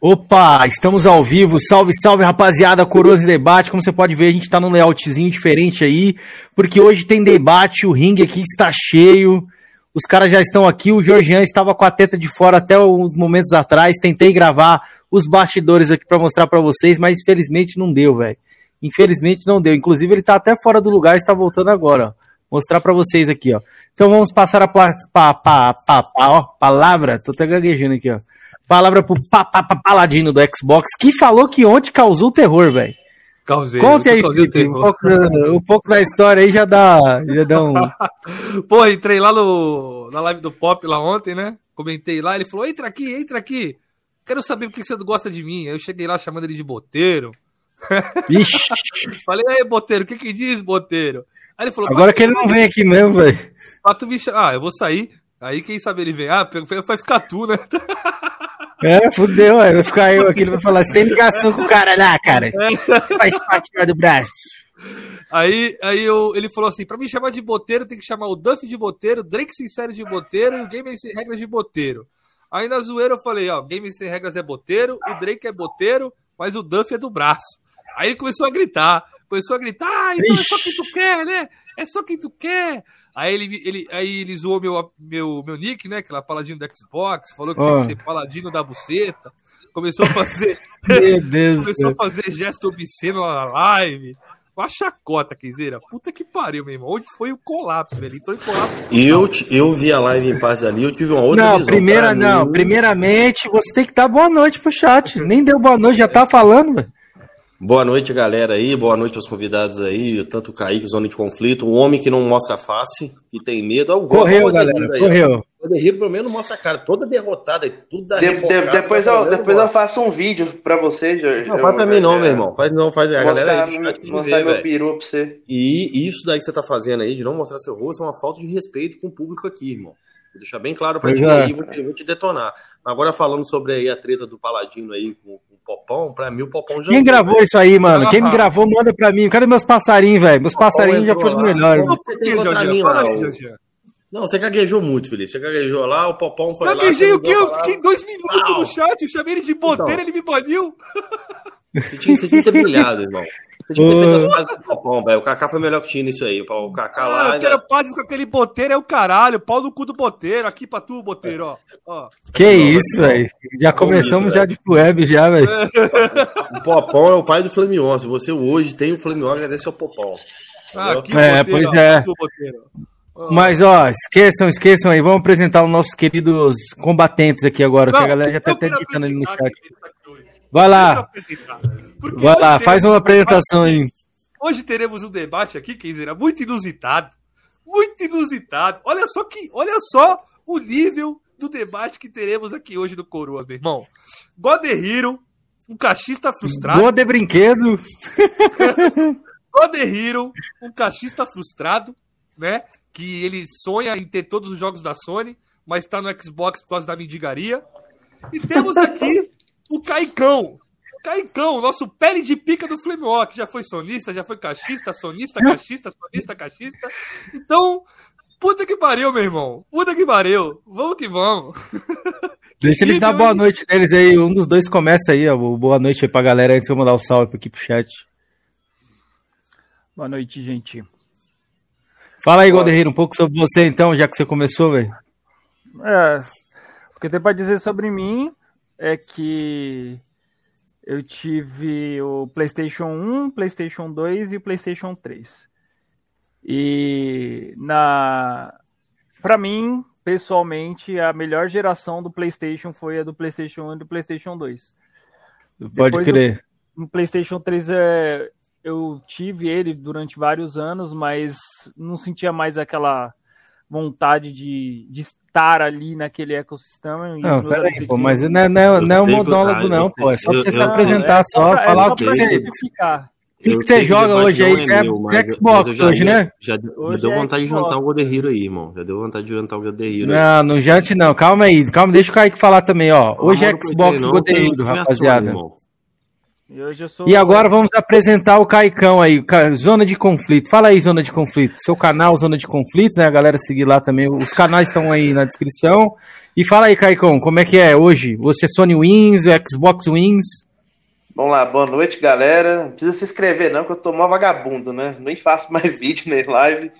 Opa, estamos ao vivo. Salve, salve, rapaziada. Coroas e debate. Como você pode ver, a gente tá num layoutzinho diferente aí, porque hoje tem debate. O ringue aqui está cheio. Os caras já estão aqui. O Georgian estava com a teta de fora até uns momentos atrás. Tentei gravar os bastidores aqui para mostrar para vocês, mas infelizmente não deu, velho. Infelizmente não deu. Inclusive, ele tá até fora do lugar e está voltando agora, ó. Mostrar para vocês aqui, ó. Então vamos passar a pa, pa, pa, pa, ó, palavra. Tô até gaguejando aqui, ó. Palavra pro pa, pa, pa, Paladino do Xbox, que falou que ontem causou terror, velho. Causei. Conte aí, Felipe, um pouco, um pouco, da história aí já dá, já dá um. Pô, entrei lá no, na live do Pop lá ontem, né? Comentei lá, ele falou: entra aqui, entra aqui. Quero saber por que você gosta de mim. Aí eu cheguei lá chamando ele de boteiro. Ixi. Falei, aí, boteiro, o que que diz, boteiro? Aí ele falou: Agora que ele não vem aqui mesmo, velho. Ah, eu vou sair. Aí quem sabe ele vem. Ah, vai ficar tu, né? É, fudeu, vai ficar eu aqui, ele vai falar, você tem ligação com o cara lá, cara. Você faz parte lá do braço. Aí, aí eu, ele falou assim: pra me chamar de boteiro, tem que chamar o Duff de boteiro, Drake Sincero de boteiro e o Gamer Sem Regras de boteiro. Aí na zoeira eu falei: ó, Gamer Sem Regras é boteiro, o Drake é boteiro, mas o Duff é do braço. Aí ele começou a gritar, começou a gritar: ah, então Ixi. é só quem tu quer, né? É só quem tu quer. Aí ele, ele, aí ele zoou meu, meu, meu nick, né? Que era paladino do Xbox, falou que oh. tinha que ser paladino da buceta. Começou a fazer. meu Deus começou a fazer gesto obsceno na live. Uma chacota, Quiseira. Puta que pariu, meu irmão. Onde foi o colapso, velho? Entrou em colapso. Eu, eu vi a live em paz ali, eu tive uma outra não, visão. Primeira, não, primeiramente, você tem que dar boa noite pro chat. Nem deu boa noite, já tá falando, velho. Boa noite, galera aí. Boa noite aos convidados aí. Tanto o Kaique, Zona de Conflito. Um homem que não mostra face e tem medo. Oh, correu, galera. Aí, correu. O Derrido, pelo menos, mostra a cara toda derrotada. Tudo de, de, depois eu, depois eu faço um vídeo pra você, Jorge. Não, faz pra mim não, meu irmão. Faz não, faz a mostrar, galera aí. Mostrar meu peru pra você. E isso daí que você tá fazendo aí, de não mostrar seu rosto, é uma falta de respeito com o público aqui, irmão. Vou deixar bem claro pra ti é. aí, vou te, vou te detonar. Agora falando sobre aí a treta do Paladino aí com, Popão, pra mim o Popão já. Quem gravou isso aí, mano? Quem me gravou, manda pra mim. Cadê meus passarinhos, velho? Meus passarinhos já foram melhores. Não, você gaguejou muito, Felipe. Você gaguejou lá, o Popão foi Gaguejei lá. Gaguejei o quê? Eu fiquei dois minutos Não. no chat, eu chamei ele de boteiro, então, ele me baniu. Você tinha, você tinha que ter brilhado, irmão. Você tinha que ter feito as pazes do Popão, velho. O Kaká foi melhor que tinha nisso aí. O Kaká ah, lá. Eu quero pazes com aquele boteiro, é o caralho. Pau no cu do boteiro. Aqui pra tu, boteiro, ó. ó. Que isso, velho. Já começamos já de web, já, velho. O Popão é o pai do Flamion. Se você hoje tem o Flamion, agradece ao Popão. Ah, aqui, é, boteiro, pois é. Mas, ó, esqueçam, esqueçam aí. Vamos apresentar os nossos queridos combatentes aqui agora, Não, que a galera já tá até ditando ali no chat. Vai lá. Vai lá, faz uma apresentação aí. Hoje teremos um debate aqui, Kenzeira, muito inusitado. Muito inusitado. Olha só que, olha só o nível do debate que teremos aqui hoje no Coroas, meu irmão. God Hero, um cachista frustrado. God de brinquedo. God Hero, um cachista frustrado, né? Que ele sonha em ter todos os jogos da Sony, mas está no Xbox por causa da mendigaria. E temos aqui o Caicão. Caicão, nosso pele de pica do Flame Walk. Já foi sonista, já foi cachista, sonista, cachista, sonista, cachista. Então, puta que pariu, meu irmão. Puta que pariu. Vamos que vamos. Deixa eles dar boa noite deles aí. Um dos dois começa aí, ó. Boa noite aí pra galera antes de eu mandar o um salve aqui pro chat. Boa noite, gente. Fala aí, Golderreiro, um pouco sobre você então, já que você começou, velho. É, o que tem pra dizer sobre mim é que eu tive o PlayStation 1, PlayStation 2 e o PlayStation 3. E na para mim, pessoalmente, a melhor geração do PlayStation foi a do PlayStation 1 e do PlayStation 2. Pode Depois crer. No PlayStation 3 é, eu tive ele durante vários anos, mas não sentia mais aquela vontade de, de estar ali naquele ecossistema. Não, peraí, pô, mas não é, não é, não é um monólogo, não, pô. É só você se apresentar, só, é falar o que você. O que, que você joga hoje aí? Você é meu, Xbox hoje, né? Já, já deu vontade de jantar o God Hero aí, irmão. Já deu vontade de jantar o God Hero. Não, não jante não. Calma aí. Calma, deixa o Kaique falar também, ó. Hoje é Xbox God Hero, rapaziada. E, e agora vamos apresentar o Caicão aí, Zona de Conflito. Fala aí, Zona de Conflito. Seu canal, Zona de Conflito, né? A galera seguir lá também. Os canais estão aí na descrição. E fala aí, Caicon, como é que é hoje? Você é Sony Wins, Xbox Wins? Vamos lá, boa noite, galera. Não precisa se inscrever, não, que eu tô mó vagabundo, né? Nem faço mais vídeo nem live.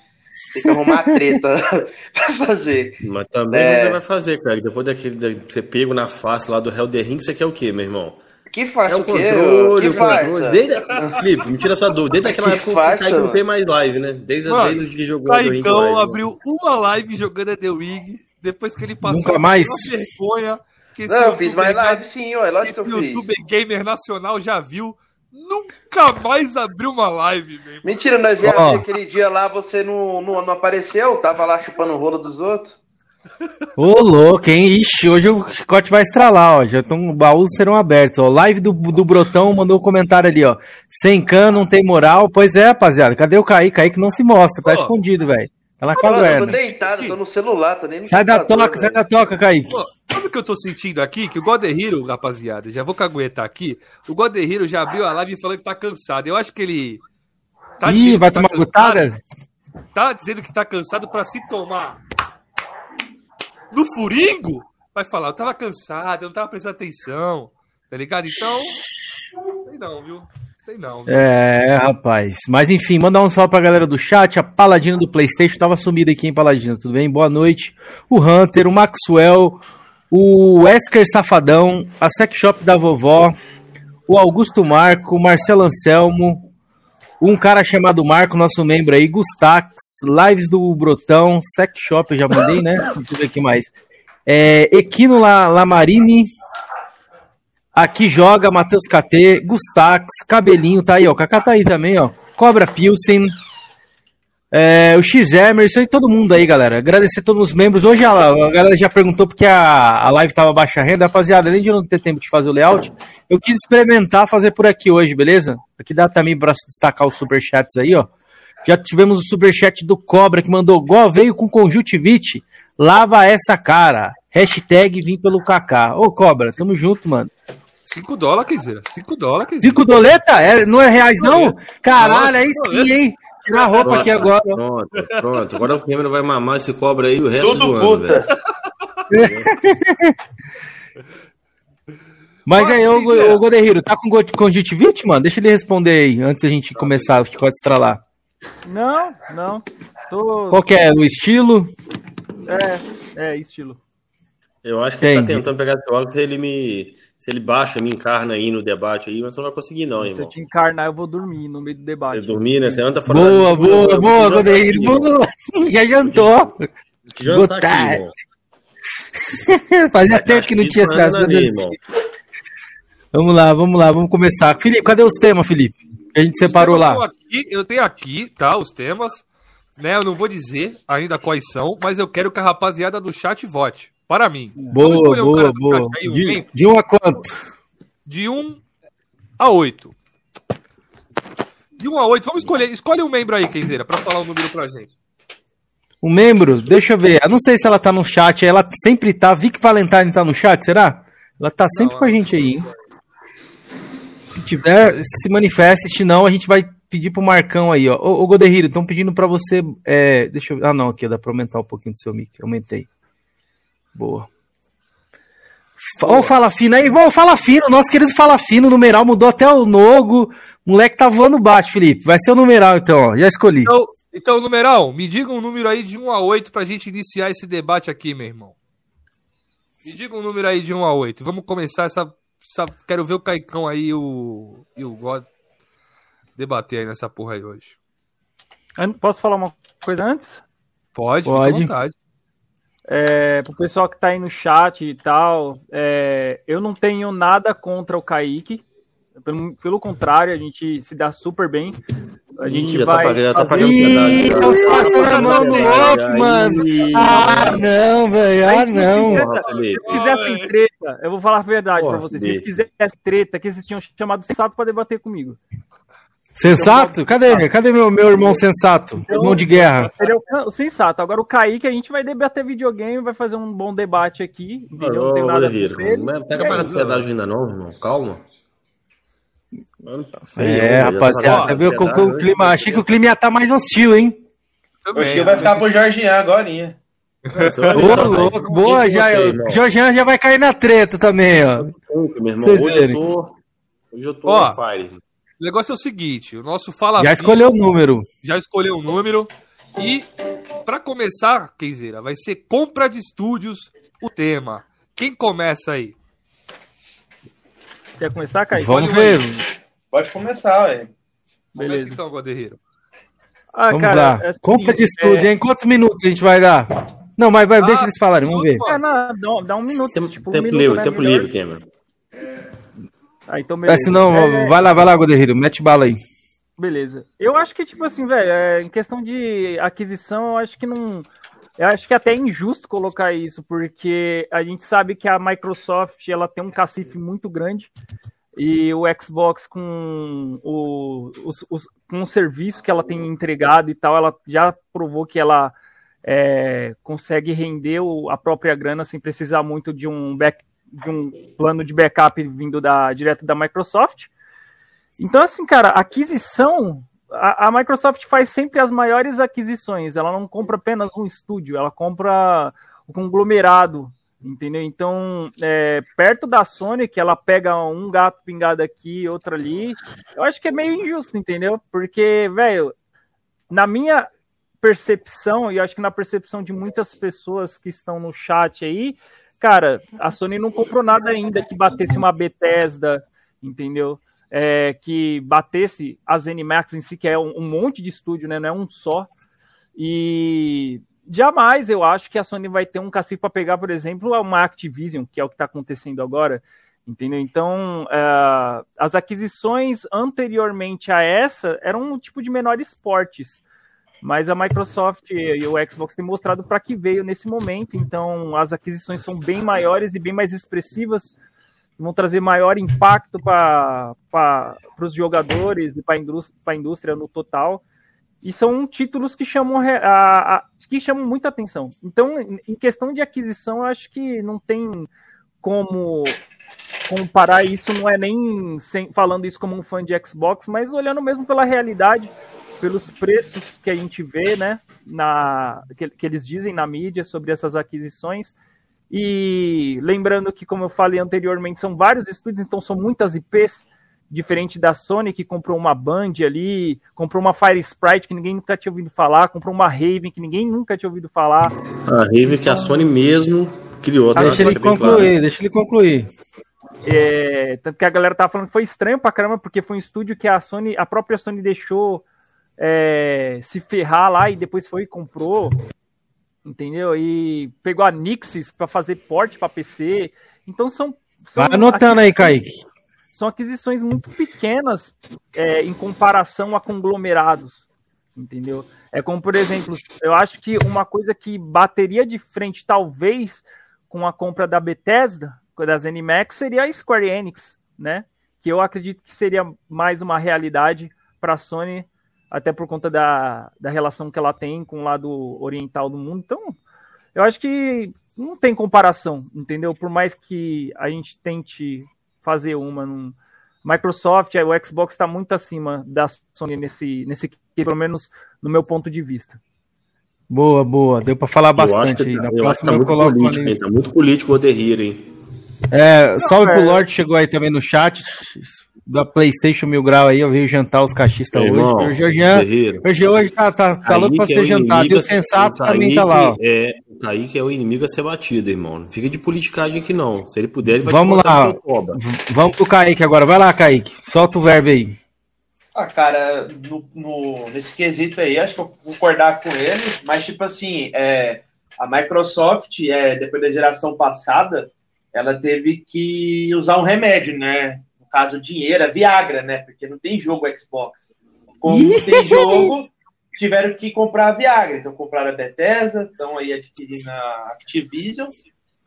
Tem que arrumar treta pra fazer. Mas também é... você vai fazer, cara. Depois daquele de você pego na face lá do Hell the Ring, você quer o quê, meu irmão? Que farsa é o quê? Controle, que farsa? Desde... Felipe, me tira sua dúvida. Desde aquela Que época farsa, que não tem mais live, né? Desde, Mano, desde que jogou The Ring Caicão live, abriu uma live jogando a The Ring, depois que ele passou Nunca mais? uma vergonha. Que Não, eu fiz mais live sim, ué. Lógico que eu fiz. youtuber gamer nacional já viu. Nunca mais abriu uma live, meu. Mentira, nós ia Ó. abrir aquele dia lá, você não, não, não apareceu, tava lá chupando o rolo dos outros. Ô, louco, hein? Ixi, hoje o chicote vai estralar, ó. Já estão, baús serão abertos, ó. Live do, do Brotão mandou um comentário ali, ó. Sem can, não tem moral. Pois é, rapaziada. Cadê o Kaique? Kaique não se mostra, tá Ó. escondido, velho. Tá na Mano, eu tô caverna. deitado, tô no celular, tô nem no Sai da toca, sai velho. da toca, Kaique. Pô, sabe o que eu tô sentindo aqui? Que o God Hero, rapaziada, já vou caguetar aqui. O God Hero já abriu a live falando que tá cansado. Eu acho que ele. tá Ih, vai tá tomar cansado, gotada? Tá dizendo que tá cansado pra se tomar. No furingo? Vai falar, eu tava cansado, eu não tava prestando atenção. Tá ligado? Então. Sei não, viu? Sei não. Viu? É, rapaz. Mas enfim, mandar um salve pra galera do chat. A Paladino do PlayStation tava sumida aqui, hein, Paladino? Tudo bem? Boa noite. O Hunter, o Maxwell, o Wesker Safadão, a Sex Shop da Vovó, o Augusto Marco, o Marcelo Anselmo, um cara chamado Marco, nosso membro aí, Gustax, Lives do Brotão, Sex Shop, eu já mandei, né? Deixa eu aqui mais. É, Equino La, Lamarini, Aqui joga Matheus KT, Gustax, Cabelinho, tá aí, ó. Kaká tá aí também, ó. Cobra Pilsen, é, o X Emerson e todo mundo aí, galera. Agradecer a todos os membros. Hoje a, a galera já perguntou porque a, a live tava baixa renda. Rapaziada, além de não ter tempo de fazer o layout, eu quis experimentar fazer por aqui hoje, beleza? Aqui dá também pra destacar os superchats aí, ó. Já tivemos o superchat do Cobra que mandou Gó veio com conjuntivite. Lava essa cara. Hashtag vim pelo Kaká. Ô, Cobra, tamo junto, mano. 5 dólares, quer dizer. 5 dólares, quer dizer. Cinco doleta? É, não é reais, não? Caralho, Nossa, aí doleta. sim, hein? Tirar a roupa aqui agora. Pronto, pronto. Agora o Cameron vai mamar esse cobra aí o resto Tudo do ano, velho. Mas aí, ô, é. ô Godehiro, tá com conjuntivite, mano? Deixa ele responder aí, antes da gente começar, que pode estralar. Não, não. Tô. Qual que é o estilo? É, é, estilo. Eu acho que ele tá Entendi. tentando pegar teu óculos, se ele me. Se ele baixa, me encarna aí no debate aí, mas você não vai conseguir, não, Se eu irmão. te encarnar, eu vou dormir no meio do debate. Você dormir, né? Você anda fora Boa, boa, Eu- boa, eu- eu- Boa. Já jantou. Jantar aqui, Botar. irmão. Fazia tempo que não tinha Isso essa. Vamos lá, vamos lá, vamos começar. Felipe, cadê os temas, Felipe? A gente separou lá. estão Aqui, eu tenho aqui, tá? Os temas. Né, eu não vou dizer ainda quais são, mas eu quero que a rapaziada do chat vote. Para mim. Vamos Boa, escolher um boa, boa. aí, um De, de um a quanto? de 1 a 8. De 1 a 8. Vamos escolher. Escolhe um membro aí, Kenzeira, pra falar o número pra gente. Um membro, deixa eu ver. Eu não sei se ela tá no chat. Ela sempre tá. Vic Valentine tá no chat, será? Ela tá sempre Não, com a gente aí, hein? Se tiver, se manifeste. Se não, a gente vai pedir pro Marcão aí, ó. Ô, ô estão pedindo pra você. é, deixa eu. Ah, não, aqui dá pra aumentar um pouquinho do seu mic. Aumentei. Boa. Ó, o Fala Fino aí. Ô, Fala Fino, nosso querido Fala Fino, o numeral mudou até o logo. Moleque tá voando baixo, Felipe. Vai ser o numeral então, ó. Já escolhi. Então, então, numeral, me diga um número aí de 1 a 8 pra gente iniciar esse debate aqui, meu irmão. Me diga um número aí de 1 a 8. Vamos começar essa. Quero ver o Caicão aí e o, e o God debater aí nessa porra aí hoje. Posso falar uma coisa antes? Pode, Pode. fica à vontade. É, pro pessoal que tá aí no chat e tal, é, eu não tenho nada contra o Kaique. Pelo, pelo contrário, a gente se dá super bem. A gente Ih, tá vai. pagando- já tá fazer- pagando Ih, estão se passando a mão no outro, ai, mano. Ah, não, velho. Ah, não. Se quisessem treta, eu vou falar a verdade Porra, pra vocês. Se quisessem treta, que vocês tinham chamado Sato pra debater comigo. Sensato? Cadê? Cadê meu, meu irmão sensato? Irmão de guerra. Seria o, o sensato. Agora o Kaique, a gente vai debater videogame, vai fazer um bom debate aqui. Entendeu? Não tem nada ele. Pega É para isso. pedágio ainda não, irmão. Calma. Mano, tá É, tá rapaziada, pagando você viu que o, clima. Achei que o clima ia estar mais hostil, hein? O Chico vai ficar pro Jorginho agorinha. Ô, louco, boa, já, o Jorjan já vai cair na treta também, ó. Meu irmão, hoje eu tô, hoje eu tô Ó, fire. O negócio é o seguinte: o nosso Fala Já escolheu o número. já escolheu o número. E, pra começar, Kenzeira, vai ser compra de estúdios o tema. Quem começa aí? Quer começar, Kaique? Vamos ver. Pode começar, velho. Começa Beleza. então, Guaderreiro. Ah, Vamos cara, lá. é assim, Compra de é- estúdio, hein? Quantos minutos a gente vai dar? Não, mas vai, Ah, deixa eles falarem, vamos ver. É, não, dá, um minuto. Tempo, tipo, um tempo minuto, livre, né, tempo melhor. livre, Cameron. Ah, então É, beleza. senão, É, vai lá, vai lá, Goderreiro, mete bala aí. Beleza. Eu acho que, tipo assim, velho, é, em questão de aquisição, eu acho que não. Eu acho que até é injusto colocar isso, porque a gente sabe que a Microsoft ela tem um cacife muito grande e o Xbox com o, os- os- com o serviço que ela tem entregado e tal, ela já provou que ela é, consegue render o- a própria grana sem precisar muito de um, back, de um plano de backup vindo da, direto da Microsoft. Então, assim, cara, aquisição. A, a Microsoft faz sempre as maiores aquisições. Ela não compra apenas um estúdio, ela compra o conglomerado, entendeu? Então, é, perto da Sony, que ela pega um gato pingado aqui, outro ali, eu acho que é meio injusto, entendeu? Porque, velho, na minha percepção, e acho que na percepção de muitas pessoas que estão no chat aí, cara, a Sony não comprou nada ainda que batesse uma Bethesda, entendeu? É, que batesse a ZeniMax em si, que é um, um monte de estúdio, né? Não é um só. E jamais eu acho que a Sony vai ter um cacife para pegar, por exemplo, uma Activision, que é o que está acontecendo agora. Entendeu? Então, eh, as aquisições anteriormente a essa eram um tipo de menores portes. Mas a Microsoft e o Xbox têm mostrado para que veio nesse momento. Então, as aquisições são bem maiores e bem mais expressivas. Vão trazer maior impacto para os jogadores e para a indústria no total. E são títulos que chamam, a, a- que chamam muita atenção. Então, em- em questão de aquisição, eu acho que não tem como comparar isso, não é nem sem- falando isso como um fã de Xbox, mas olhando mesmo pela realidade, pelos preços que a gente vê, né, na, que, que eles dizem na mídia sobre essas aquisições. E lembrando que, como eu falei anteriormente, são vários estúdios, então são muitas IPs, diferente da Sony, que comprou uma Band ali, comprou uma Fire Sprite, que ninguém nunca tinha ouvido falar, comprou uma Raven, que ninguém nunca tinha ouvido falar. A Rave que a Sony mesmo criou, tá? Deixa ele concluir, claro. deixa ele concluir. É, tanto que a galera tava falando que foi estranho pra caramba, porque foi um estúdio que a Sony, a própria Sony deixou é, se ferrar lá e depois foi e comprou, entendeu? E pegou a Nixis pra fazer porte pra PC. Então são, são Vai anotando aí, Kaique. São aquisições muito pequenas é, em comparação a conglomerados, entendeu? É como, por exemplo, eu acho que uma coisa que bateria de frente, talvez, com a compra da Bethesda, da ZeniMax, seria a Square Enix, né? Que eu acredito que seria mais uma realidade para a Sony, até por conta da, da relação que ela tem com o lado oriental do mundo. Então, eu acho que não tem comparação, entendeu? Por mais que a gente tente fazer uma. Num... Microsoft, o Xbox está muito acima da Sony nesse, nesse pelo menos no meu ponto de vista. Boa, boa. Deu pra falar Eu acho bastante que, aí. Na eu acho que próxima tá eu muito coloco político, ali. Tá muito político o Hero, hein? É, salve pro é. Lorde, chegou aí também no chat. Da PlayStation Mil Grau aí, eu veio jantar os cachistas hoje. irmão, o Hero. hoje, hoje tá, tá, tá louco pra é ser o jantado. E o Sensato o também tá lá, ó. Kaique É, o Kaique é o inimigo a ser batido, irmão. Não fica de politicagem aqui, não. Se ele puder, ele vai Vamos lá. Vamos pro Kaique agora. Vai lá, Kaique. Solta o verbo aí. Ah, cara, no, no- nesse quesito aí, acho que eu vou concordar com ele, mas, tipo assim, é, a Microsoft, é, depois da geração passada, ela teve que usar um remédio, né? No caso, dinheiro, a Viagra, né? Porque não tem jogo Xbox. Como não tem jogo, tiveram que comprar a Viagra. Então, compraram a Bethesda, estão aí adquirindo a Activision,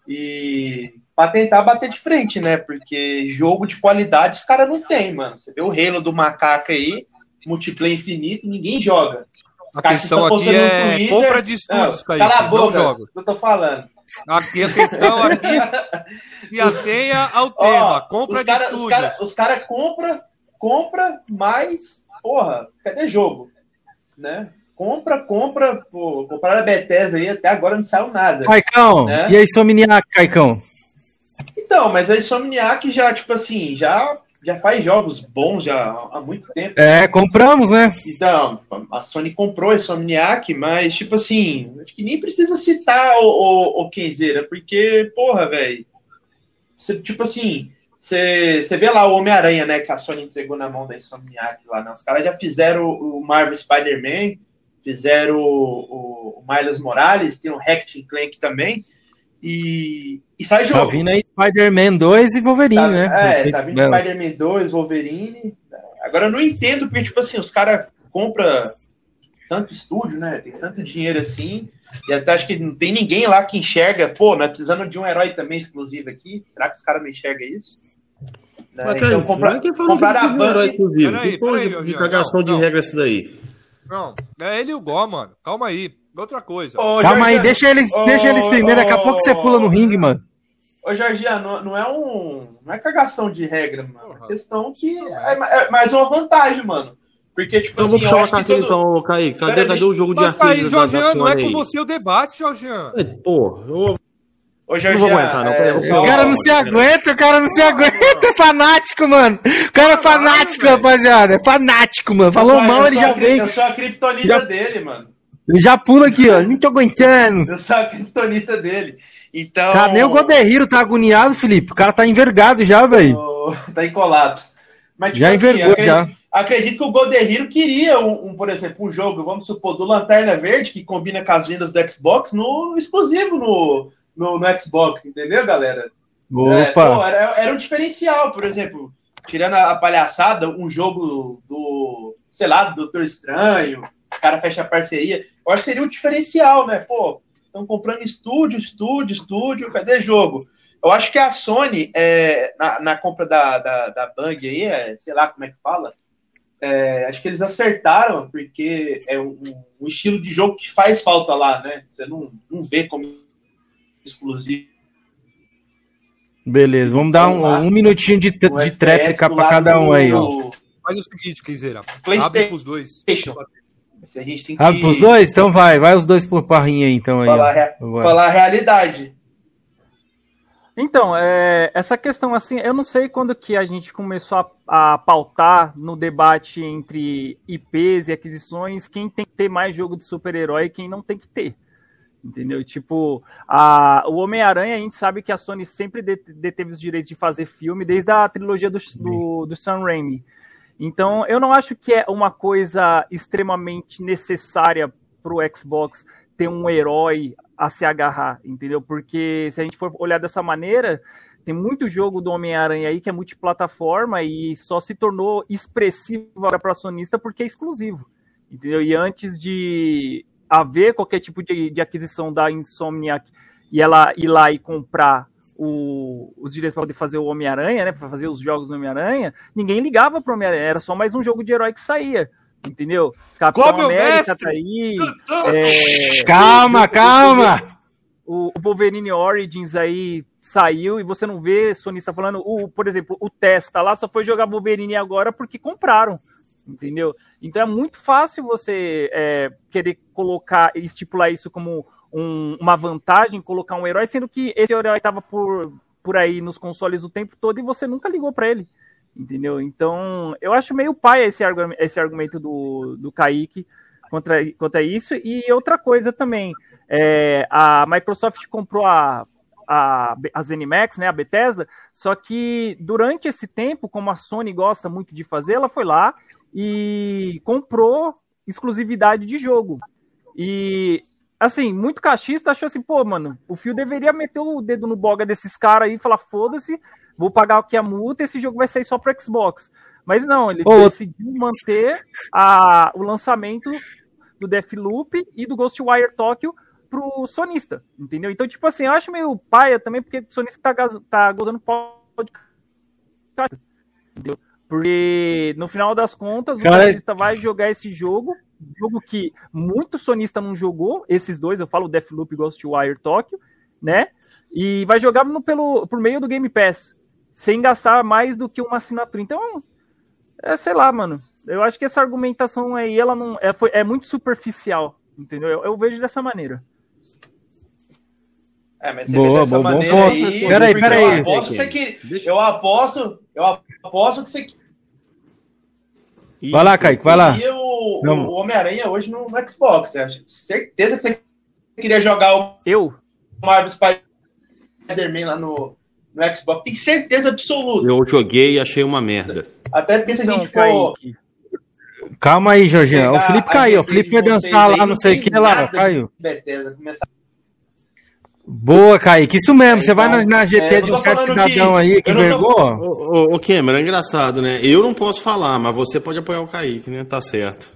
e para tentar bater de frente, né? Porque jogo de qualidade os caras não tem, mano. Você vê o Halo do macaco aí, multiplayer infinito, ninguém joga. Os A caras questão estão no é Twitter. compra de Não, estúdios, cala a não boca, jogos. eu tô falando. Aqui a questão aqui se atenha ao tema. Ó, compra os de cara, estúdios. Os caras os cara compra, compra, mas, porra, cadê jogo? Né? compra, compra, pô, compraram a Bethesda aí, até agora não saiu nada. Caicão, né? e a Insomniac, Caicão? Então, mas a Insomniac já, tipo assim, já, já faz jogos bons já há muito tempo. É, compramos, né? Então, a Sony comprou a Insomniac, mas, tipo assim, acho que nem precisa citar o, o, o Kenzeira, porque, porra, velho, tipo assim, você vê lá o Homem-Aranha, né, que a Sony entregou na mão da Insomniac lá, né? Os caras já fizeram o Marvel Spider-Man, fizeram o, o, Miles Morales, tem o Ratchet Clank também, e, e sai jogo. Tá vindo aí Spider-Man 2 e Wolverine, tá, né? É, tá vindo Spider-Man 2, Wolverine. Agora eu não entendo, porque, tipo assim, os caras compram tanto estúdio, né? Tem tanto dinheiro assim. E até acho que não tem ninguém lá que enxerga, pô, nós precisamos de um herói também exclusivo aqui. Será que os caras não enxergam isso? Né? Mas, então, comprar, comprar a banda. Exclusivo. Peraí, peraí, de, de regra esse daí? Não, é ele e o Gó, mano. Calma aí. Outra coisa. Ô, Calma aí, deixa eles, ô, deixa eles primeiro. Ô, daqui a pouco você pula no ringue, mano. Ô, Jorginho, não, não, é um. Não é cagação de regra, mano. É questão que é, é mais uma vantagem, mano. Porque, tipo então, assim, vou puxar uma todo... então, Kaique. Cadê, cadê o jogo de artistas? Mas, Jorginho, não é com você o debate, Jorginho. Pô, eu Ô, Jorge, não vou aguentar, não. É, o cara não se aguenta, o cara não se aguenta. É fanático, mano. O cara é fanático, rapaziada. É fanático, mano. Falou mal, ele já vem. Eu sou a criptonita já... dele, mano. Ele já pula aqui, ó. Não tô aguentando. Eu sou a criptonita dele. Então. Cara, nem o Goderriro tá agoniado, Felipe. O cara tá envergado já, velho. Tá em colapso. Mas, tipo, já assim, envergou, acredito, já. Acredito que o Goderriro queria, um, um, por exemplo, um jogo, vamos supor, do Lanterna Verde, que combina com as vendas do Xbox, no exclusivo no, no, no Xbox, entendeu, galera? Opa! É, pô, era, era um diferencial, por exemplo, tirando a, palhaçada, um jogo do, sei lá, do Doutor Estranho, o cara fecha a parceria, eu acho que seria um diferencial, né? Pô, estão comprando estúdio, estúdio, estúdio, cadê jogo? Eu acho que a Sony, é, na, na, compra da, da, da Bang aí, é, sei lá como é que fala, é, acho que eles acertaram, porque é um, um, estilo de jogo que faz falta lá, né? Você não, não vê como exclusivo. Beleza, vamos dar um, um minutinho de, de tréplica para cada um aí, ó. Faz o seguinte, Kenzeira. Abre pros dois. A gente tem que... Abre pros dois? Então vai, vai os dois por parrinha aí, então. Falar, aí, rea... falar a realidade. Então, é, essa questão assim, eu não sei quando que a gente começou a, a, pautar no debate entre IPs e aquisições quem tem que ter mais jogo de super-herói e quem não tem que ter. Entendeu? Tipo, a, o Homem-Aranha, a gente sabe que a Sony sempre deteve os direitos de fazer filme desde a trilogia do, do, do Sam Raimi. Então, eu não acho que é uma coisa extremamente necessária para o Xbox ter um herói a se agarrar, entendeu? Porque se a gente for olhar dessa maneira, tem muito jogo do Homem-Aranha aí que é multiplataforma e só se tornou expressivo para sonista porque é exclusivo, entendeu? E antes de haver qualquer tipo de, de aquisição da Insomniac e ela ir lá e comprar o, os direitos para poder fazer o Homem-Aranha, né, para fazer os jogos do Homem-Aranha, ninguém ligava para o Homem-Aranha, era só mais um jogo de herói que saía. Entendeu? Capitão Como América tá aí. É, calma, calma! O, o Wolverine Origins aí saiu e você não vê sonista falando, o, por exemplo, o Testa lá só foi jogar Wolverine agora porque compraram entendeu? Então é muito fácil você é, querer colocar, estipular isso como um, uma vantagem, colocar um herói, sendo que esse herói estava por, por aí nos consoles o tempo todo e você nunca ligou para ele, entendeu? Então eu acho meio pai esse, esse argumento do, do Kaique contra, contra isso. E outra coisa também, é, a Microsoft comprou a a, a ZeniMax, né, a Bethesda, só que durante esse tempo, como a Sony gosta muito de fazer, ela foi lá e comprou exclusividade de jogo. E, assim, muito cachista achou assim, pô, mano, o Fio deveria meter o dedo no boga desses caras aí e falar, foda-se, vou pagar aqui a multa, esse jogo vai sair só pro Xbox. Mas não, ele Ô, decidiu manter a, o lançamento do Deathloop e do Ghostwire Tokyo pro sonista, entendeu? Então, tipo assim, eu acho meio paia também, porque o sonista tá, tá gozando podcast, entendeu? Porque no final das contas, Cara... o sonista vai jogar esse jogo, jogo que muito sonista não jogou, esses dois, eu falo Deathloop e Ghostwire Tokyo, né? E vai jogar no, pelo, por meio do Game Pass, sem gastar mais do que uma assinatura. Então, é, sei lá, mano. Eu acho que essa argumentação aí, ela não é, foi, é muito superficial, entendeu? Eu, eu vejo dessa maneira. É, mas você boa, dessa boa, maneira boa, aí. Peraí, peraí. Eu aposto que você quer. Eu aposto, eu aposto que você. Vai lá, Kaique, vai lá. E o, o Homem-Aranha hoje no, no Xbox. Eu acho certeza que você queria jogar o. Eu? Marvel Spider-Man lá no, no Xbox. Tem certeza absoluta. Eu joguei e achei uma merda. Até porque se a gente for. Calma aí, Jorginho. O Felipe caiu. O Felipe foi dançar lá, não sei o que lá. Caiu. Bethesda, começar Boa, Kaique. Isso mesmo. Você então, vai na, na GT é, de um certo cidadão que... aí que vergou. Tô... Ô, ô, Cameron, é engraçado, né? Eu não posso falar, mas você pode apoiar o Kaique, né? Tá certo.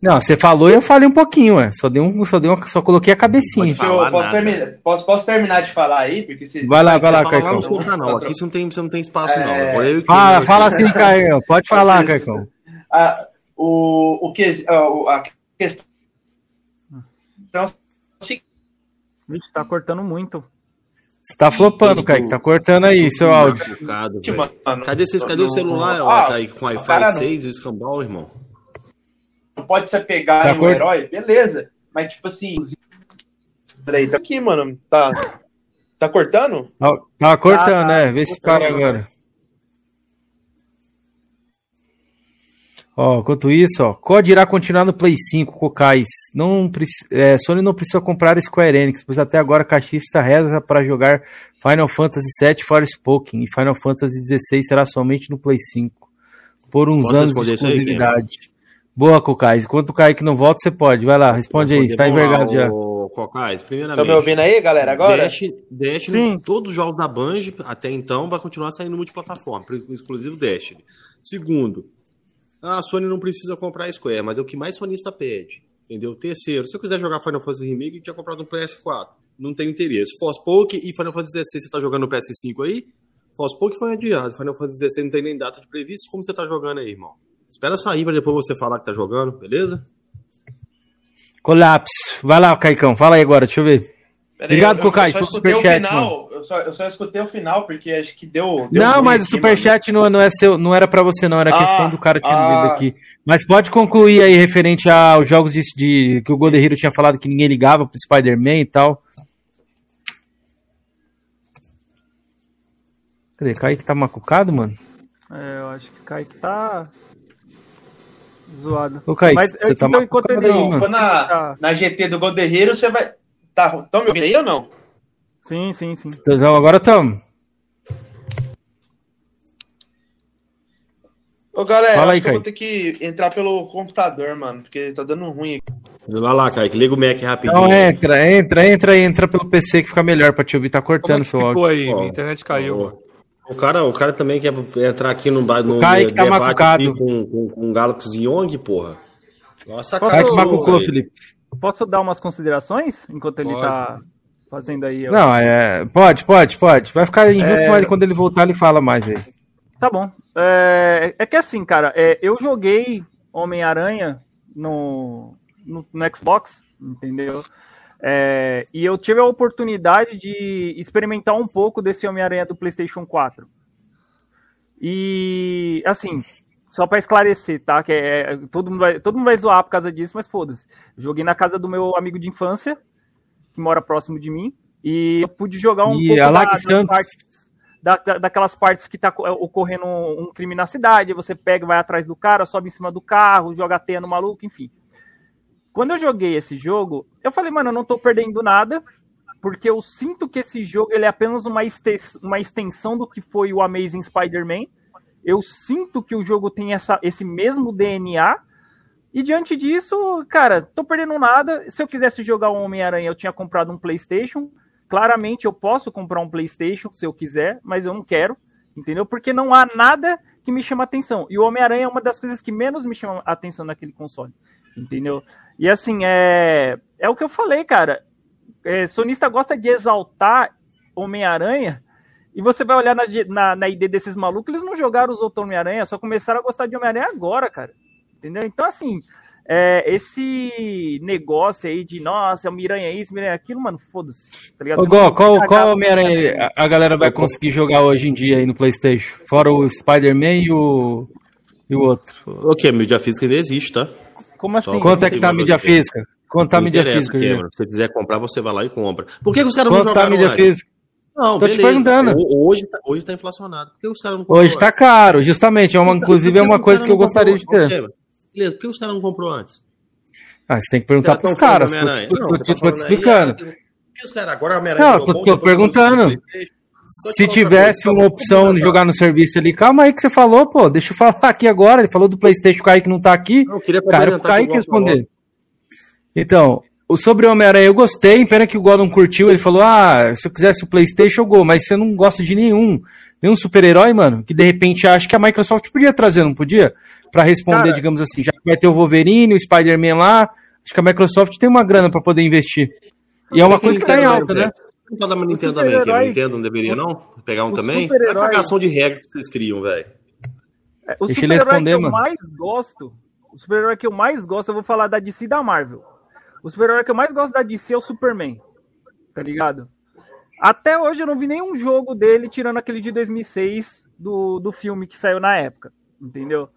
Não, você falou e eu falei um pouquinho, ué. Só, dei um, só, dei uma, só coloquei a cabecinha. Eu posso, terminar, posso, posso, terminar de falar aí? Porque se, vai lá, vai lá, Caicão. Não, não, aqui você não tem, você não tem espaço, é... não. Fala, fala assim, Caicão. Pode falar, Caicão. o, o que, a questão Vixe, tá cortando muito. Você tá flopando, Kaique. Tá cortando aí seu áudio. cadê, vocês, cadê o celular, ah, Kaique, com Wi-Fi 6 e o escambau, irmão? Não pode ser pegar tá em um cort... herói? Beleza. Mas, tipo assim... Peraí, tá aqui, mano. Tá... Tá cortando? Tá, tá cortando, né? Vê se para agora. Ó, enquanto isso, ó, COD irá continuar no Play 5, Cocais. Não, é, Sony não precisa comprar Square Enix, pois até agora a caixista reza para jogar Final Fantasy VII Forspoken e Final Fantasy XVI será somente no Play 5. Por uns Posso anos de exclusividade. Aí, Boa, Cocais. Enquanto o Kaique não volta, você pode. Vai lá, responde aí. Está envergado já. Cocais, primeiramente. Estão me ouvindo aí, galera, agora? Dash, Destiny, todos os jogos da Bungie, até então, vai continuar saindo multiplataforma, exclusivo Destiny. Segundo, ah, a Sony não precisa comprar a Square, mas é o que mais sonista pede. Entendeu? Terceiro, se eu quiser jogar Final Fantasy Remake, eu tinha comprado um PS4. Não tem interesse. Forspoken e Final Fantasy XVI, você tá jogando no PS5 aí? Forspoken foi adiado. Final Fantasy XVI não tem nem data de previsto. Como você tá jogando aí, irmão? Espera sair pra depois você falar que tá jogando, beleza? Colapse. Vai lá, Caicão. Fala aí agora, deixa eu ver. Obrigado, Cocai. Eu, eu, só o final, eu, só, eu só escutei o final, porque acho que deu. deu não, mas o superchat não, não, é seu, não era para você, não. Era ah, questão do cara tinha ah, aqui. Mas pode concluir aí referente aos jogos de, de que o Golden Hero tinha falado que ninguém ligava pro Spider-Man e tal. Cadê? Kaique tá macucado, mano? É, eu acho que Kaique tá. Zoado. Ô, Kaique, Mas, você tá então, macucado ele... aí, mano. For na, na GT do Golden Hero, você vai. Tá, tão me ouvindo aí ou não? Sim, sim, sim. Então agora estamos. Ô galera, Fala aí, eu vou ter que entrar pelo computador, mano, porque tá dando ruim aqui. Vai lá, Kaique, liga o Mac rapidinho. Não, entra, entra, entra, entra pelo PC que fica melhor pra te ouvir, tá cortando é seu áudio. aí, minha internet caiu. O cara, o cara também quer entrar aqui no, no Kaique tá macucado. com, com, com Galaxy Young, porra. Nossa, cara. Kaique macucou, Felipe. Posso dar umas considerações enquanto ele tá fazendo aí? Não, é. Pode, pode, pode. Vai ficar injusto, é... mas quando ele voltar, ele fala mais aí. Tá bom. É, é que assim, cara, é, eu joguei Homem-Aranha no, no, no, Xbox, entendeu? É, e eu tive a oportunidade de experimentar um pouco desse Homem-Aranha do PlayStation 4. E, assim, só para esclarecer, tá? Que é, é, todo, mundo vai, todo mundo vai zoar por causa disso, mas foda-se. Joguei na casa do meu amigo de infância, que mora próximo de mim, e eu pude jogar um e pouco da, das partes, da, daquelas partes que tá ocorrendo um crime na cidade, você pega, vai atrás do cara, sobe em cima do carro, joga teia no maluco, enfim. Quando eu joguei esse jogo, eu falei, mano, eu não tô perdendo nada, porque eu sinto que esse jogo ele é apenas uma, uma extensão do que foi o Amazing Spider-Man, eu sinto que o jogo tem essa, esse mesmo DNA. E diante disso, cara, tô perdendo nada. Se eu quisesse jogar o Homem-Aranha, eu tinha comprado um PlayStation. Claramente eu posso comprar um PlayStation se eu quiser, mas eu não quero, entendeu? Porque não há nada que me chama atenção. E o Homem-Aranha é uma das coisas que menos me chama atenção naquele console, entendeu? E assim, é, é o que eu falei, cara. É, sonista gosta de exaltar Homem-Aranha e você vai olhar na, na, na ID desses malucos, eles não jogaram os outros Homem-Aranha, só começaram a gostar de Homem-Aranha agora, cara. Entendeu? Então, assim, é, esse negócio aí de, nossa, Miranha isso, Miranha aquilo, mano, foda-se. Tá Ô, Gó, qual, qual Homem-Aranha a galera vai conseguir jogar hoje em dia aí no PlayStation? Fora o Spider-Man e o. E o outro? O que? A mídia física ainda existe, tá? Como assim? Quanto é que tá a mídia física? Quanto tá a mídia física? Cameron. Se você quiser comprar, você vai lá e compra. Por que, que os caras não Quanto tá a mídia física? Não, Tô beleza. te perguntando. Hoje, tá, hoje tá inflacionado. Por que os caras não Hoje tá antes? caro, justamente. É uma, inclusive é uma coisa que eu gostaria de ter. Beleza, por que os caras não comprou antes? Ah, você tem que perguntar pros caras. Tô, te explicando. Aí, os caras agora Não, tô, tô perguntando. Se tivesse uma opção de jogar no serviço ali, calma aí que você falou, pô, deixa eu falar aqui agora. Ele falou do PlayStation Kaique não tá aqui. Não, eu queria cara, o Kaique responder. Então, o sobre o Homem-Aranha eu gostei, pena que o não curtiu. Ele falou: Ah, se eu quisesse o PlayStation, eu go, mas você não gosta de nenhum. Nenhum super-herói, mano, que de repente acha que a Microsoft podia trazer, não podia? Para responder, Cara, digamos assim, já que vai ter o Wolverine, o Spider-Man lá, acho que a Microsoft tem uma grana para poder investir. E é uma coisa que tá em alta, né? Não pode dar uma Nintendo também, que a Nintendo não deveria não? Pegar um também? É a cagação de regra que vocês criam, velho. É, o super-herói que eu mano. mais gosto, o super-herói que eu mais gosto, eu vou falar da DC da Marvel. O super-herói que eu mais gosto da DC é o Superman. Tá ligado? Até hoje eu não vi nenhum jogo dele, tirando aquele de 2006 do, do filme que saiu na época. Entendeu?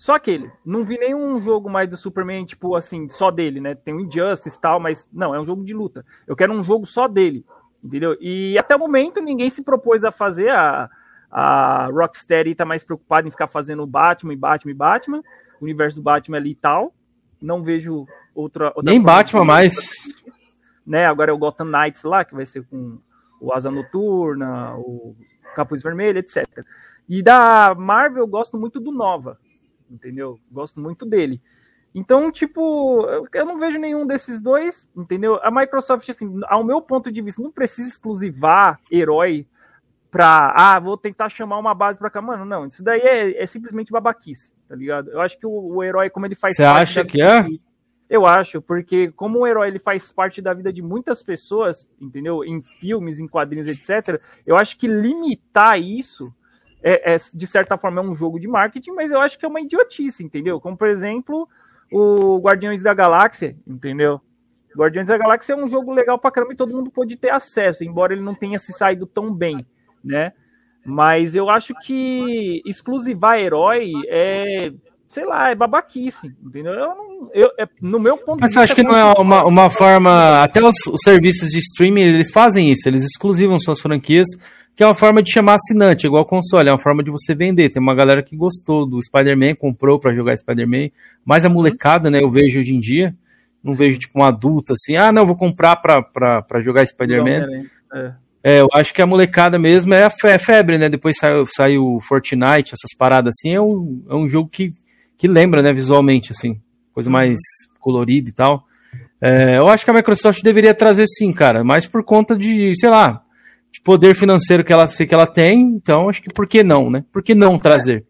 Só aquele. Não vi nenhum jogo mais do Superman, tipo assim, só dele, né? Tem o Injustice e tal, mas não, é um jogo de luta. Eu quero um jogo só dele, entendeu? E até o momento ninguém se propôs a fazer. A, a Rocksteady tá mais preocupada em ficar fazendo Batman e Batman e Batman, o universo do Batman ali e tal. Não vejo outra. outra Nem Batman mais. Né? Agora é o Gotham Knights lá, que vai ser com o Asa Noturna, o Capuz Vermelho, etc. E da Marvel eu gosto muito do Nova entendeu? Gosto muito dele. Então, tipo, eu não vejo nenhum desses dois, entendeu? A Microsoft, assim, ao meu ponto de vista, não precisa exclusivar herói pra, ah, vou tentar chamar uma base pra cá. Mano, não, isso daí é, é simplesmente babaquice, tá ligado? Eu acho que o, o herói, como ele faz Você acha que é? Eu acho, porque como o herói ele faz parte da vida de muitas pessoas, entendeu? Em filmes, em quadrinhos, etc. Eu acho que limitar isso é, é, de certa forma é um jogo de marketing, mas eu acho que é uma idiotice, entendeu? Como por exemplo o Guardiões da Galáxia, entendeu? Guardiões da Galáxia é um jogo legal pra caramba e todo mundo pode ter acesso, embora ele não tenha se saído tão bem, né? Mas eu acho que exclusivar herói é, sei lá, é babaquice, entendeu? Eu não, eu, é, no meu ponto Mas de vista. Mas acho que não é uma, uma forma. Até os, os serviços de streaming eles fazem isso, eles exclusivam suas franquias que é uma forma de chamar assinante, igual console, é uma forma de você vender. Tem uma galera que gostou do Spider-Man, comprou para jogar Spider-Man, mas a molecada, né, eu vejo hoje em dia, não vejo tipo um adulto assim, ah, não, vou comprar para jogar Spider-Man. É. é. eu acho que a molecada mesmo é a é febre, né? Depois saiu, saiu Fortnite, essas paradas assim, é um, é um jogo que, que lembra, né, visualmente, assim, coisa uhum. mais colorida e tal. É, eu acho que a Microsoft deveria trazer sim, cara, mas por conta de, sei lá, de poder financeiro que ela, que ela tem, então acho que por que não, né? Por que não trazer?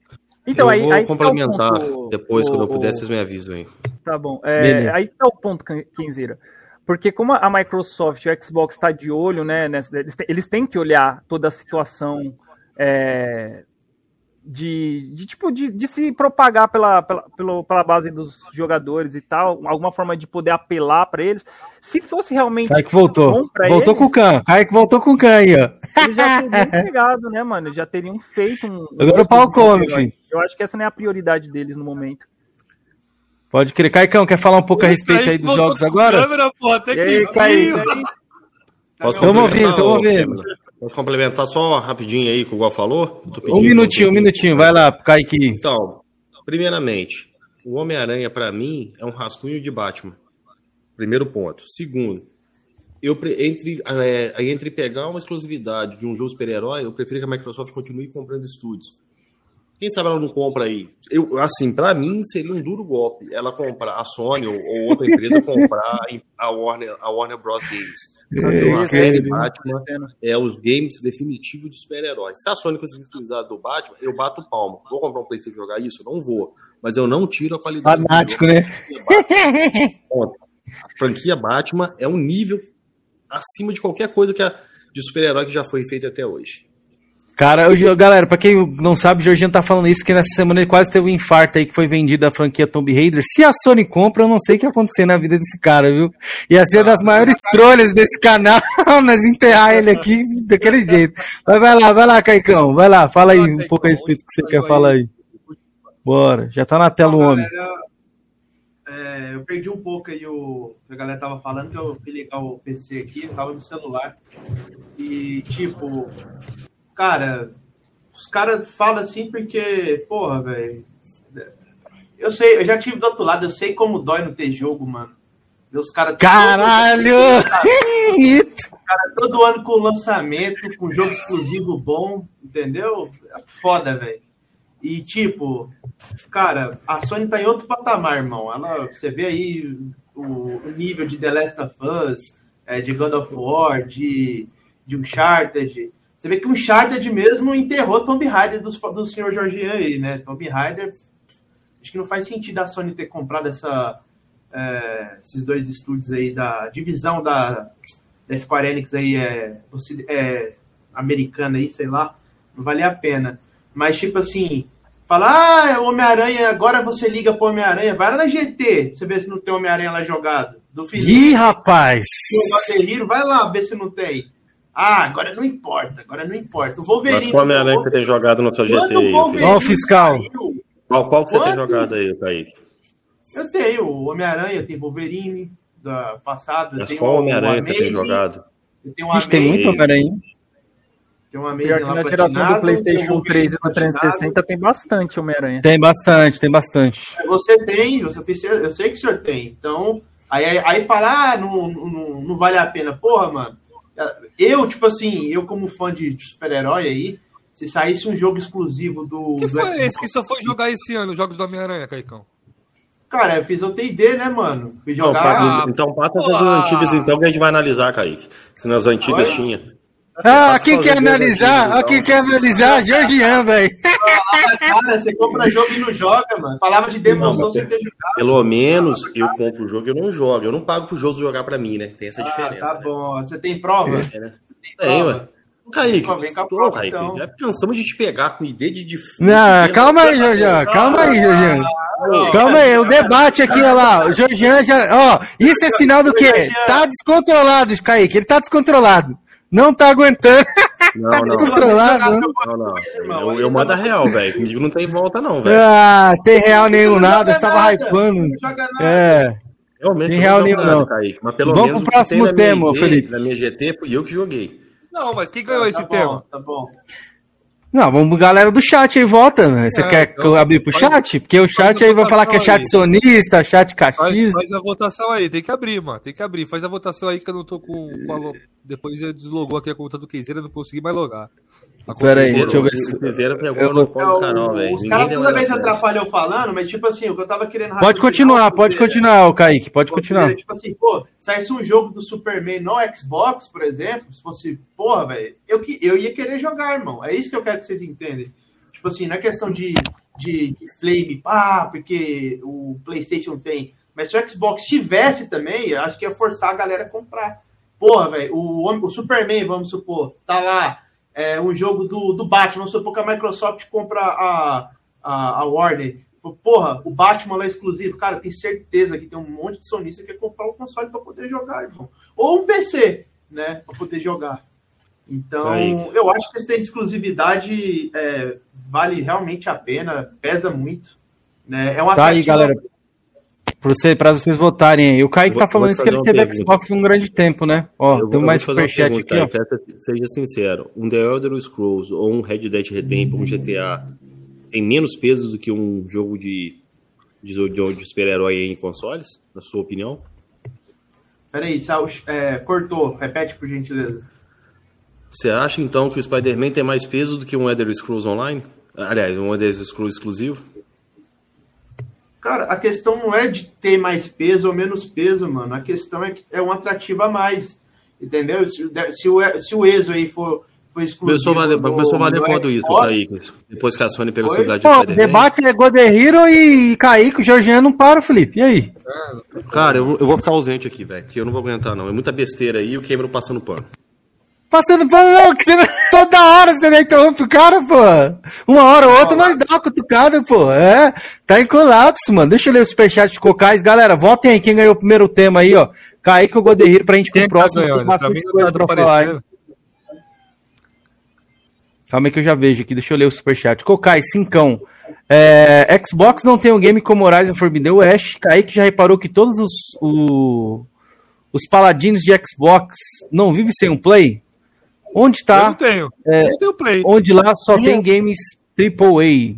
Então, eu aí, vou aí complementar tá ponto, depois, o, quando eu puder, vocês me avisam aí. Tá bom. É, aí tá o ponto, Kenzeira. Porque como a Microsoft e o Xbox está de olho, né? Nessa, eles, têm que olhar toda a situação é, de, de tipo de, de, se propagar pela, pela, pela, pela, base dos jogadores e tal, alguma forma de poder apelar para eles. Se fosse realmente Kaique voltou. voltou eles, com o Khan. Kaique voltou com o Khan aí, ó. Eles já teriam pegado, né, mano? Eles já teriam feito um. Agora o pau come, filho. Eu acho que essa não é a prioridade deles no momento. Pode crer. Caicão, quer falar um pouco a respeito aí dos jogos agora? Câmera, porra, tem que aí, Kaique. Posso Estamos ouvindo, estamos ouvindo. Vou complementar só rapidinho aí com o Igual falou. Um minutinho, um minutinho, vai lá, Kaique. Então, primeiramente, o Homem-Aranha para mim é um rascunho de Batman. Primeiro ponto. Segundo, eu entre, é, entre pegar uma exclusividade de um jogo super-herói, eu prefiro que a Microsoft continue comprando estúdios. Quem sabe ela não compra aí? Eu, assim, para mim seria um duro golpe ela comprar a Sony ou, ou outra empresa comprar a Warner, a Warner Bros. Games. É, a série Batman é os games definitivos de super-heróis. Se a Sony conseguir utilizar do Batman, eu bato palma. Vou comprar um PlayStation e jogar isso? Não vou. Mas eu não tiro a qualidade. Fanático, né? A franquia Batman é um nível acima de qualquer coisa que a, de super-herói que já foi feito até hoje. Cara, eu, galera, pra quem não sabe, o Jorginho tá falando isso, que nessa semana ele quase teve um infarto aí que foi vendida a franquia Tomb Raider. Se a Sony compra, eu não sei o que ia acontecer na vida desse cara, viu? Ia ser uma das maiores trolhas desse canal, nós enterrar ele aqui daquele jeito. Mas vai lá, vai lá, Caicão, vai lá, fala aí um pouco a respeito do que você quer falar aí. Bora, já tá na tela o homem. Galera, é, eu perdi um pouco aí o que a galera tava falando, que eu fui ligar o PC aqui, tava no celular. E, tipo, cara, os caras falam assim porque, porra, velho. Eu sei, eu já tive do outro lado, eu sei como dói não ter jogo, mano. Ver os caras. Caralho! cara todo ano com lançamento, com jogo exclusivo bom, entendeu? É foda, velho. E tipo, cara, a Sony tá em outro patamar, irmão. Ela, você vê aí o, o nível de The Last of Us, é, de God of War, de, de Uncharted. Você vê que o Uncharted mesmo enterrou Tomb Raider do, do senhor Jorginho aí, né? Tomb Raider. Acho que não faz sentido a Sony ter comprado essa, é, esses dois estúdios aí da divisão da, da Square Enix aí, é, é, americana aí, sei lá. Não vale a pena. Mas, tipo assim, falar, ah, Homem-Aranha, agora você liga pro Homem-Aranha, vai lá na GT, você vê se não tem Homem-Aranha lá jogado. Do Felipe, Ih, rapaz! vai lá ver se não tem. Ah, agora não importa, agora não importa. O Wolverine. Mas qual Homem-Aranha que você tem jogado no seu GT aí? Qual o fiscal? Saiu, qual, qual que você tem jogado aí, Kaique? Eu tenho o Homem-Aranha, tem Wolverine da passada. Mas qual Homem-Aranha que você tem jogado? Eu tenho um tem muito Homem-Aranha. Tem uma mesa na geração do PlayStation 3 e do 360 tem bastante Homem-Aranha. Tem bastante, tem bastante. Você tem, você tem, eu sei que o senhor tem. Então, aí, aí falar, ah, não, não, não vale a pena. Porra, mano. Eu, tipo assim, eu como fã de, de super-herói aí, se saísse um jogo exclusivo do. Que do foi Xbox, esse que só foi jogar esse ano, jogos do Homem-Aranha, Caicão? Cara, eu fiz o TD, né, mano? Fui jogar. Não, então passa essas antigas então que a gente vai analisar, Kaique. Se nas antigas Oi? tinha. Ah, quem quer analisar? Ah, quem quer analisar? Georgian, velho. Cara, você compra jogo e não joga, mano. Falava de Demon Souls sem ter jogado. Pelo menos eu compro o jogo e eu não jogo. Eu não pago pro jogo jogar pra mim, né? Tem essa ah, diferença. Tá né? bom. Você tem prova? É, né? Tem? Tem, ué. Kaique, prova, então. já cansamos de te pegar com ideia de defunto. Não, calma aí, Jorgian, calma aí, Jorgian. Calma aí, o debate aqui, olha lá, o Jorgian já, ó, isso é sinal do quê? Tá descontrolado, Kaique, ele tá descontrolado. Não tá aguentando. Não, tá descontrolado. Não, não. Eu, eu mando a real, velho. Comigo não tem volta, não, velho. Ah, tem real nenhum, nada. Você tava hypando. É. Realmente, tem real nenhum, não. Kaique, mas pelo Vamos menos pro próximo tema, Felipe. Na minha GT, fui eu que joguei. Não, mas quem ganhou tá, esse tá tema? Bom, tá bom. Não, vamos galera do chat aí, volta. Né? Você é, quer então, abrir pro faz, chat? Porque o chat aí vai falar que é chat aí. sonista, chat caxias. Faz, faz, a votação aí, tem que abrir, mano. Tem que abrir. Faz a votação aí que eu não tô com. com a... Depois ele deslogou aqui a conta do Keizeira, não consegui mais logar. Pera aí, deixa eu ver se. Cruzeiro pegou no do canal, velho. Os caras toda vez atrapalham falando, mas tipo assim, o que eu tava querendo. Pode continuar, pode continuar, Kaique, pode continuar. Tipo assim, pô, saísse um jogo do Superman no Xbox, por exemplo, se fosse, porra, velho, eu, eu ia querer jogar, irmão. É isso que eu quero que vocês entendem. Tipo assim, não é questão de, de, de flame, pá, porque o PlayStation tem. Mas se o Xbox tivesse também, acho que ia forçar a galera a comprar. Porra, velho, o, o Superman, vamos supor, tá lá é, um jogo do, do Batman, vamos supor que a Microsoft compra a, a, a Warner. Porra, o Batman lá é exclusivo. Cara, eu tenho certeza que tem um monte de sonista que quer comprar um console para poder jogar, irmão. Ou um PC, né, para poder jogar. Então, eu acho que esse de exclusividade é, vale realmente a pena, pesa muito. Né? É uma tá aí, galera. Pra, você, pra vocês votarem aí. O Kaique tá falando isso que ele teve pergunta. Xbox um grande tempo, né? Ó, tem mais superchat aqui, ó. Seja sincero, um The Elder Scrolls ou um Red Dead Redemption, um GTA, tem menos peso do que um jogo de, de, de, de super-herói em consoles, na sua opinião? Peraí, é, cortou. Repete, por gentileza. Você acha, então, que o Spider-Man tem mais peso do que um Elder Scrolls Online? Aliás, um Elder Scrolls exclusivo? Cara, a questão não é de ter mais peso ou menos peso, mano. A questão é que é um atrativo a mais. Entendeu? Se, se, o, se o ESO aí for, for exclusivo. Começou a valer, começou a valer quando isso, Kaique? Depois que a Sony pegou Oi? o Pô, debate é God Hero e Kaique, o Georgiano não para, Felipe. E aí? Cara, eu, eu vou ficar ausente aqui, velho. Que eu não vou aguentar, não. É muita besteira aí e o Cameron passando pano. Passando pano, não, que você não... toda hora você não interrompe o cara, pô. Uma hora ou outra nós dá uma cutucada, pô. É, tá em colapso, mano. Deixa eu ler o superchat de Cocais. Galera, votem aí quem ganhou o primeiro tema aí, ó. Kaique ou Goderrir pra gente ir pro próximo. Pra mim não tá falar, Calma aí que eu já vejo aqui. Deixa eu ler o superchat. Cocais, cincão. É, Xbox não tem um game como Horizon Forbidden West. Kaique já reparou que todos os, o, os paladinos de Xbox não vivem sem um play? Onde Eu tá? não tenho. É, Eu não tenho play. Onde lá só tem games AAA.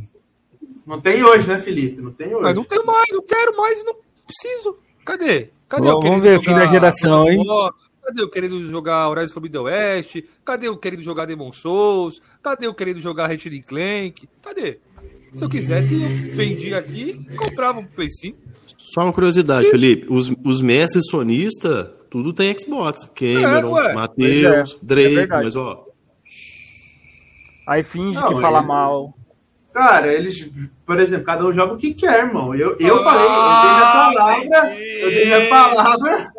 Não tem hoje, né, Felipe? Não tem hoje. Mas não tenho mais, não quero mais, não preciso. Cadê? Cadê Vamos eu querendo ver o fim da geração, hein? Cadê eu querendo jogar Horizon Forbidden West? Cadê eu querendo jogar Demon Souls? Cadê eu querendo jogar Ratchet Clank? Cadê? Se eu quisesse, eu vendia aqui e comprava um Play 5. Só uma curiosidade, Sim. Felipe. Os, os mestres sonistas, tudo tem Xbox. Cameron, ué. Matheus, é, Drake, é verdade. mas ó. Aí finge Não, que fala ele- mal. Cara, eles, por exemplo, cada um joga o que quer, irmão. Eu, eu Ah, falei, eu dei minha palavra, eu dei minha palavra.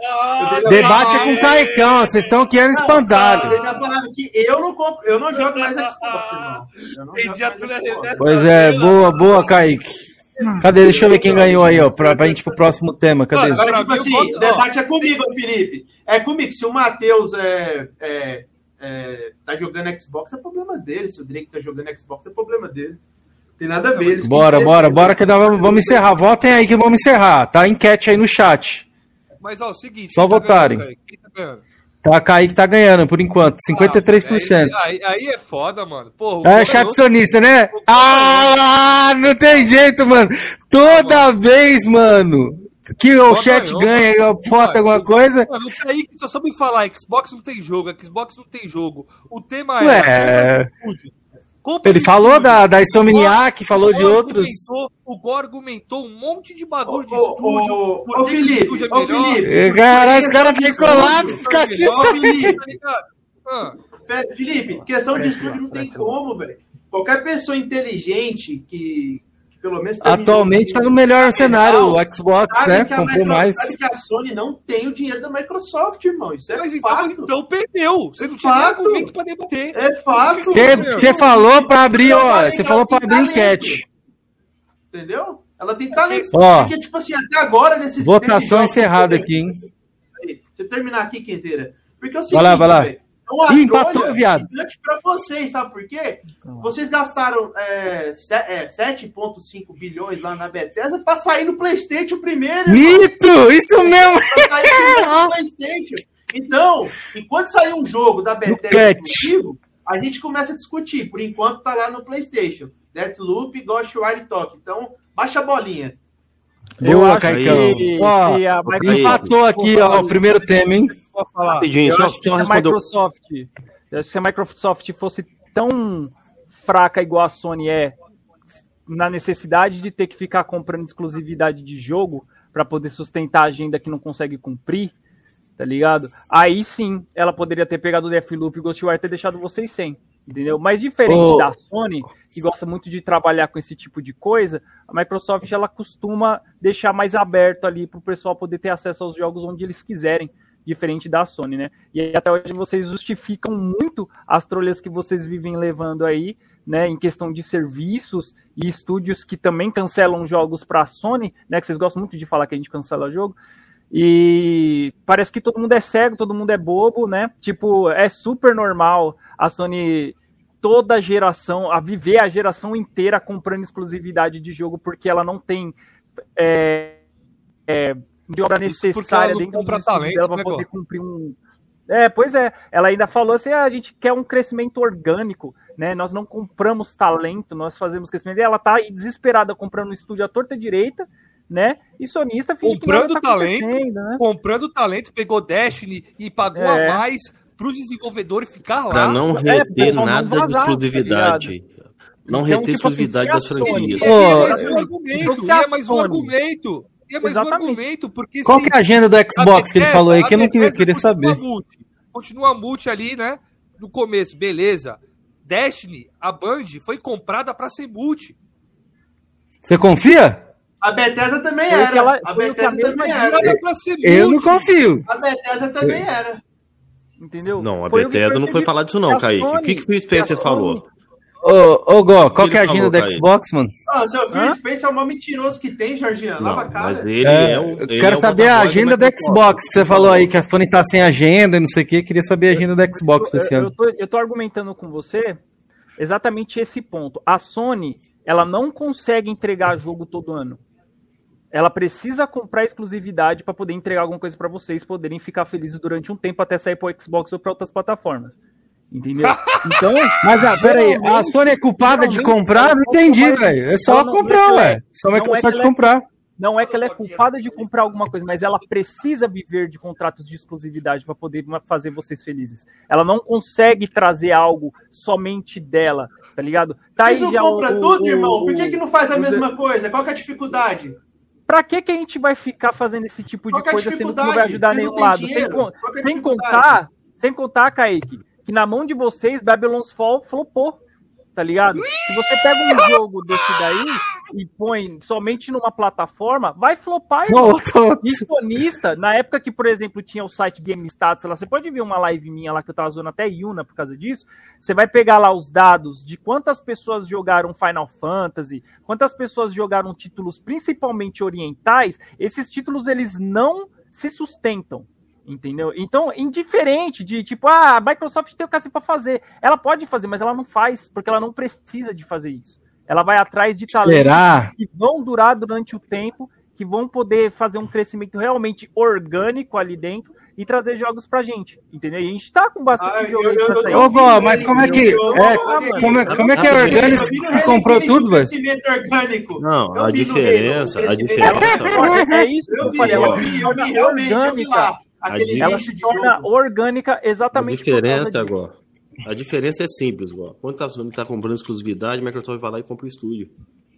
eu dei Debate é palavra- com o Caicão, vocês estão querendo Eu espantalho. dei minha palavra que eu não compro, eu não jogo mais Xbox, irmão. Eu não a Xbox. Pois é, boa, boa, Kaique. Cadê? Deixa eu ver quem ganhou aí, ó, pra, pra gente pro próximo tema. Cadê? Agora, Pra tipo assim, o debate é comigo, Felipe. É comigo. Se o Matheus é, é, é, tá jogando Xbox, é problema dele. Se o Drake tá jogando Xbox, é problema dele. Tem nada a ver. eles Bora, bora, bora que nós vamos, vamos encerrar. Votem aí que vamos encerrar. Tá enquete aí no chat. Mas ó, o seguinte. Só quem tá votarem. ganhando, tá Kaique tá ganhando por enquanto, 53%. Ah, Aí, aí é foda, mano. Porra, É cara chat não- sonista, né? Ah, não tem jeito, mano. Toda vez, mano, que o chat ganhou, ganha e eu foto alguma coisa. Mano, o Kaique só soube falar, Xbox não tem jogo, Xbox não tem jogo. O tema é... Compra Ele falou da, da Insomniac, falou O de outros. O Gó argumentou um monte de bagulho de estúdio. ô, ô, Felipe, estúdio é ô. Felipe. Caralho, os caras têm Questão de colapso, cachista. Felipe, Tá? Ah, Fe- Felipe, questão de estúdio não tem como, velho. Qualquer pessoa inteligente que pelo menos Atualmente tá no melhor cenário o Xbox, sabe né? Comprou Micro- mais. Sabe que a Sony não tem o dinheiro da Microsoft, irmão. Isso é mas então, fato. então perdeu. Você não tinha argumento pra debater. É fato. Você você falou pra abrir, ó. Você falou pra abrir enquete. Entendeu? Ela tem talento. Ó. Porque, tipo assim, até agora, nesses Votação encerrada aqui, hein? Você terminar aqui, Quinzeira. Porque é o seguinte, Vai lá, vai lá. é uma empatou, trolha viado. pra vocês, sabe por quê? Vocês gastaram é, se- é, 7,5 bilhões lá na Bethesda pra sair no Playstation primeiro. irmão. Mito! Isso mesmo! Pra sair primeiro no Playstation. Então, enquanto sair um jogo da Bethesda exclusivo, a gente começa a discutir. Por enquanto tá lá no Playstation. Deathloop, Ghostwire Tokyo. Então, baixa a bolinha. Eu Boa, acho Caicão. Ó, Empatou aqui, ó, o primeiro tema, hein? Falar. Rapidinho, Eu só, acho que se a. Microsoft, eu se a Microsoft fosse tão fraca igual a Sony é na necessidade de ter que ficar comprando exclusividade de jogo para poder sustentar a agenda que não consegue cumprir, tá ligado? Aí sim, ela poderia ter pegado o Deathloop e Ghostwire e ter deixado vocês sem, entendeu? Mas diferente Ô. da Sony, que gosta muito de trabalhar com esse tipo de coisa, a Microsoft ela costuma deixar mais aberto ali pro pessoal poder ter acesso aos jogos onde eles quiserem diferente da Sony, né? E até hoje vocês justificam muito as trolhas que vocês vivem levando aí, né, em questão de serviços e estúdios que também cancelam jogos para a Sony, né, que vocês gostam muito de falar que a gente cancela jogo. E parece que todo mundo é cego, todo mundo é bobo, né? Tipo, é super normal a Sony toda a geração, a viver a geração inteira comprando exclusividade de jogo porque ela não tem é, é, de obra necessária não dentro estúdios talento, dela para né, poder Gó? cumprir um. É, pois é. Ela ainda falou assim: ah, a gente quer um crescimento orgânico, né? Nós não compramos talento, nós fazemos crescimento. E ela tá aí desesperada comprando um estúdio à torta direita, né? E sonista finge que Comprando tá talento, acontecendo, né? Comprando talento, pegou Destiny e pagou É. a mais pros desenvolvedores ficar lá. Pra não É, reter não nada de vazar, tá exclusividade. não Então, reter tipo assim, exclusividade se a das Sony- franquias. E é Ô, mais um argumento, é mais um Sony- argumento. É mais um Exatamente. argumento, porque Qual se que é a agenda do Xbox que ele falou aí que eu não queria, queria continua saber? multi. Continua multi ali, né? No começo, beleza. Destiny, a Band, foi comprada pra ser multi. Você confia? A Bethesda também Foi era. ela- a Bethesda também era. Pra ser multi. Eu não confio. A Bethesda também era. Entendeu? Não, a Foi Bethesda não foi falar disso não, Kaique. O que, que o Spencer Sony- falou? Ô, ô Gó, qual que é a agenda do. Xbox, mano? Ah, seu Phil Hã? Spencer é o maior mentiroso que tem, Jorginho. Lava a Não, cara. mas ele É, é, o. eu quero é o saber a agenda da Microsoft. Xbox, que você falou aí, que a Sony tá sem agenda e não sei o que. Queria saber a agenda da Xbox esse eu, ano. eu tô, eu tô argumentando com você exatamente esse ponto. A Sony, ela não consegue entregar jogo todo ano. Ela precisa comprar exclusividade para poder entregar alguma coisa para vocês poderem ficar felizes durante um tempo até sair para Xbox ou para outras plataformas. Entendeu? Então. Mas ah, peraí, a Sony é culpada de comprar? Não entendi, velho. É só comprar, é ué. Só a Microsoft é comprar. Não é que ela é culpada de comprar alguma coisa, mas ela precisa viver de contratos de exclusividade para poder fazer vocês felizes. Ela não consegue trazer algo somente dela, tá ligado? Tá Vocês não compra tudo, o, irmão? Por que, que não faz a mesma coisa? Qual que é a dificuldade? Pra que, que a gente vai ficar fazendo esse tipo de coisa sendo que não vai ajudar nenhum lado? Sem, é sem contar, sem contar, Kaique, que na mão de vocês Babylon's Fall flopou tá ligado? Se você pega um jogo desse daí e põe somente numa plataforma, vai flopar, irmão. Istonista, na época que, por exemplo, tinha o site Game Stats, lá, você pode ver uma live minha lá que eu tava usando até Yuna por causa disso, você vai pegar lá os dados de quantas pessoas jogaram Final Fantasy, quantas pessoas jogaram títulos principalmente orientais, esses títulos eles não se sustentam. Entendeu? Então, indiferente de tipo, ah, a Microsoft tem o cacete para fazer. Ela pode fazer, mas ela não faz, porque ela não precisa de fazer isso. Ela vai atrás de talentos Será? que vão durar durante o tempo, que vão poder fazer um crescimento realmente orgânico ali dentro e trazer jogos pra gente, entendeu? E a gente tá com bastante ah, jogo Ô, vó, mas como é que é, como é, como é que é orgânico que você comprou tudo, velho? Não, a diferença, a diferença. É isso que eu falei, ela é orgânica aquele ela se torna orgânica exatamente a diferença agora. A diferença é simples, igual. Quando a Sony está comprando exclusividade, a Microsoft vai lá e compra o estúdio.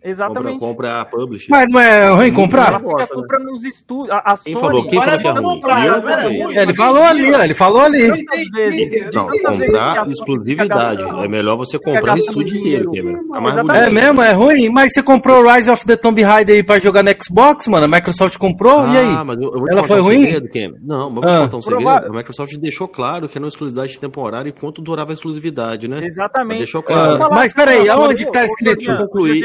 Exatamente. Compra, compra a publisher. Mas não é ruim comprar? Ela fica comprando nos estúdios. A, a Quem Sony. Falou? Quem falou que é ruim? ele falou ali, ó, ele falou ali. Não, comprar exclusividade. É melhor você comprar o estúdio inteiro, é. É mesmo, é ruim. Mas você comprou Rise of the Tomb Raider pra jogar no Xbox, mano. A Microsoft comprou, ah, e aí? Mas eu, eu Ela foi ruim? Segredo, não, mas vou ah. contar um segredo. A Microsoft deixou claro que era uma exclusividade temporária e quanto durava a exclusividade, né? Exatamente. Deixou claro. Mas peraí, aonde que tá escrito? Deixa eu concluir.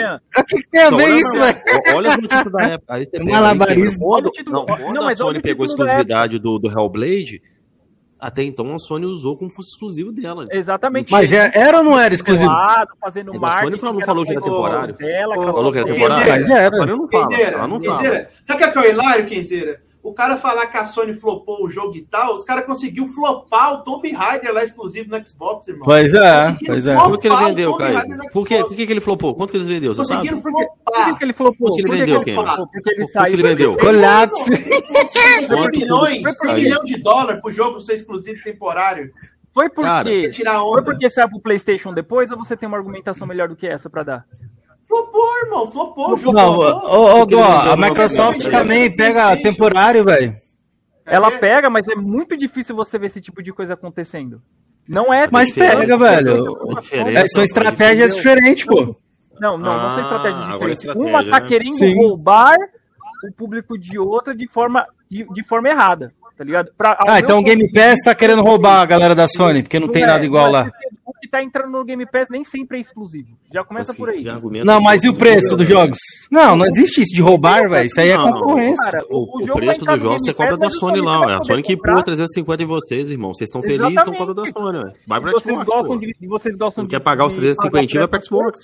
O que tem a ver isso? isso, velho. Olha as notícias da época. Aí você Malabarismo. Quando, não, quando não, a Sony pegou a exclusividade do, do Hellblade, até então a Sony usou como fosse exclusivo dela. Exatamente. Mas é, era ou não era exclusivo? Lado, fazendo a Sony falou, falou que era temporário. Dela, falou que era temporário. Mas era. Ela não fala. Ela não fala. Sabe o que é o hilário, Kenzeira? O cara falar que a Sony flopou o jogo e tal, os caras conseguiu flopar o Tomb Raider lá exclusivo no Xbox, irmão. Pois é, pois é. Por que ele vendeu, cara? Por que, por que, ele flopou? Quanto que eles vendeu? Você Conseguiram sabe? flopar. Por que, ele flopou? Por que ele vendeu, Ken? Porque ele saiu. ele vendeu? Colapso. 100 milhões, 100 milhões de dólares pro jogo ser exclusivo temporário. Foi porque, foi porque saiu pro PlayStation depois ou você tem uma argumentação melhor do que essa para dar? Flopou, irmão, flopou o jogo. Não, ô, ô, a Microsoft também pega temporário, velho. Ela pega, mas é muito difícil você ver esse tipo de coisa acontecendo. Não é. Mas pega, velho. É, são estratégias diferentes, pô. Não, não, não são estratégias ah, diferentes. Uma tá né? querendo Sim. roubar o público de outra de forma, de, de forma errada, tá ligado? Pra, ah, então o Game Pass tá querendo roubar a galera da Sony, porque não, não tem é, nada igual lá que tá entrando no Game Pass nem sempre é exclusivo. Já começa por aí. Não, mas e o preço dos jogos? Não, não existe isso de roubar, velho. Isso aí é concorrência. Cara, o, o, o preço dos jogos você compra da Sony lá. A Sony que empurra 350 em vocês, irmão. Vocês estão felizes, estão comprando da Sony, velho. Vai pra vocês Xbox, gostam de, vocês gostam de, quer pagar os 350 vai pra Xbox.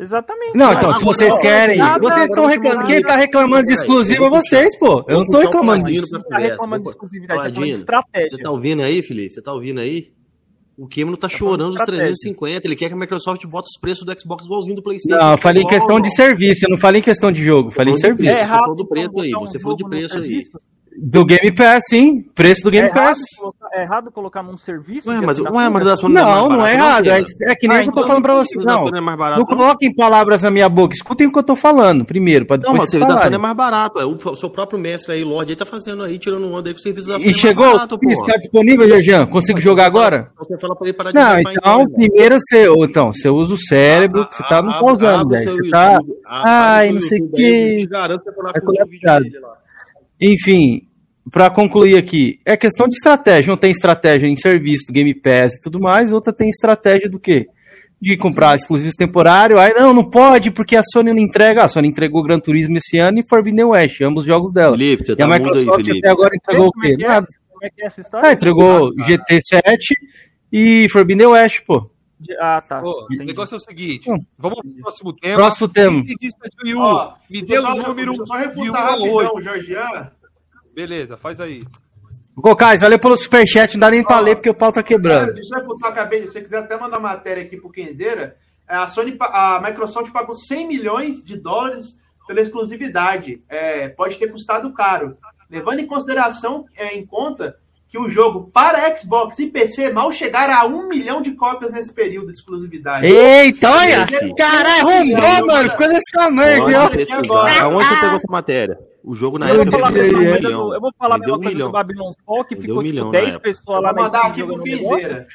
Exatamente. Não, então, se vocês querem. Vocês estão reclamando. Quem tá reclamando de exclusivo é vocês, pô. Eu não tô reclamando disso. Tá reclamando de exclusividade, tá falando de estratégia. Você tá ouvindo aí, Felipe? Você tá ouvindo aí? O Cameron tá, tá chorando os 350, ele quer que a Microsoft bota os preços do Xbox igualzinho do PlayStation. Não, eu falei em questão de serviço, eu não falei em questão de jogo, falei em serviço. É errado, você falou do preço aí, você falou de preço aí. Do Game Pass, sim. Preço do Game é Pass. Colocar, é errado colocar num serviço? Ué, mas, ué, mas da Sony não, não, é, não é errado. É, é, que nem ah, o que eu tô então falando pra vocês. Não, é não coloquem palavras na minha boca. Escutem o que eu tô falando primeiro, pra depois Não, mas o serviço da Sony é mais barato. É, o seu próprio mestre aí, Lorde, aí tá fazendo aí, tirando onda aí com o serviço da Sony. E chegou? É barato, está disponível, Jean? Consigo jogar agora? Você fala pra ele parar de Não, então, primeiro você, então, você usa o cérebro, que você tá não tá usando, velho. Você tá. Ai, não sei o que. Garanto que você falar Enfim, para concluir aqui, é questão de estratégia. Não tem estratégia em serviço do Game Pass e tudo mais, outra tem estratégia do quê? De comprar exclusivos temporários. Aí não, não pode, porque a Sony não entrega. A Sony entregou Gran Turismo esse ano e Forbidden West, ambos os jogos dela. Felipe, você e tá a Microsoft aí, até agora entregou o quê? É? Nada. Como é que é essa história? Ah, entregou GT7 e Forbidden West, pô. Ah, tá. o negócio é o seguinte: hum. vamos pro próximo tema. Próximo tema. Ó, me deu o número. Só refutar rapidão, Jorgian. Beleza, faz aí. Gocais, valeu pelo superchat, não dá nem pra ler porque o pau tá quebrando. Deixa eu refutar, acabei. Se você quiser até mandar matéria aqui pro Kenzeira, é, a Sony, a Microsoft pagou 100 milhões de dólares pela exclusividade. É, pode ter custado caro. Levando em consideração, é, em conta, que o jogo para Xbox e PC mal chegaram a um milhão de cópias nesse período de exclusividade. Eita, olha! Caralho, arrombou, mano! Ficou nesse tamanho aqui, ó. Aonde você pegou essa matéria? O jogo na eu época vou falar, um milhão. Eu vou falar a mesma coisa do Babylon's Fall, que ficou tipo 10 pessoas lá na mandar aqui pro Quinzeira.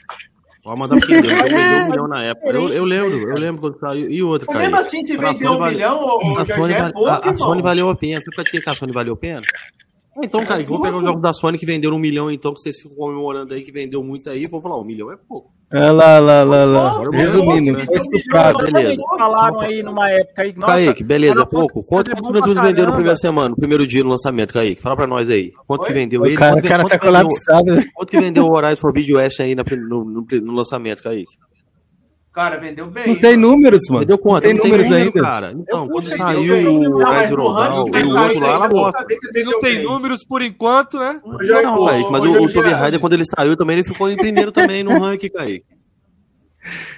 Pode mandar pro Quinzeira, vendeu um milhão na época. Eu, eu lembro, eu lembro quando saiu. E outra, cara. Mesmo assim, se vendeu um milhão, o Sony, é pouco, a, Sony valeu a pena. Você tinha que a Sony valeu a pena? Então, cara, vamos pegar os jogos da Sony que venderam um milhão, então, que vocês ficam comemorando aí, que vendeu muito aí, vou falar, um milhão é pouco. É lá, lá, lá, lá. Resumindo, foi estuprado. Beleza. Falaram aí numa época aí. Nossa, Kaique, beleza, é pouco. Quanto que os venderam no primeiro semana, no primeiro dia no lançamento, Kaique? Fala pra nós aí. Quanto Oi? que vendeu o ele? Cara, o cara tá colapsado. Quanto que vendeu o Horizon Forbidden West aí no, no, no lançamento, Kaique? Cara, vendeu bem. Não tem números, mano. Vendeu quanto? Não tem, não números ainda. Cara. Então, quando saiu o Down, o outro lá, ela mostra. Não tem números por enquanto, né? Não, Kaique, mas o, o Tomb Raider, quando ele saiu também, ele ficou em primeiro também no ranking, Kaique.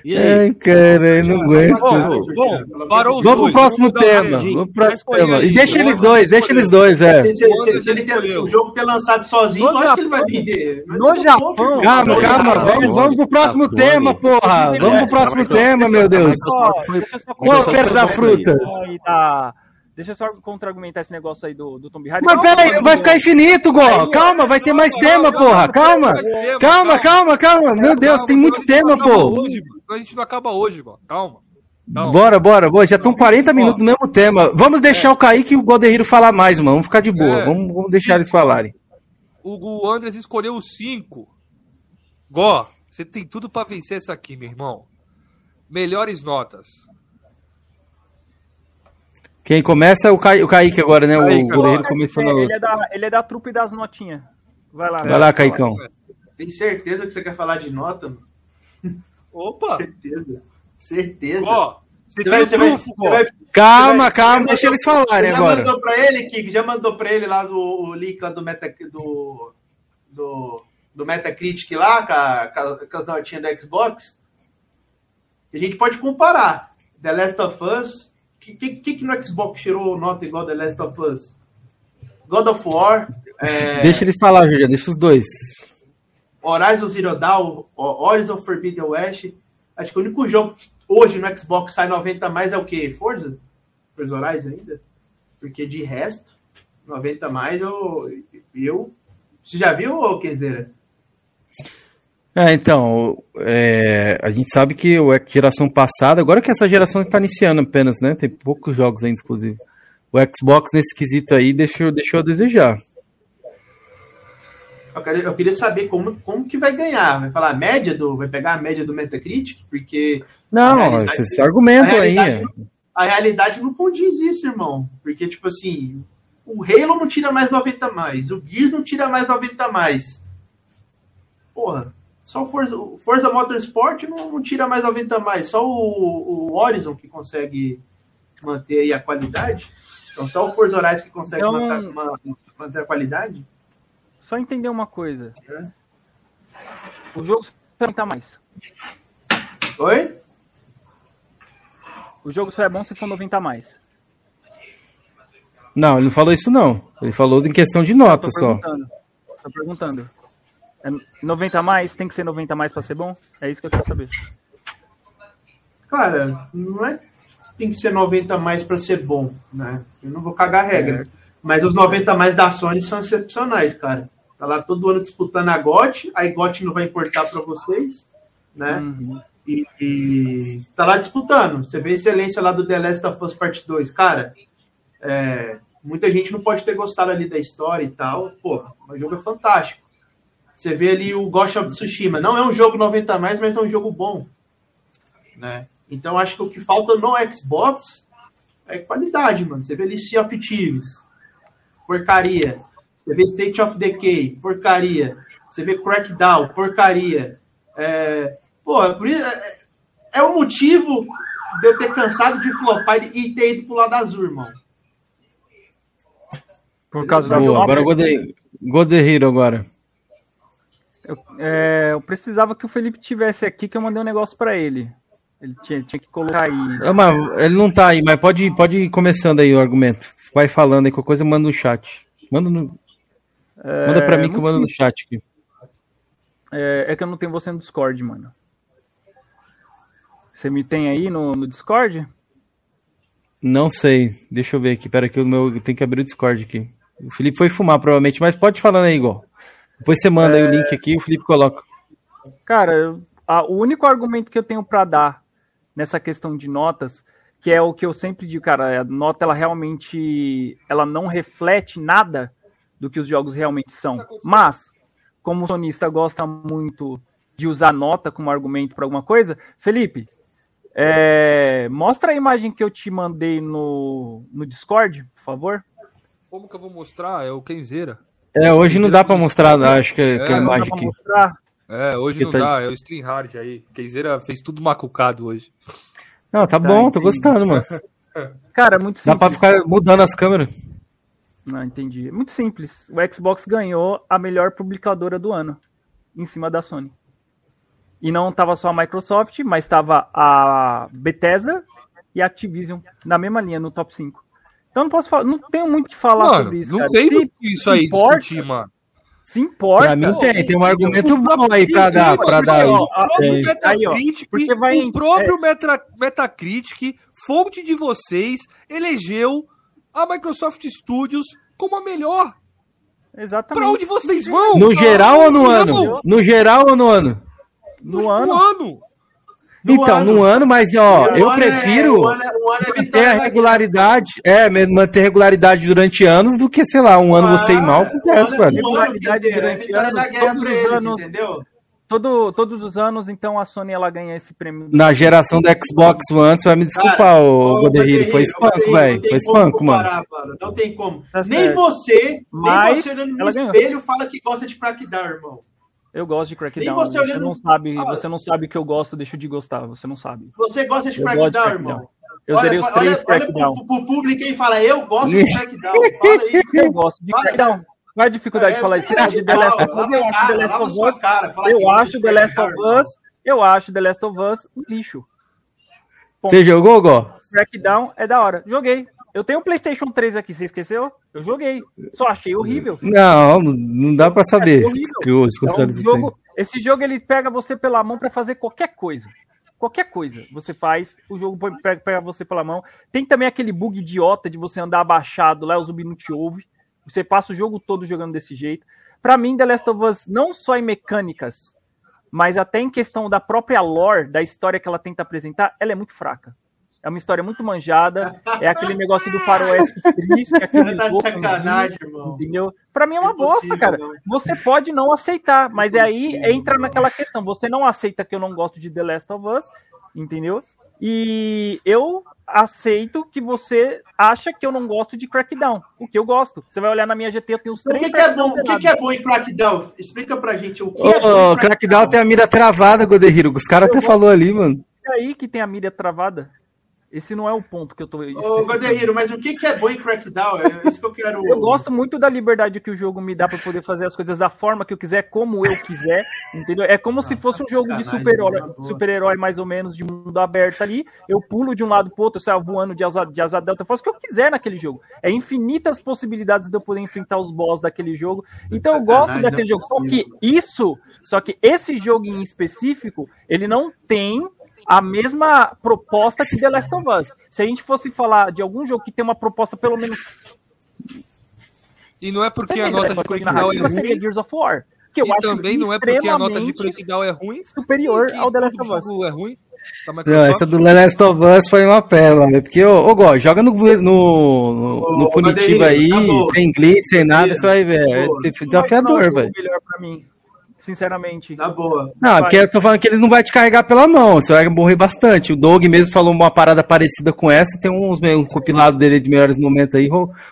E aí? Ai, cara, eu não aguento. Bom, bom, parou Vamos pro próximo tema. Vamos pro próximo tema. E deixa eles dois, deixa eles dois, é. Se, se, se ele ter, o jogo ter lançado sozinho, acho que ele vai vender. No Japão. Calma, calma. Vamos, vamos pro próximo tema, porra. Vamos pro próximo tema, meu Deus. Qual perto da fruta? Deixa eu só contra-argumentar esse negócio aí do, do Tomb Raider. Mas pera aí, vai ficar infinito, Gó. Calma, vai ter mais tema, porra. Calma. Calma, calma, calma. Meu Deus, tem muito tema, pô. A gente não acaba hoje, Gó. Calma. Calma. Bora, bora, bora. Já estão 40 minutos no mesmo tema. Vamos deixar é. o Kaique e o Goderiro falar mais, mano. Vamos ficar de boa. É. Vamos, vamos deixar eles falarem. O, o Andres escolheu o 5. Gó, você tem tudo para vencer essa aqui, meu irmão. Melhores notas. Quem começa é o, Ca... o Kaique agora, né? Kaique, o goleiro começou na ele, é da, ele é da trupe das notinhas. Vai lá. Vai lá, Caicão. Tem certeza que você quer falar de nota? Opa! Certeza. Certeza. Ó, você, você, vai, você, vai, você vai, Calma, vai, calma, deixa eles falarem já agora. Já mandou pra ele, Kiko? Já mandou pra ele lá do, o link lá do, Meta, do, do, do Metacritic lá, com, a, com as notinhas da Xbox? A gente pode comparar. The Last of Us que, que, que no Xbox tirou nota igual The Last of Us? God of War. É... Deixa ele falar, Juliano, deixa os dois. Horizon Zero Dawn, Horizon Forbidden West. Acho que o único jogo que hoje no Xbox sai 90 mais é o que? Forza? Forza Horizon ainda? Porque de resto, 90 mais eu. eu você já viu, Kenzeira? É, então, é, a gente sabe que a geração passada, agora que essa geração está iniciando apenas, né? Tem poucos jogos ainda, inclusive. O Xbox nesse quesito aí deixou, deixou a desejar. Eu queria, eu queria saber como, como que vai ganhar. Vai falar a média do. Vai pegar a média do Metacritic? Porque. Não, esse argumento aí. É. A realidade não condiz isso, irmão. Porque, tipo assim, o Halo não tira mais 90 mais, o Gears não tira mais 90 mais. Porra, só o Forza, Forza Motorsport não, não, tira mais 90 mais, só o, o Horizon que consegue manter aí a qualidade. Então só o Forza Horizon que consegue então, manter, manter, a qualidade. Só entender uma coisa. É. O jogo só é 90 mais. Oi? O jogo só é bom se for 90 mais. Não, ele não falou isso não. Ele falou em questão de nota tô só. Tô perguntando. É 90 mais? Tem que ser 90 mais para ser bom? É isso que eu quero saber. Cara, não é tem que ser 90 mais para ser bom, né? Eu não vou cagar a regra. É. Mas os 90 mais da Sony são excepcionais, cara. Tá lá todo ano disputando a GOT, aí GOT não vai importar para vocês, né? Uhum. E, e, tá lá disputando. Você vê a excelência lá do The Last of Us Part 2. Cara, é, muita gente não pode ter gostado ali da história e tal. Porra, o jogo é fantástico. Você vê ali o Ghost of Tsushima. Não é um jogo 90 mais, mas é um jogo bom. Né? Então acho que o que falta no Xbox é qualidade, mano. Você vê ali Sea of Thieves. Porcaria. Você vê State of Decay. Porcaria. Você vê Crackdown. Porcaria. É... Pô, é por isso, é... é o motivo de eu ter cansado de flopar e ter ido pro lado azul, irmão. Por causa Flop, agora Gode- Godehiro agora. Eu, é, eu precisava que o Felipe tivesse aqui, que eu mandei um negócio pra ele. Ele tinha, tinha que colocar aí. Ah, mas ele não tá aí, mas pode, pode ir começando aí o argumento. Vai falando aí, qualquer coisa manda no chat. Manda, no, manda pra É, mim que eu mando no simples. chat aqui. É, é que eu não tenho você no Discord, mano. Você me tem aí no, no Discord? Não sei, deixa eu ver aqui. Pera que o meu tem que abrir o Discord aqui. O Felipe foi fumar provavelmente, mas pode falando aí igual. Depois você manda aí o link aqui e o Felipe coloca. Cara, eu- a- o único argumento que eu tenho pra dar nessa questão de notas, que é o que eu sempre digo, cara, a nota ela realmente ela não reflete nada do que os jogos realmente são. Mas, como o sonista gosta muito de usar nota como argumento para alguma coisa, Felipe, é, mostra a imagem que eu te mandei no, no Discord, por favor. Como que eu vou mostrar? É o Kenzeira. É, hoje não dá pra mostrar, acho que, que a É, Dá imagem pra aqui. mostrar? É, hoje Que não tá- dá, é o Stream Hard aí. Kenzeira fez tudo macucado hoje. Não, tá bom, tô entendi. gostando, mano. Cara, é muito Dá simples. pra ficar mudando as câmeras. Não, entendi. É Muito simples. O Xbox ganhou a melhor publicadora do ano, em cima da Sony. E não tava só a Microsoft, mas tava a Bethesda e a Activision na mesma linha, no top 5. Então não posso falar, não tenho muito o que falar Mano, sobre isso. não cara. tem se, muito isso aí importa- discutir, mano. se importa. Pra mim tem, tem um argumento bom aí pra dar, pra dar aí. Ó, O próprio Tem. Metacritic, porque vai- o próprio Meta- Metacritic, fonte de vocês, elegeu a Microsoft Studios como a melhor. Exatamente. Pra onde vocês vão? No geral ou no ano? No geral ou no ano? No No ano. ano. No então, ano. no ano, mas ó, eu ano é- prefiro ano é- o ano é manter a da regularidade, é, manter regularidade durante anos do que, sei lá, um ano você ir mal, acontece, ano, velho. ano, quer dizer, é Durante da anos, guerra todos pra os eles, anos. entendeu? Todo, todos os anos, então, a Sony ela ganha esse prêmio. Na geração do Xbox One, você vai me desculpar, Cara, ô Godehiro, foi espanco, velho, foi espanco, mano. Não tem como. Tá nem você, Mas nem você olhando no ela ganhou. espelho fala que gosta de Crackdown, irmão. Eu gosto de Crackdown. Você Você, não sabe, Ah. você não sabe que eu gosto, deixa de gostar. Você não sabe. Você gosta de Eu gosto de Crackdown, Crackdown. irmão. Eu olha, zerei os olha, três olha Crackdown. pro, pro público aí e fala, eu gosto de Crackdown. Fala aí. Eu gosto de Crackdown. Qual é a dificuldade de É, falar você isso? é Eu acho The Last of Us, eu acho The Last of Eu acho de The Last Us. Eu acho The Last of Us um lixo. Você jogou, Gó? Crackdown é da hora. Joguei. Eu tenho um PlayStation 3 aqui, você esqueceu? Eu joguei. Só achei horrível. Não, não dá pra saber. É que os É um jogo, esse jogo ele pega você pela mão pra fazer qualquer coisa. Qualquer coisa você faz, o jogo pega, pega você pela mão. Tem também aquele bug idiota de você andar abaixado lá, o zumbi não te ouve. Você passa o jogo todo jogando desse jeito. Pra mim, The Last of Us, não só em mecânicas, mas até em questão da própria lore, da história que ela tenta apresentar, ela é muito fraca. É uma história muito manjada, é aquele negócio do faroeste triste, aquele Tá de sacanagem, irmão. Entendeu? Pra mim é uma bosta, cara. não. Você pode não aceitar, mas aí entra naquela questão. Você não aceita que eu não gosto de The Last of Us, entendeu? E eu aceito que você acha que eu não gosto de Crackdown. O que eu gosto. Você vai olhar na minha GT, eu tenho uns O três que, que é bom? O que, que é bom em Crackdown? Explica pra gente o que é bom Crackdown tem a mira travada, Godehiro. Os caras até falou ali, mano. É aí que tem a mídia travada. Esse não é o ponto que eu tô. Ô. Guarderreiro, mas o que, que é bom em Crackdown? É isso que eu quero. Eu gosto muito da liberdade que o jogo me dá pra poder fazer as coisas da forma que eu quiser, como eu quiser, entendeu? É como se fosse um jogo de super-herói, boa. super-herói mais ou menos, de mundo aberto ali. Eu pulo de um lado pro outro, eu saio voando de asa, de asa delta, eu faço o que eu quiser naquele jogo. É infinitas possibilidades de eu poder enfrentar os boss daquele jogo. Então eu gosto Sacanagem, daquele jogo. é Só que isso, só que esse jogo em específico, ele não tem a mesma proposta que The Last of Us. Se a gente fosse falar de algum jogo que tem uma proposta pelo menos E não é porque a nota de Crackdown é narrativa seria ruim. Gears of War. Que eu E acho também não é porque a nota de Crackdown é ruim. superior que ao The Last of Us. é ruim. da Não, essa do The Last of Us foi uma pérola, velho. Porque, ô, ô Gó, joga no, no, no, no punitivo aí, sem glitch, sem nada, você vai ver. É desafiador, velho. melhor pra mim. Sinceramente. Na boa. Não, porque eu tô falando que ele não vai te carregar pela mão, você vai morrer bastante. O Doug mesmo falou uma parada parecida com essa, tem uns um compilado dele de melhores momentos aí,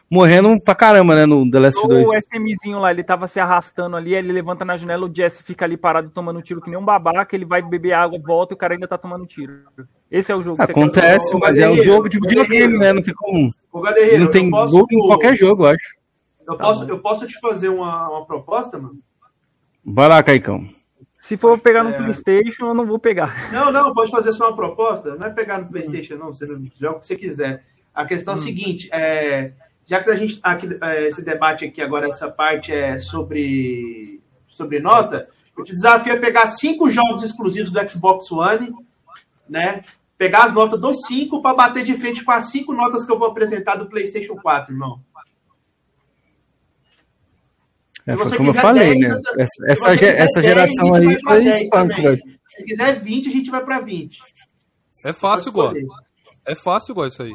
morrendo pra caramba, né, no The Last of 2. O SMzinho lá, ele tava se arrastando ali, ele levanta na janela, o Jesse fica ali parado tomando tiro que nem um babaca, ele vai beber água, volta e o cara ainda tá tomando tiro. Esse é o jogo. Acontece, quer... mas é um jogo de videogame, né, não tem como... não tem posso... em qualquer jogo, eu acho. Eu posso, eu posso te fazer uma, uma proposta, mano? Vai lá, Caicão. Se for pegar no é... PlayStation, eu não vou pegar. Não, não, pode fazer só uma proposta. Não é pegar no PlayStation, não. Você joga o que você quiser. A questão hum. é a hum. seguinte: é, já que a gente aqui, é, esse debate aqui agora, essa parte é sobre, sobre nota, eu te desafio a pegar cinco jogos exclusivos do Xbox One, né? Pegar as notas dos cinco para bater de frente com as cinco notas que eu vou apresentar do PlayStation 4, irmão. É, foi como eu falei, 10, né? Essa, essa, essa geração 10, aí foi espanto, velho. Se quiser 20, a gente vai para 20. É fácil, igual. É fácil igual isso aí.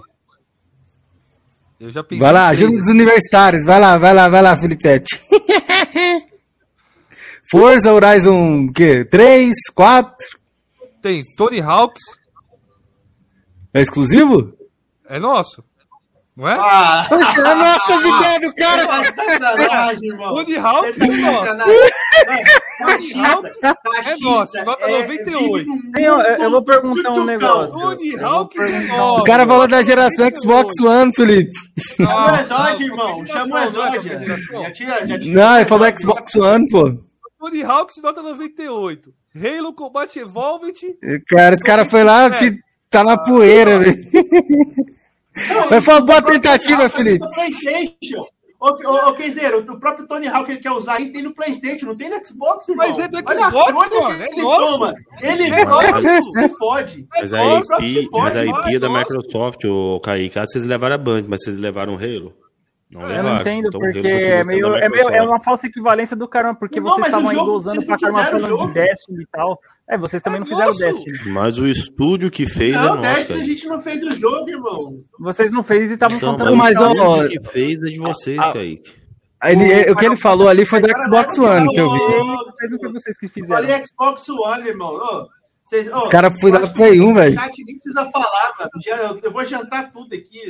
Eu já pensei. Vai lá, ajuda os universitários. Vai lá, vai lá, vai lá, Felipe Forza Horizon, o quê? 3, 4? Tem Tony Hawks. É exclusivo? É nosso. Não é? Ah, Poxa, é nossas ideias do cara. Sacanagem, irmão. Tony Hawk é nosso. Tony Hawk é nosso. Nota 98. Eu, eu vou perguntar um negócio. Hawk é nosso. O cara falou da geração Xbox One, Felipe. Chama o Exódio, irmão. Chama o Exódio. Não, ele falou Xbox One, pô. Tony Hawk nota 98. Halo Combat Evolved. Cara, esse cara foi lá, tá na poeira, velho. Mas foi uma boa tentativa, Felipe. PlayStation. Ô, Kenzeiro, o próprio Tony Hawk ele quer usar aí tem no Playstation, não tem no Xbox, irmão. Mas é do Xbox, mano. Ele é toma. Ele é se fode. Mas a IP, mas a IP é da Microsoft, o Kaique, ah, vocês levaram a Band, mas vocês levaram o Halo. Não eu não entendo, então, porque é meio, é meio. É uma falsa equivalência do caramba, porque não, vocês estavam ainda usando pra caramba falando de Destiny e tal. É, vocês também é não fizeram nosso. Destiny. Mas o estúdio que fez não, é nosso. Destiny a gente não fez o jogo, irmão. Vocês não fez e estavam então, contando. Mas o estúdio que fez é de vocês, ah, Kaique. Ele, o que ele falou ali foi do Xbox One que eu vi. Não foi vocês que fizeram. Falei Xbox One, irmão. Oh, vocês, oh, Os caras foram dar Play 1, velho. nem precisa falar, mano. Já, eu vou jantar tudo aqui.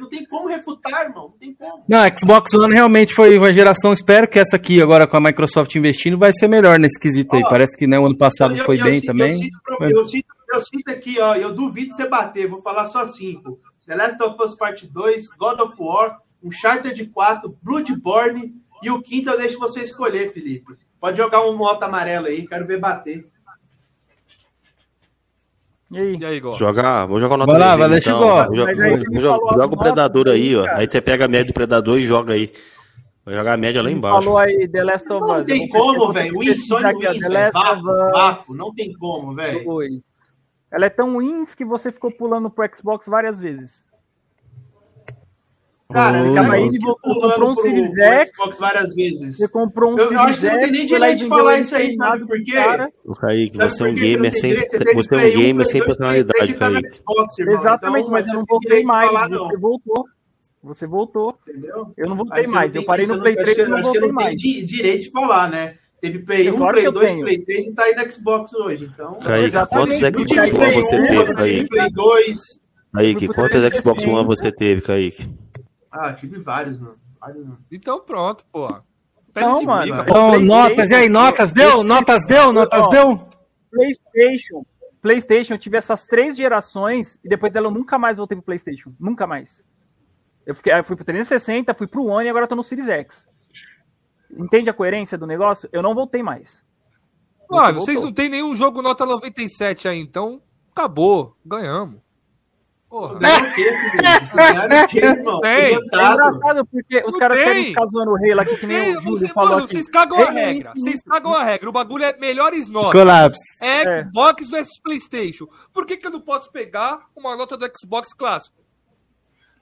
Não tem como refutar, irmão. Não tem como. Não, Xbox One realmente foi uma geração. Espero que essa aqui, agora com a Microsoft investindo, vai ser melhor nesse quesito aí. Oh, Parece que né, o ano passado eu, foi eu, bem eu, também. Cito, eu, cito, eu cito aqui, ó. Eu duvido você bater. Vou falar só cinco: The Last of Us Part 2, God of War, Uncharted 4, Bloodborne. E o quinto eu deixo você escolher, Felipe. Pode jogar um moto amarelo aí, quero ver bater. E aí? E aí, Jogar, vou jogar o nota Vai lá, vai deixa então. Joga, joga o Predador aí, ó. Aí você pega a média do Predador e joga aí. Vai jogar a média lá embaixo. Falou aí, The Last of Us. Não tem como, velho. Win, Sony Wins, velho. Não tem como, velho. Ela é tão wins que você ficou pulando pro Xbox várias vezes. Cara, ele e voltou, comprou um Series X. Xbox várias vezes. Você comprou um eu, Series eu acho que não tem nem direito de falar isso aí, sabe por quê? O Kaique, você é um gamer sem, você é um gamer sem personalidade, Kaique. Exatamente, então, mas eu não voltei mais. Você voltou. Você voltou. Entendeu? Eu não voltei mais. Eu parei no Play 3 e não voltei mais. Acho que não tem direito de falar, né? Teve Play 1, Play 2, Play 3 e tá aí no Xbox hoje. Então, Kaique, quantos Xbox One você teve, Kaique? Play 2. Kaique, quantos Xbox One você teve, Kaique? Ah, tive vários, mano. Vários, mano. Então pronto, pô. Não, mano. Mim, então, notas, e aí, notas deu? Notas deu? Notas deu? PlayStation. PlayStation, eu tive essas três gerações e depois dela eu nunca mais voltei pro PlayStation. Nunca mais. Eu, fiquei, eu fui pro 360, fui pro One e agora tô no Series X. Entende a coerência do negócio? Eu não voltei mais. Mano, vocês não tem nenhum jogo nota 97 aí, então acabou. Ganhamos. Porra. É engraçado porque os caras querem ficar zoando o rei lá que, que nem o Júlio falou aqui. Vocês cagam a regra. Vocês cagam a regra. O bagulho é melhores notas. Colapso. É Xbox versus Playstation. Por que, que eu não posso pegar uma nota do Xbox clássico?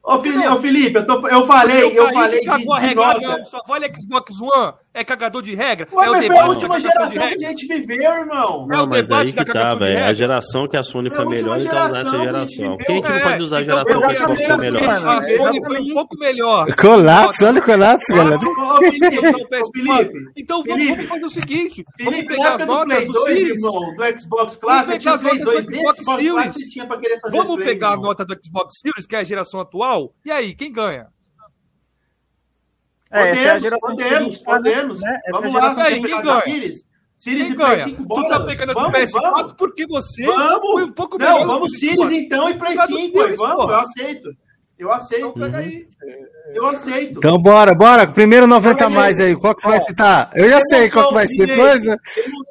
Ô, Felipe, ô, Felipe eu, tô, eu falei, eu falei de, cagou a de regra, nota. não, só vale Xbox One, é cagador de regra, Ué, é o mas foi a debate última de geração que a gente viveu, irmão. É o Não, mas debate aí da que tá, de velho. A regra. geração que a Sony Foi foi a melhor, então usar essa geração que a geração. gente Quem que não É, pode usar a geração que a foi melhor? A Sony foi um pouco melhor. Colapso, olha o colapso, galera. Ô, ô, Felipe, Então, ô, PS4. Felipe, Então vamos, fazer o seguinte: vamos pegar as notas do 2, Series. irmão, do Xbox Classic, pegar tinha as Play notas 2, do Xbox. Classic tinha pra querer fazer Vamos pegar a nota do Xbox Series, que é a geração atual, e aí, quem ganha? É, é a Podemos, que a podemos, né? podemos. Né? É Vamos lá, que você a quer gente pegar ganha. Quem e Play ganha? 5, Tu bora. tá pegando do Vamos, PS4 vamos. porque você Vamos. foi um pouco Não, melhor. vamos do Series PS4. então e Play Pega do 5, aí, Series, vamos, pô. eu aceito. Eu aceito, Então aí. eu aceito. Então bora, bora. Primeiro 90 Fala aí. mais aí. Qual que você vai citar? Eu já sei qual que vai ser. Forza.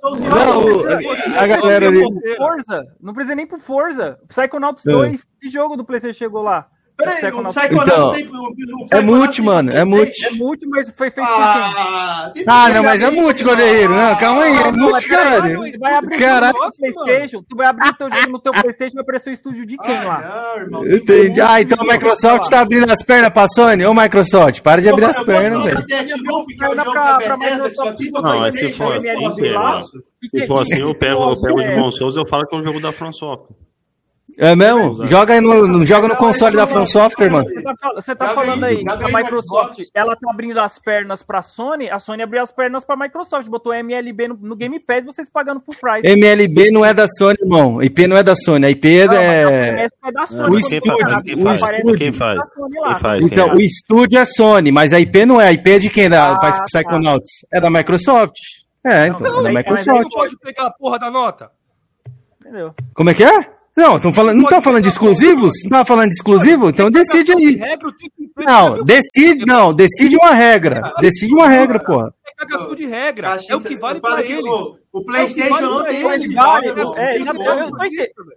Não, a galera ali. Forza, não precisa nem pro Forza. Psychonauts É. 2, que jogo do PlayStation chegou lá? Peraí, o Psychonauts Então, tem- o- o É multi, tem- mano. É multi. É multi, mas foi feito por quem? Ah, Ah, não, mas é multi, goleiro. Não, calma aí. É Não, multi, caralho. Tu vai abrir Caralho. o Playstation, tu vai abrir teu jogo no teu Playstation e vai aparecer o estúdio de quem lá? Ah, irmão, Entendi. Ah, então a Microsoft tá abrindo as pernas pra Sony? Ô, Microsoft, para de abrir as pernas, velho. Não, é se for assim, Se for assim, eu pego, o Demon Souls e eu falo que é um jogo da From Software. É mesmo? Joga aí no, no- joga no console da From Software, mano. Você tá, você tá falando aí, aí que a aí Microsoft, ela tá abrindo as pernas pra Sony, a Sony abriu as pernas pra Microsoft, botou MLB no, no Game Pass, vocês pagando full price. MLB não é da Sony, irmão. A IP não é da Sony. A IP é. Não, mas é... é da Sony. o estúdio, quem faz? Quem o faz? Quem faz? Então, Quem é? o estúdio é Sony, mas a IP não é. A IP é de quem? Da Ah, faz tá. Psychonauts? É da Microsoft. É, então, Não, é da mas- Você Microsoft. não pode pegar a porra da nota. Entendeu? Como é que é? Não, tão falando, não tá falando de exclusivos? Não tá falando de exclusivo? Então decide aí. Tipo Não, decide, não, decide uma regra. Decide uma regra, porra. É cagação de regra. É o que vale pra eles. O, É PlayStation não tem irmão. é,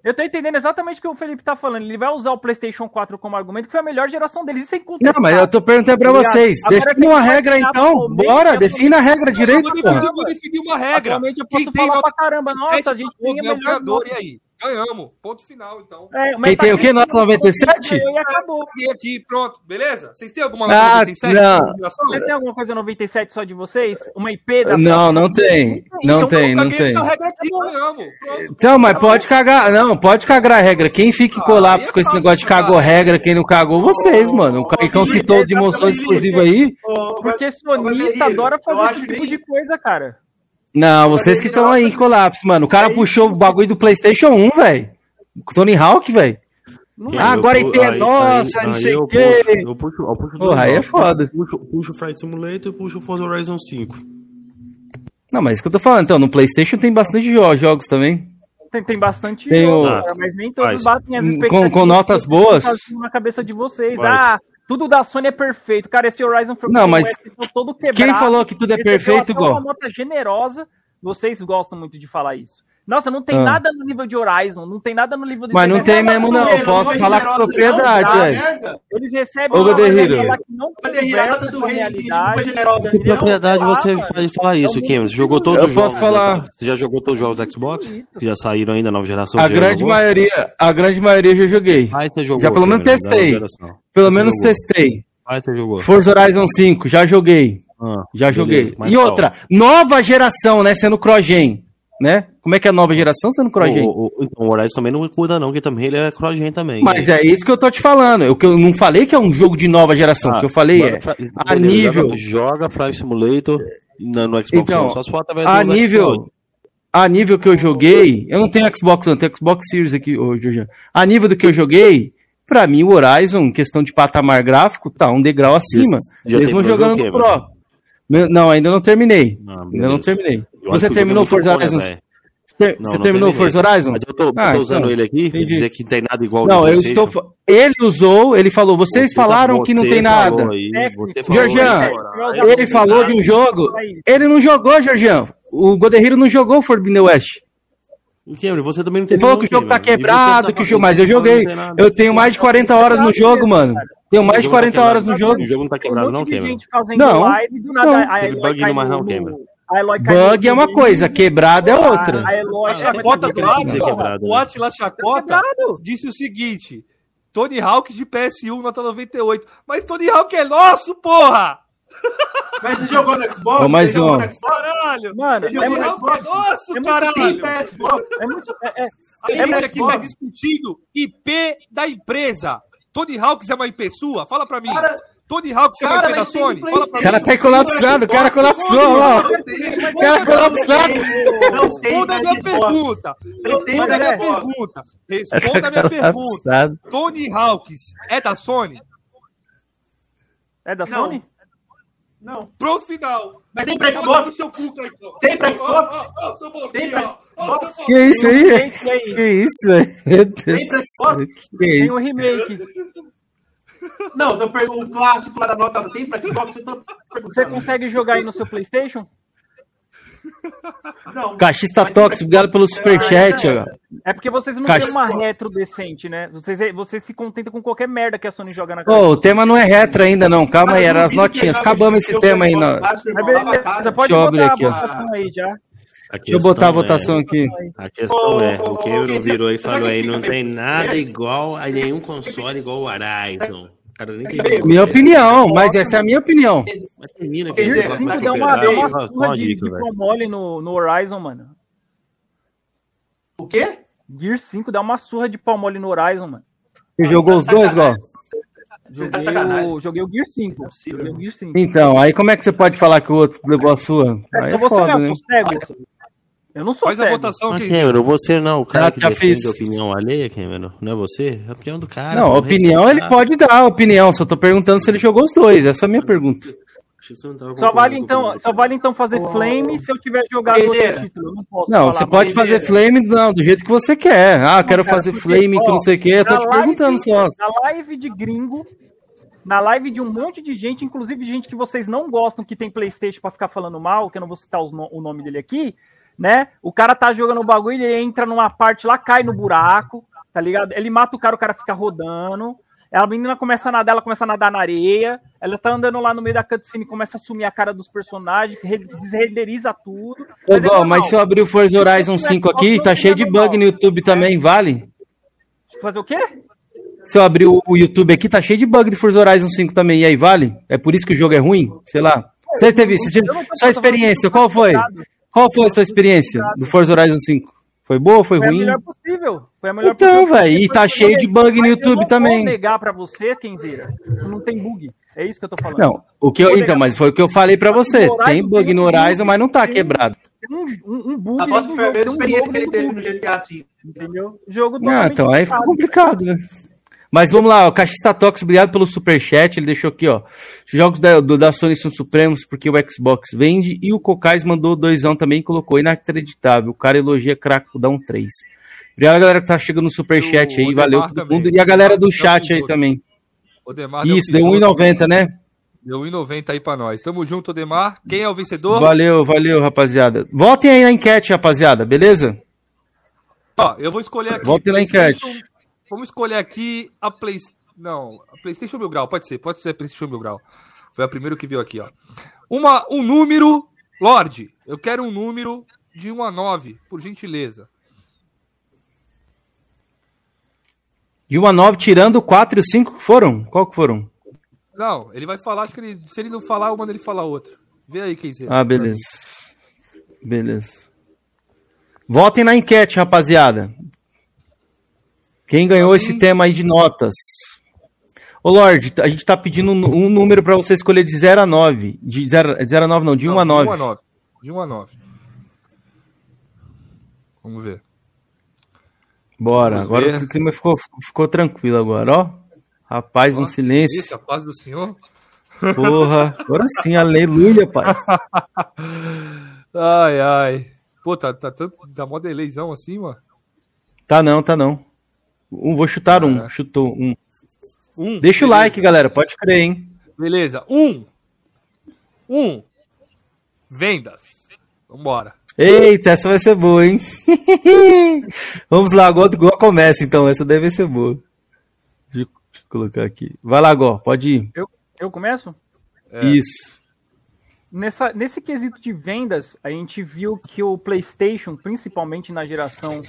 eu- tô entendendo exatamente o que o Felipe tá falando. Ele vai usar o PlayStation 4 como argumento, que foi a melhor geração deles. Isso é Não, mas eu tô perguntando pra Obrigado. vocês. Tem uma regra então. Bora, defina a regra direito, Eu porra. vou definir uma regra. Atualmente eu posso falar pra caramba. Nossa, a gente tem a é melhor. E aí? Ganhamos. Ponto final, então. É, mas Quem tá tem o quê? aqui, Nota 97? E acabou. E aqui, pronto. Beleza? Vocês têm alguma Ah, nota 97? não. Vocês têm alguma coisa 97 só de vocês? Uma IP da Não, não tem. Não Então, tem, não tem. essa regra aqui, ganhamos. Pronto. Então, mas pode cagar. Não, pode cagar a regra. Quem fica em Ah, colapso é com esse negócio de cagou regra, quem não cagou, vocês, mano. O Caicão citou o dimensão exclusiva aí. Porque sonista adora fazer esse tipo de coisa, cara. Não, vocês que estão aí em colapso, mano. O cara puxou o bagulho do PlayStation 1, velho. Tony Hawk, velho. Ah, agora IP é aí- nossa, aí- não aí sei o quê. puxo- Eu puxo, eu puxo Porra, aí é foda. Puxo, puxo o Flight Simulator e puxo o Forza Horizon 5. Não, mas é isso que eu tô falando. Então, no PlayStation tem bastante jo- jogos também. Tem, tem bastante Tem jogo, o- cara, mas nem todos Faz. batem as Com- expectativas. com notas que boas. Na cabeça de vocês. Faz. Ah, tudo da Sony é perfeito. Cara, esse Horizon foi Não, mas todo quebrado. Quem falou que tudo é perfeito, até uma igual? nota generosa. Vocês gostam muito de falar isso. Nossa, não tem Ah. nada no nível de Horizon, não tem nada no nível de Mas não tem mesmo, não. Posso falar com propriedade, velho. Eles recebem Ô, uma nota que não conversa com a realidade. Com propriedade você pode falar isso, Kim. Você jogou todos Eu os jogos. posso falar. Você já jogou todos os jogos do Xbox? Que já saíram ainda, nova geração? A grande maioria, a grande maioria eu já joguei. Jogou. Já pelo menos testei. Pelo menos testei. Você jogou. Forza Horizon 5, já joguei. Ah, Já beleza, joguei. E outra, nova geração, né? Sendo Crogen, né? Como é que é a nova geração sendo Crogen? O, o, o, o Horizon também não cuida, não, que também ele é crogen também. Mas é isso que eu tô te falando. Eu, que eu não falei que é um jogo de nova geração. Ah, o que eu falei é. Fra- a beleza, nível- Joga, Flight Simulator no, no Xbox Então, One, só se for através A do nível, Xbox. a nível que eu joguei, eu não tenho Xbox, eu tenho Xbox Series aqui, hoje. Jorge. A nível do que eu joguei, pra mim o Horizon, questão de patamar gráfico, tá um degrau acima. Já mesmo jogando no Pro. Não, ainda não terminei. Ah, ainda não terminei. Você o terminou Forza né, Horizon? Você não terminou terminei. Forza Horizon? Mas eu tô, Ah, tô usando então, ele aqui, entendi. dizer que não tem nada igual Não, do eu estou. fa- Ele usou, ele falou, vocês Você falaram tá- que não tem nada. aí, Georgian, Ele Ele falou de um jogo. Ele não jogou, Georgian. O Goderiro não jogou Forbidden West. Cameron, você também não tem Ele falou que o jogo tá quebrado, que o jogo. Mas eu joguei. Eu tenho mais de 40 horas no jogo, mano. Tenho mais de 40 horas no jogo. O jogo não tá quebrado, não, Cameron? Não, Teve Eloy bug no mais não, Cameron. Bug é uma coisa, quebrado é outra. A Eloy A chacota do Atila, quebrado, o né? Atila Chacota Quebrado. disse o seguinte: Tony Hawk de PS1, nota 98. Mas Tony Hawk é nosso, porra! Mas você jogou no Xbox? Ô, mais um. Caralho! Mano, Você é jogou Tony no é Xbox? nosso, É caralho! É muito, é, é, A É gente muito aqui tá Xbox. discutindo IP da empresa. Tony Hawks é uma IP sua? Fala pra mim. Cara, Tony Hawks é uma cara, IP da mas tem Sony? Fala pra O mim. cara tá colapsado, o cara colapsou, ó. O cara colapsado. Tem Responda a minha pergunta. Responda a minha pergunta. Responda a minha pergunta. Tony Hawks é da Sony? é da. Sony? Não. Pro final. Mas tem pra Xbox? seu cu. Tem pra Xbox? Tem pra Xbox? Que isso aí? Aí. Que isso, Deus. Tem pra Xbox? Tem um remake. Não, tô perguntando o clássico lá da nota. Tem pra Xbox? Eu tô Você perguntando. consegue jogar aí no seu PlayStation? Não. Tem Tox, pra obrigado pelo Xbox. superchat, Ah, ó. É porque vocês não têm uma retro decente, né? Vocês, vocês se contentam com qualquer merda que a Sony joga na cara. o tema não é retro ainda, não. Calma aí, era as notinhas. Acabamos esse tema aí. Não. Mas beleza, pode Deixa eu abrir botar aqui, ó. a votação aí já. Deixa eu botar a questão votação é- aqui. A questão é, o Cameron virou e falou aí, não tem nada é. igual a nenhum console igual o Horizon. Cara, nem tem Minha Minha opinião, mas essa é a minha opinião. Mas termina pra Deu dá uma, deu uma surra de, dica, de mole no, no Horizon, mano. O quê? Gear 5 dá uma surra de pau mole no Horizon, mano. Você jogou os dois? Você tá Joguei sacanagem. o, joguei o Gear 5. Joguei o Gear 5. Então, aí como é que você pode falar que o outro levou a sua? É Aí é você foda, né? cego. Eu não sou Faz a cego. votação Mas, aqui. Cameron, você não, o cara que já defende fiz. a opinião alheia, Cameron, não é você? É a opinião do cara. Não, opinião ele pode dar, opinião. Só tô perguntando se ele jogou os dois. Essa é a minha pergunta. Que não Só vale com a então, só vale então fazer flame se eu tiver jogado outro título. Eu não posso Não, falar você pode fazer flame não, do jeito que você quer. Ah, eu quero cara, fazer flame que ó, não sei o que. Eu tô te live- perguntando só. Na live de gringo, na live de um monte de gente, inclusive gente que vocês não gostam, que tem Playstation pra ficar falando mal, que eu não vou citar no- o nome dele aqui, né? O cara tá jogando o bagulho, ele entra numa parte lá, cai no buraco, tá ligado? Ele mata o cara, o cara fica rodando. A menina começa a nadar, ela começa a nadar na areia. Ela tá andando lá no meio da cutscene, começa a sumir a cara dos personagens, re- desrenderiza tudo. Ô, é Gó, normal. mas se eu abrir o Forza Horizon 5 aqui, tá cheio de bug no YouTube também, vale? Fazer o quê? Se eu abrir o YouTube aqui, tá cheio de bug de Forza Horizon 5 também. E aí, vale? É por isso que o jogo é ruim? Sei lá. Você teve você teve- sua experiência, qual foi? Qual foi a sua experiência do Forza Horizon 5? Foi boa ou foi Foi a ruim? melhor possível. Foi a melhor Então, velho, e tá cheio de bug no YouTube eu não também. vou negar pra você, Kenzeira, não tem bug. É isso que eu tô falando. Não, o que eu, então, mas foi o que eu falei pra você. Tem bug no Horizon, mas não tá quebrado. Tem um, um, um bug Aposto que foi a mesma experiência que ele teve no GTA V. Entendeu? Jogo Ah, então aí fica complicado, né? Mas vamos lá, o Cachista Tox, obrigado pelo superchat. Ele deixou aqui, ó. Os jogos da, do- da Sony são supremos porque o Xbox vende. E o Cocais mandou doisão também e colocou inacreditável. O cara elogia craco, dá um 3. Obrigado, galera que tá chegando no superchat aí. Valeu todo também. mundo. E a galera do Deu chat aí também. Odemar Isso, deu deu um 1,90, né? Deu 1,90 aí pra nós. Tamo junto, Odemar. Quem é o vencedor? Valeu, valeu, rapaziada. Votem aí na enquete, rapaziada, beleza? Ó, eu vou escolher aqui. Volte na enquete. Vamos escolher aqui a Play... Não, a PlayStation Mil Grau, pode ser. Pode ser a PlayStation Mil Grau. Foi a primeira que viu aqui, ó. Uma, um número... Lorde, eu quero um número de 1 a 9, por gentileza. De 1 a 9, tirando o 4 e o 5 que foram? Qual que foram? Não, ele vai falar, acho que ele, se ele não falar, eu mando ele falar outro. Vê aí, Kenzie. Ah, beleza. Beleza. Votem na enquete, rapaziada. Quem ganhou esse tema aí de notas? Ô, Lorde, a gente tá pedindo um, um número pra você escolher de 0 a 9. De 0, de 0 a 9 não, de 1 Não, a 9. De 1 a 9. De 1 a 9. Vamos ver. Bora, Vamos agora ver. o clima ficou, ficou tranquilo agora, ó. Rapaz, um silêncio. Isso, a paz do Senhor. Porra. Agora sim, aleluia, pai. Ai, ai. Pô, tá, tá, tanto, tá mó deleizão assim, mano. Tá não, tá não. Um, vou chutar um. Chutou um. Um. Deixa o beleza. like, galera. Pode crer, hein? Beleza. Um. Um. Vendas. Vambora. Eita, essa vai ser boa, hein? Vamos lá, agora igual começa, então. Essa deve ser boa. Deixa eu, eu colocar aqui. Vai lá, Gó, pode ir. Eu começo? É. Isso. Nessa, nesse quesito de vendas, a gente viu que o PlayStation, principalmente na geração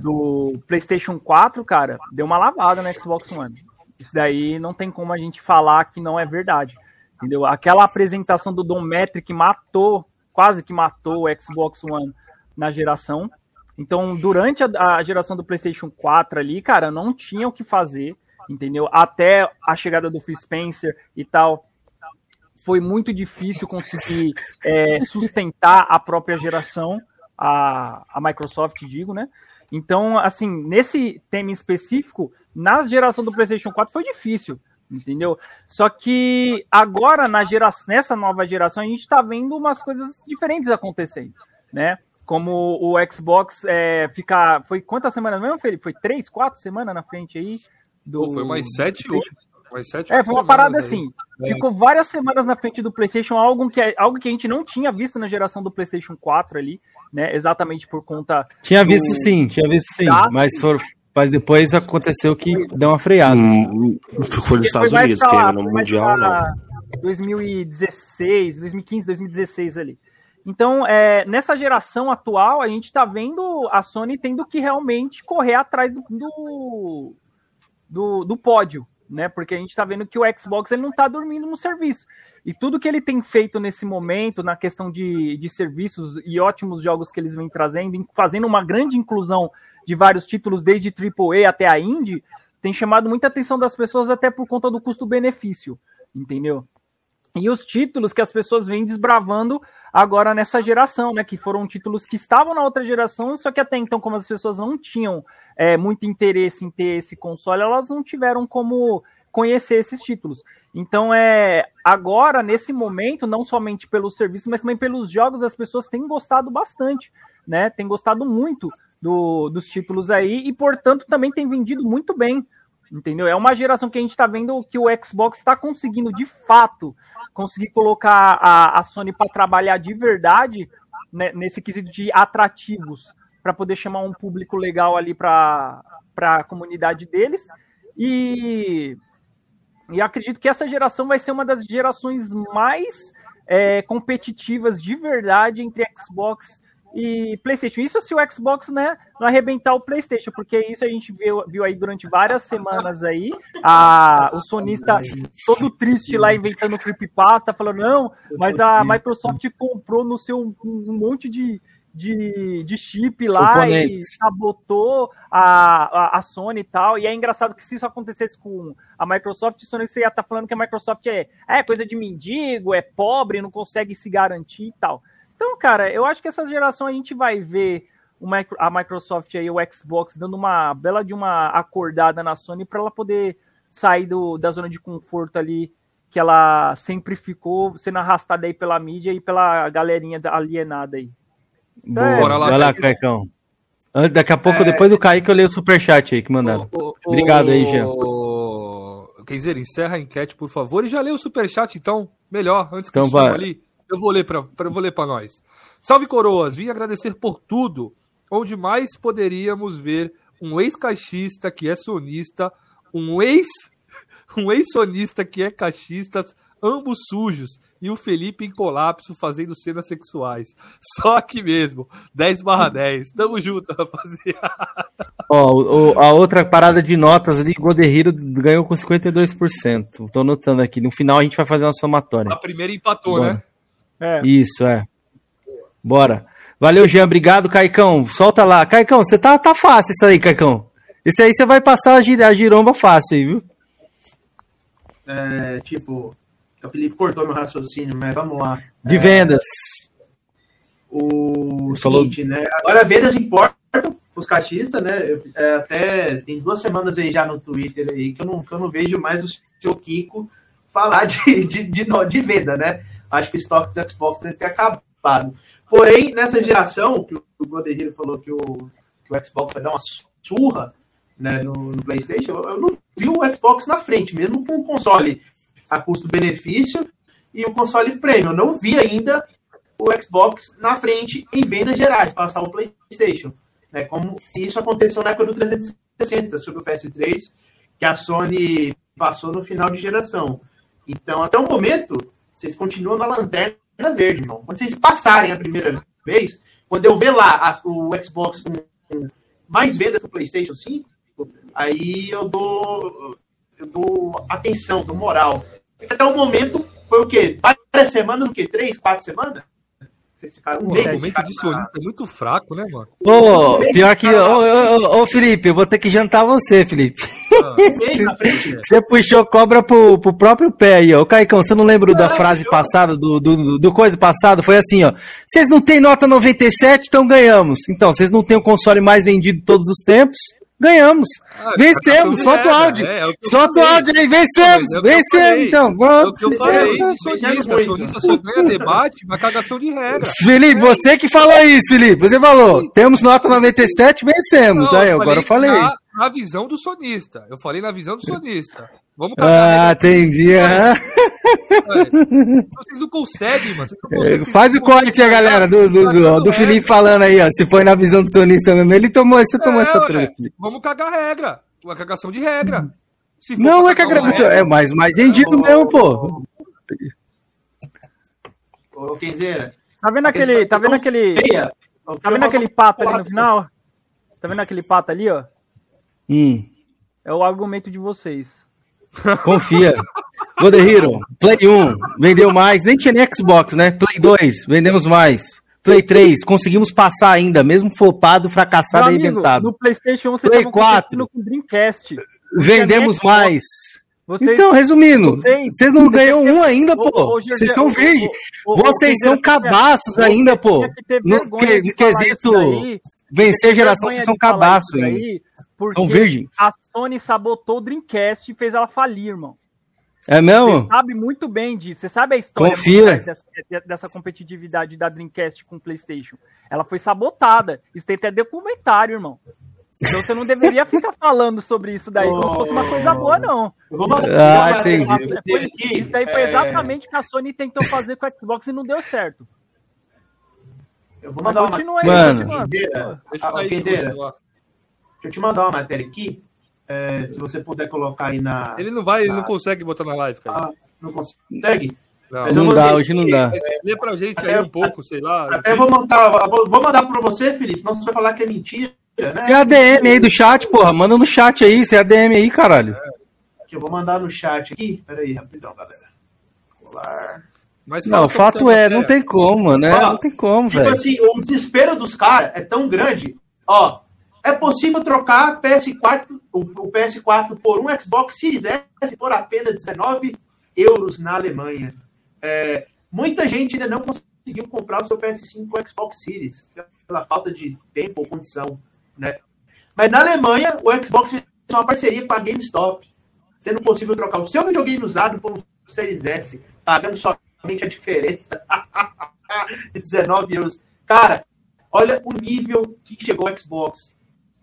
do PlayStation 4, cara, deu uma lavada no Xbox One. Isso daí não tem como a gente falar que não é verdade. Entendeu? Aquela apresentação do Dom Metric matou, quase que matou o Xbox One na geração. Então, durante a, a geração do PlayStation 4 ali, cara, não tinha o que fazer, entendeu? Até a chegada do Phil Spencer e tal, foi muito difícil conseguir é, sustentar a própria geração, a, a Microsoft, digo, né? Então, assim, nesse tema específico, na geração do PlayStation 4 foi difícil, entendeu? Só que agora, na geração, nessa nova geração, a gente está vendo umas coisas diferentes acontecendo, né? Como o Xbox é, fica. Foi quantas semanas mesmo, Felipe? Foi três, quatro semanas na frente aí? Do... Pô, foi mais sete, oito. Mais sete, é, foi uma parada aí. assim. É. Ficou várias semanas na frente do PlayStation, algo que, algo que a gente não tinha visto na geração do PlayStation 4 ali, né? Exatamente por conta. Tinha do... visto sim, tinha visto sim, mas, for, mas depois aconteceu que deu uma freada. Hum, foi nos Estados Unidos, que era no Mundial, não. 2016, 2015, 2016 ali. Então, é, nessa geração atual, a gente está vendo a Sony tendo que realmente correr atrás do, do, do, do pódio, né? Porque a gente está vendo que o Xbox ele não está dormindo no serviço. E tudo que ele tem feito nesse momento, na questão de, de serviços e ótimos jogos que eles vêm trazendo, fazendo uma grande inclusão de vários títulos, desde AAA até a Indie, tem chamado muita atenção das pessoas até por conta do custo-benefício, entendeu? E os títulos que as pessoas vêm desbravando agora nessa geração, né? Que foram títulos que estavam na outra geração, só que até então, como as pessoas não tinham é, muito interesse em ter esse console, elas não tiveram como conhecer esses títulos. Então, é agora, nesse momento, não somente pelos serviços, mas também pelos jogos, as pessoas têm gostado bastante, né? Tem gostado muito do, dos títulos aí e, portanto, também tem vendido muito bem. Entendeu? É uma geração que a gente está vendo que o Xbox está conseguindo, de fato, conseguir colocar a, a Sony para trabalhar de verdade né, nesse quesito de atrativos, para poder chamar um público legal ali para a comunidade deles. E, e acredito que essa geração vai ser uma das gerações mais é, competitivas de verdade entre Xbox e PlayStation. Isso se o Xbox né, não arrebentar o PlayStation, porque isso a gente viu, viu aí durante várias semanas aí. A, o sonista todo triste lá inventando creepypasta, falando: não, mas a Microsoft comprou no seu um, um monte de, de, de chip lá e sabotou a, a, a, Sony e tal. E é engraçado que se isso acontecesse com a Microsoft, Sony você ia estar tá falando que a Microsoft é, é coisa de mendigo, é pobre, não consegue se garantir e tal. Então, cara, eu acho que essa geração a gente vai ver a Microsoft aí, o Xbox, dando uma bela de uma acordada na Sony para ela poder sair do, da zona de conforto ali que ela sempre ficou sendo arrastada aí pela mídia e pela galerinha alienada aí. Então, é, Bora lá, Vai lá, Caicão. Daqui a pouco, é... depois do Kaique, eu leio o superchat aí que mandaram. Obrigado aí, Jean. Quer dizer, encerra a enquete, por favor. E já leu o superchat, então. Melhor, antes que então, ali. Eu vou ler para eu vou ler para nós. Salve coroas, vim agradecer por tudo. Onde mais poderíamos ver um ex-caixista que é sonista, um ex um ex-sonista que é caixista, ambos sujos, e o Felipe em colapso fazendo cenas sexuais. Só aqui mesmo, 10 barra 10. Tamo junto, rapaziada. Ó, a outra parada de notas ali, Goderriro ganhou com 52%. Tô notando aqui. No final a gente vai fazer uma somatória. A primeira empatou, Bom. né? É. Isso, é. Bora. Valeu, Jean. Obrigado, Caicão. Solta lá. Caicão, você tá, tá fácil isso aí, Caicão. Esse aí você vai passar a, gir a giromba fácil aí, viu? É, tipo, o Felipe cortou meu raciocínio, mas vamos lá. De é, vendas. O seguinte, né? Agora vendas importam os caixistas, né? É, até tem duas semanas aí já no Twitter aí que eu não, que eu não vejo mais o seu Kiko falar de, de, de, de venda, né? acho que o estoque do Xbox deve ter acabado. Porém, nessa geração, que o Goderiro falou que o, que o Xbox vai dar uma surra né, no, no, PlayStation, eu não vi o Xbox na frente, mesmo com o console a custo-benefício e o console premium. Eu não vi ainda o Xbox na frente em vendas gerais, passar o PlayStation. Né, como isso aconteceu na época do 360, sobre o PS3, que a Sony passou no final de geração. Então, até o momento, vocês continuam na lanterna verde, irmão. Quando vocês passarem a primeira vez, quando eu ver lá o Xbox com, mais vendas pro PlayStation 5, aí eu dou, eu dou atenção, dou moral. Até o momento foi o quê? Várias semanas, o quê? Três, quatro semanas? Vocês ficaram um o momento de sonista é muito fraco, né, mano? Ô, pior que. Ô, ô, ô, Felipe, eu vou ter que jantar você, Felipe. Ah, você puxou cobra pro, pro próprio pé aí, ó. Caicão, você não lembra da frase passada, do, do, do coisa passado? Foi assim, ó. Vocês não têm nota 97, então ganhamos. Então, vocês não têm o console mais vendido de todos os tempos? Ganhamos. Ah, vencemos. Solta o áudio. É, é Solta o áudio aí. Vencemos. É vencemos, então. Vamos. É o que eu falei. Sonista. Sonista só ganha debate, uma cagação de regra. Felipe, você que falou isso, Felipe. Você falou. Temos nota 97, vencemos. Não, aí, eu agora eu falei. Na, na visão do sonista. Eu falei na visão do sonista. Vamos Ah, entendi. É, vocês não conseguem, mano. Não conseguem, Faz o corte aí, galera, do, do, do, do Felipe falando aí, ó. Se foi na visão do sonista mesmo, ele tomou, você tomou é, essa treta. Vamos cagar regra. Uma cagação de regra. não, não é cagação. É mais, mais vendido oh, mesmo, pô. Ô, Kenzeira. Tá vendo aquele. Tá vendo aquele. Tá vendo aquele pato ali no final? Tá vendo aquele pato ali, ó? Hum. É o argumento de vocês. Confia. God Hero, Play 1, vendeu mais, nem tinha nem Xbox, né? Play 2, vendemos mais. Play 3, conseguimos passar ainda, mesmo flopado, fracassado e arrebentado. No PlayStation 1 você Play 4, com Dreamcast. Vendemos mais. Vocês, então, resumindo, vocês, vocês não ganham um ainda, pô. Vocês estão virgem. Vocês são cabaços ainda, pô. No, que, no quesito vencer geração, vocês são cabaços ainda. Porque a Sony sabotou o Dreamcast e fez ela falir, irmão. É mesmo? Você sabe muito bem disso. Você sabe a história dessa, dessa, competitividade da Dreamcast com o PlayStation. Ela foi sabotada. Isso tem até documentário, irmão. Então você não deveria ficar falando sobre isso daí como se fosse uma coisa boa, não. Ah, entendi. Isso daí foi exatamente o que a Sony tentou fazer com o Xbox e não deu certo. Eu vou mandar uma... Mano. Deixa Deixa eu te mandar uma matéria aqui. É, se você puder colocar aí na. Ele não vai, na... ele não consegue botar na live, cara. Ah, não consegue? Não, não dá, hoje não dá. Lê pra gente até, aí um pouco, sei lá. Até vou mandar, vou mandar pra você, Felipe, não você vai falar que é mentira. Né? Você é ADM aí do chat, porra. Manda no chat aí, você é ADM aí, caralho. É. Aqui, eu vou mandar no chat aqui. Pera aí, rapidão, galera. Colar. Mas não, o fato é, não tem como, né? Ó, não tem como, tipo velho. Tipo assim, o desespero dos caras é tão grande. Ó, é possível trocar PS4, o, PS4 por um Xbox Series S por apenas 19 euros na Alemanha. É, muita gente ainda não conseguiu comprar o seu PS5 com Xbox Series, pela falta de tempo ou condição. Né? Mas na Alemanha, o Xbox fez uma parceria com a GameStop, sendo possível trocar o seu videogame usado por um Series S, pagando somente a diferença de 19 euros. Cara, olha o nível que chegou o Xbox.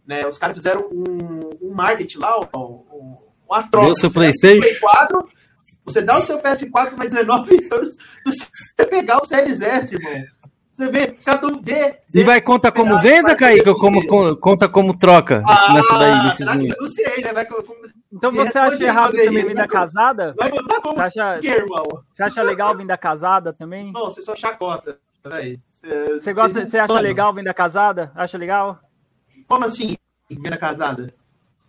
Né? Os caras fizeram um, um marketing lá, um, uma troca. Deu seu PlayStation? Play 4, você dá o seu PS4 mais 19 euros, você pegar o Series S, irmão. Você vê, você D. E vai conta como venda, Kaique, ou como, conta como troca ah, nessa daí? Desses não sei, né? Vai, então você acha errado também vir da casada? Vai contar como você acha, que, irmão? Você acha legal vir da casada também? Não, você só chacota. Peraí. Você, gosta, você acha legal vir da casada? Acha legal? Como assim, primeira casada?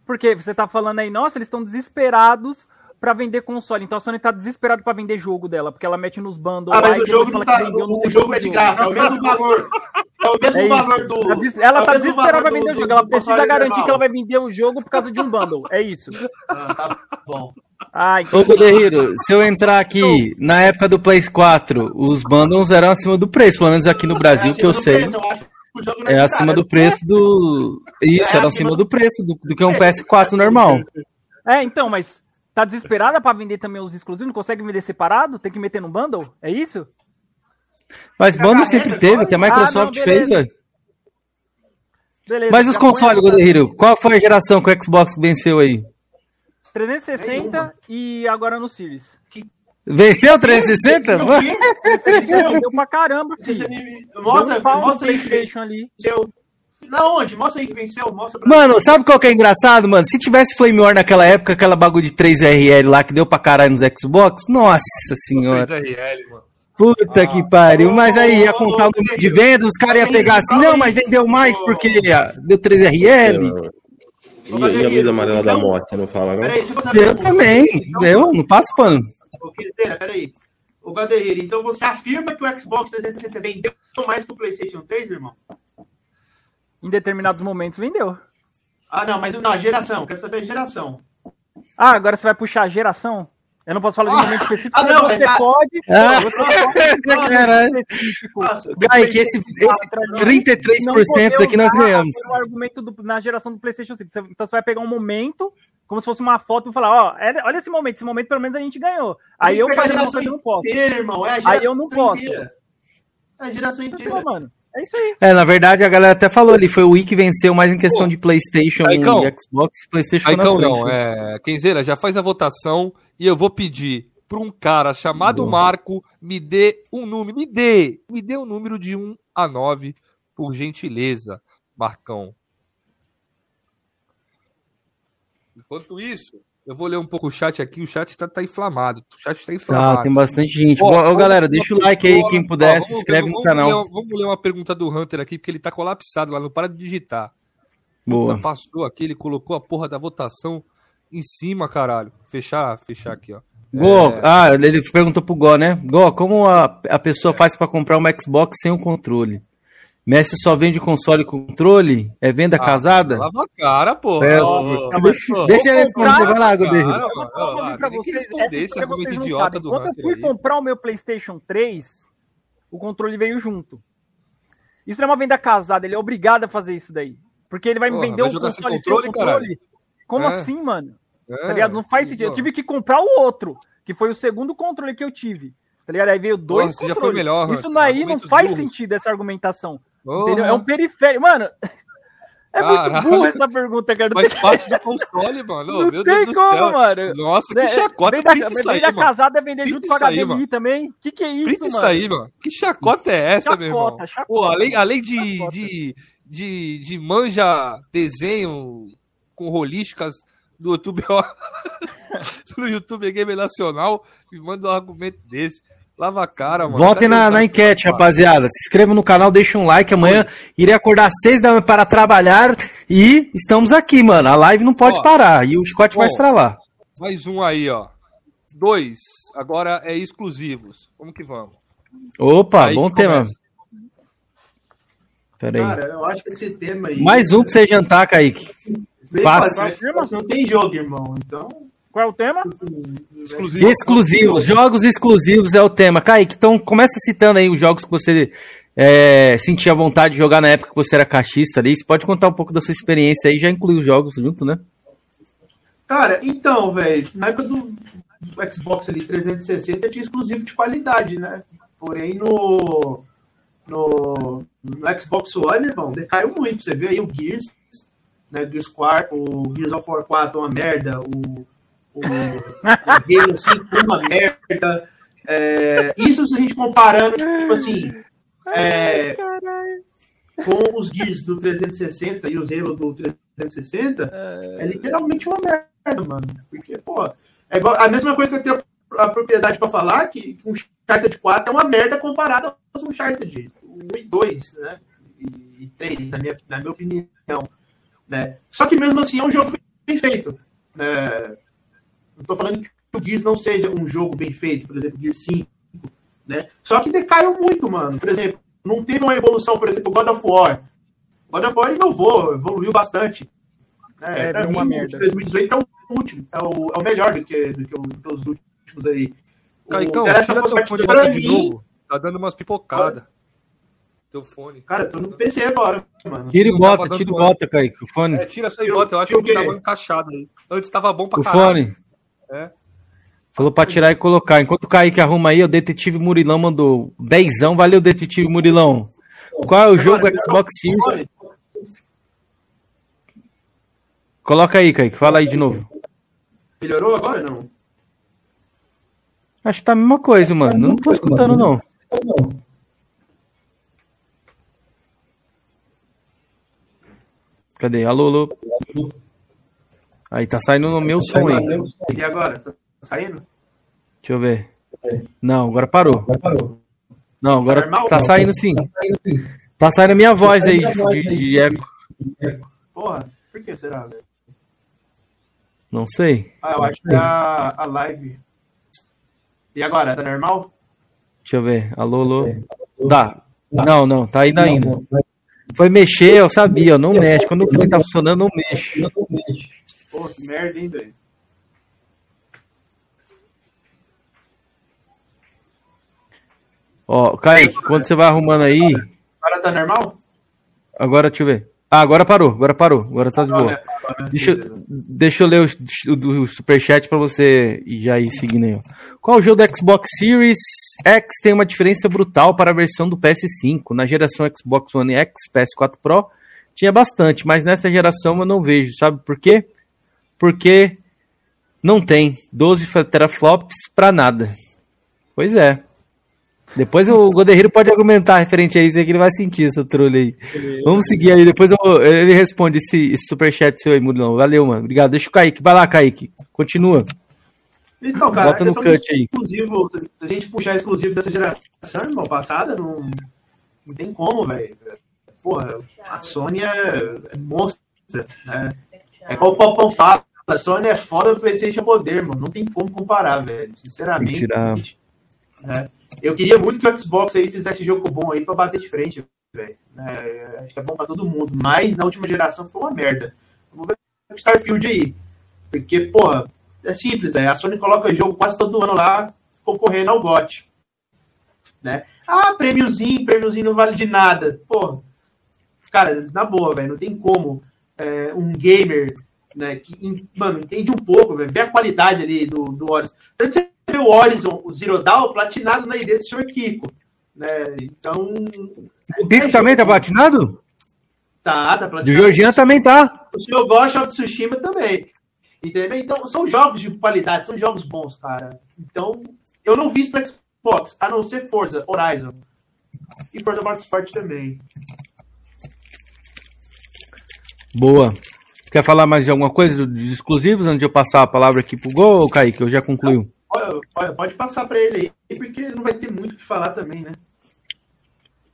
Porque você tá falando aí, nossa, eles estão desesperados para vender console. Então a Sony tá desesperada para vender jogo dela, porque ela mete nos bundles. Ah, mas o jogo não tá. O, o jogo é de graça, é o mesmo valor. É o mesmo é valor do. Ela, é tá desesperada pra vender o jogo. Ela precisa garantir normal. que ela vai vender o jogo por causa de um bundle. É isso. Ah, tá bom. Ah, Ô, Guerreiro, se eu entrar aqui na época do Play 4, os bundles eram acima do preço, pelo menos aqui no Brasil, é que eu sei. Preço, eu acho é, é acima do preço do. Isso, é era acima do preço do, do que um PS4 normal. É, então, mas tá desesperada para vender também os exclusivos? Não consegue vender separado? Tem que meter no bundle? É isso? Mas bundle sempre teve, até a Microsoft ah, não, fez, velho. Beleza, Mas os consoles, Godehiro, qual foi a geração que o Xbox venceu aí? 360 e agora no Series. Venceu 360? Deu pra caramba. Mostra, mostra aí que venceu ali. Na onde? Mostra aí que venceu. Mostra pra mano, sabe qual que é engraçado, mano? Se tivesse Flame War naquela época, aquela bagulho de 3RL lá que deu pra caralho nos Xbox, nossa senhora. 3RL, mano. Puta que pariu. Mas aí ia contar o número de vendas, os caras iam pegar assim, não, mas vendeu mais porque deu 3RL. E, e a luz amarela da moto, não fala, não? Peraí, deixa eu também. Deu, não passa pano. Ô, Quiseira, peraí. Ô, Gadeira, então você afirma que o Xbox 360 vendeu mais que o PlayStation 3, irmão? Em determinados momentos vendeu. Ah, não, mas não, a geração. Quero saber a geração. Ah, agora você vai puxar a geração? Eu não posso falar de um momento específico, ah, não, você é- pode. Ah, você pode caralho. Gai, que esse, esse 33% não poder aqui nós ganhamos. O argumento do- na geração do PlayStation 5. Você- Então você vai pegar um momento, como se fosse uma foto, e falar: Ó, é- olha esse momento, esse momento pelo menos a gente ganhou. Aí eu fazer a eu não posso. inteira, irmão. É Aí eu não posso. inteira. É a geração inteira. Mano, é isso aí. É, na verdade, a galera até falou ali, foi o Wii que venceu mais em questão Pô, de PlayStation Caicão. e Xbox. PlayStation frente. não, é. Kenzeira, já faz a votação e eu vou pedir para um cara chamado Marco me dê um número. Me dê! Me dê um número de 1 a 9, por gentileza, Marcão. Enquanto isso, eu vou ler um pouco o chat aqui. O chat tá, tá inflamado. O chat tá inflamado. Ah, tem bastante gente. Ó, Ó, ó, vamos- galera, deixa o like aí, quem puder, Ó, se vamos- inscreve no vamos canal. Ler, vamos ler uma pergunta do Hunter aqui, porque ele tá colapsado lá, não para de digitar. Boa. Passou aqui, ele colocou a porra da votação em cima, caralho. Fechar, fechar aqui, ó. Gó, É. ah, ele perguntou pro Gó, né? Gó, como a, a pessoa faz pra comprar um Xbox sem o controle? Messi só vende console com controle? É venda Ah, casada? Lava a cara, porra. É, Ô, deixa, deixa ele responder, vai lá, responder essa argumento idiota do Quando eu fui aí. comprar o meu PlayStation 3, o controle veio junto. Isso não é uma venda casada, ele é obrigado a fazer isso daí. Porque ele vai me Porra, vender vai o jogar sem console controle, caralho? Como É. assim, mano? É, Tá ligado? Não faz sentido. Eu tive que comprar o outro, que foi o segundo controle que eu tive. Tá ligado? Aí veio dois Porra, melhor, Isso daí não faz burros. sentido essa argumentação. Entendeu? É um periférico. Mano, é muito Caralho. burro essa pergunta, cara. Faz tem, parte do console, mano. Não meu tem Deus do como, céu. mano. Nossa, que É, chacota. vem da, Pinta isso aí, vem da mano. casada é vender Pinta junto com a HDMI mano. também. Que que é isso, Pinta isso mano? aí, mano. Que chacota é essa, meu irmão? Chacota, chacota. Pô, além, além de, Chacota. de, de, de manja desenho com holísticas do YouTube, no YouTube Game Nacional, me manda um argumento desse. Lava a cara, mano. Votem Cadê na, na cara? enquete, rapaziada. Se inscreva no canal, deixa um like. Amanhã irei acordar às seis da manhã para trabalhar. E estamos aqui, mano. A live não pode Ó, parar. E o chicote vai bom. estralar. Mais um aí, ó. Dois. Agora é exclusivos. Vamos que vamos. Opa, Aí bom tema. começa. Pera aí. Cara, eu acho que esse tema aí. Mais um pra você jantar, Kaique. Bem fácil. Não tem jogo, irmão. Então. Qual é o tema? Exclusivo. Exclusivos, jogos exclusivos é o tema. Kaique, então começa citando aí os jogos que você é, sentia vontade de jogar na época que você era caixista ali. Você pode contar um pouco da sua experiência aí, já inclui os jogos junto, né? Cara, então, velho, na época do, do Xbox ali 360 tinha exclusivo de qualidade, né? Porém, no, no, no Xbox One, irmão, decaiu muito. Você vê aí o Gears, né? Gears 4, o Gears of War 4 é uma merda, o, o, o Halo 5 é uma merda. É, isso se a gente comparando, tipo assim, é, com os Gears do 360 e os Halo do 360, é literalmente uma merda, mano. Porque, pô, é igual, a mesma coisa que eu tenho a propriedade pra falar, que, um Uncharted 4 é uma merda comparado aos Uncharted 1 e 2, né? E, e 3, na minha, na minha opinião. Né? Só que mesmo assim é um jogo bem feito. Né? Não tô falando que o Gears não seja um jogo bem feito, por exemplo, Gears 5. Né? Só que decaiu muito, mano. Por exemplo, não teve uma evolução, por exemplo, God of War. God of War inovou, evoluiu bastante. É, É, pra mim, uma o merda. de 2018 é o último, é o, é o melhor do que, do que, o- que os últimos aí. O Caicão, Last tira teu fone e pra de mim- novo. Tá dando umas pipocadas. Teu fone. Cara, tô no PC agora, mano. Tira e bota, tira e bota, Kaique. O fone. É, tira aí, Eu- bota. Eu acho que quê? tava encaixado aí. Antes tava bom pra O caralho. fone. É. Falou pra tirar e colocar. Enquanto o Kaique arruma aí, o Detetive Murilão mandou dezão. Valeu, Detetive Murilão. Qual é o jogo Agora, Xbox Series? Coloca aí, Kaique. Fala aí de novo. Melhorou agora não? Acho que tá a mesma coisa, mano. Eu não tô escutando, não. Cadê? Alô, alô. Aí, tá saindo no meu som aí. E agora? Tá saindo? Deixa eu ver. Não, agora parou. Não, agora Normal? tá saindo sim. Tá saindo a minha voz aí de, de eco. Porra, por que será, velho? Não sei. Ah, eu acho que é a, a live. E agora, tá normal? Deixa eu ver. Alô, alô. Tá. Não, não, tá indo ainda. Foi mexer, eu sabia, ó, não mexe. Quando o tá funcionando, não mexe. Pô, que merda, hein, velho? Ó, Kaique, quando você vai arrumando aí, Agora tá normal? agora deixa eu ver. Ah, agora parou, agora parou, agora tá de boa. né? Agora, Deixa, eu- deixa eu ler o, o, o superchat pra você e já ir seguindo aí. Qual jogo do Xbox Series X tem uma diferença brutal para a versão do PS5? Na geração Xbox One X, PS4 Pro, tinha bastante, mas nessa geração eu não vejo. Sabe por quê? Porque não tem 12 teraflops pra nada. Pois é. Depois o Goderreiro pode argumentar referente a isso aí que ele vai sentir essa trolha aí. Vamos seguir aí, depois eu- ele responde esse, esse superchat seu aí, Murilão. Valeu, mano. Obrigado. Deixa o Kaique. Vai lá, Kaique. Continua. Então, cara, Bota no cut aí. exclusivo, se a gente puxar exclusivo dessa geração, irmão, passada, não, não tem como, velho. Porra, a Sony é, é monstra, né? É como o Popão fala, a Sony é foda do PlayStation poder, mano. Não tem como comparar, velho. Sinceramente. Tirar. né? Eu queria muito que o Xbox aí fizesse jogo bom aí pra bater de frente, velho. né? acho que é bom pra todo mundo. Mas na última geração foi uma merda. Vamos ver o Starfield aí. Porque, porra, é simples, é. A Sony coloca jogo quase todo ano lá concorrendo ao GOT. Né? Ah, prêmiozinho, prêmiozinho não vale de nada. Porra, cara, na boa, velho, não tem como é, um gamer, né, que, mano, entende um pouco, velho, vê a qualidade ali do, do Horizon. Tanto que você vê o Horizon, o Zero Dawn, platinado na ideia do Sr. Kiko. Né? Então, O Bico também tá platinado? tá, tá O platinado. Georgian também tá. O senhor Ghost of Tsushima também. Entendeu? Então, são jogos de qualidade, são jogos bons, cara. Então, eu não vi isso no Xbox, a não ser Forza, Horizon. E Forza Motorsport também. Boa. Quer falar mais de alguma coisa dos exclusivos antes de eu passar a palavra aqui pro Gol, ou Kaique? Eu já concluiu. Olha, olha, Pode passar pra ele aí, porque não vai ter muito o que falar também, né?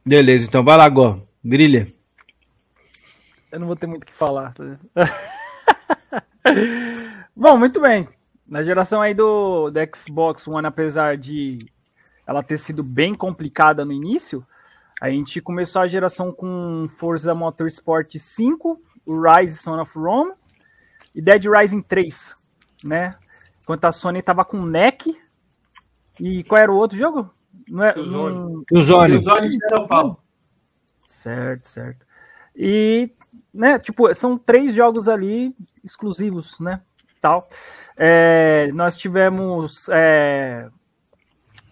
Beleza, então vai lá, Gó. Brilha. Eu não vou ter muito o que falar. tá? Bom, muito bem. Na geração aí do, do Xbox One, apesar de ela ter sido bem complicada no início, a gente começou a geração com Forza Motorsport 5, o Rise Son of Rome e Dead Rising 3, né? Enquanto a Sony tava com NEC e qual era o outro jogo? Não é, Killzone. E os olhos? os olhos de Shadowfall. Certo, certo. E, né, tipo, são três jogos ali exclusivos, né, tal. É, nós tivemos é,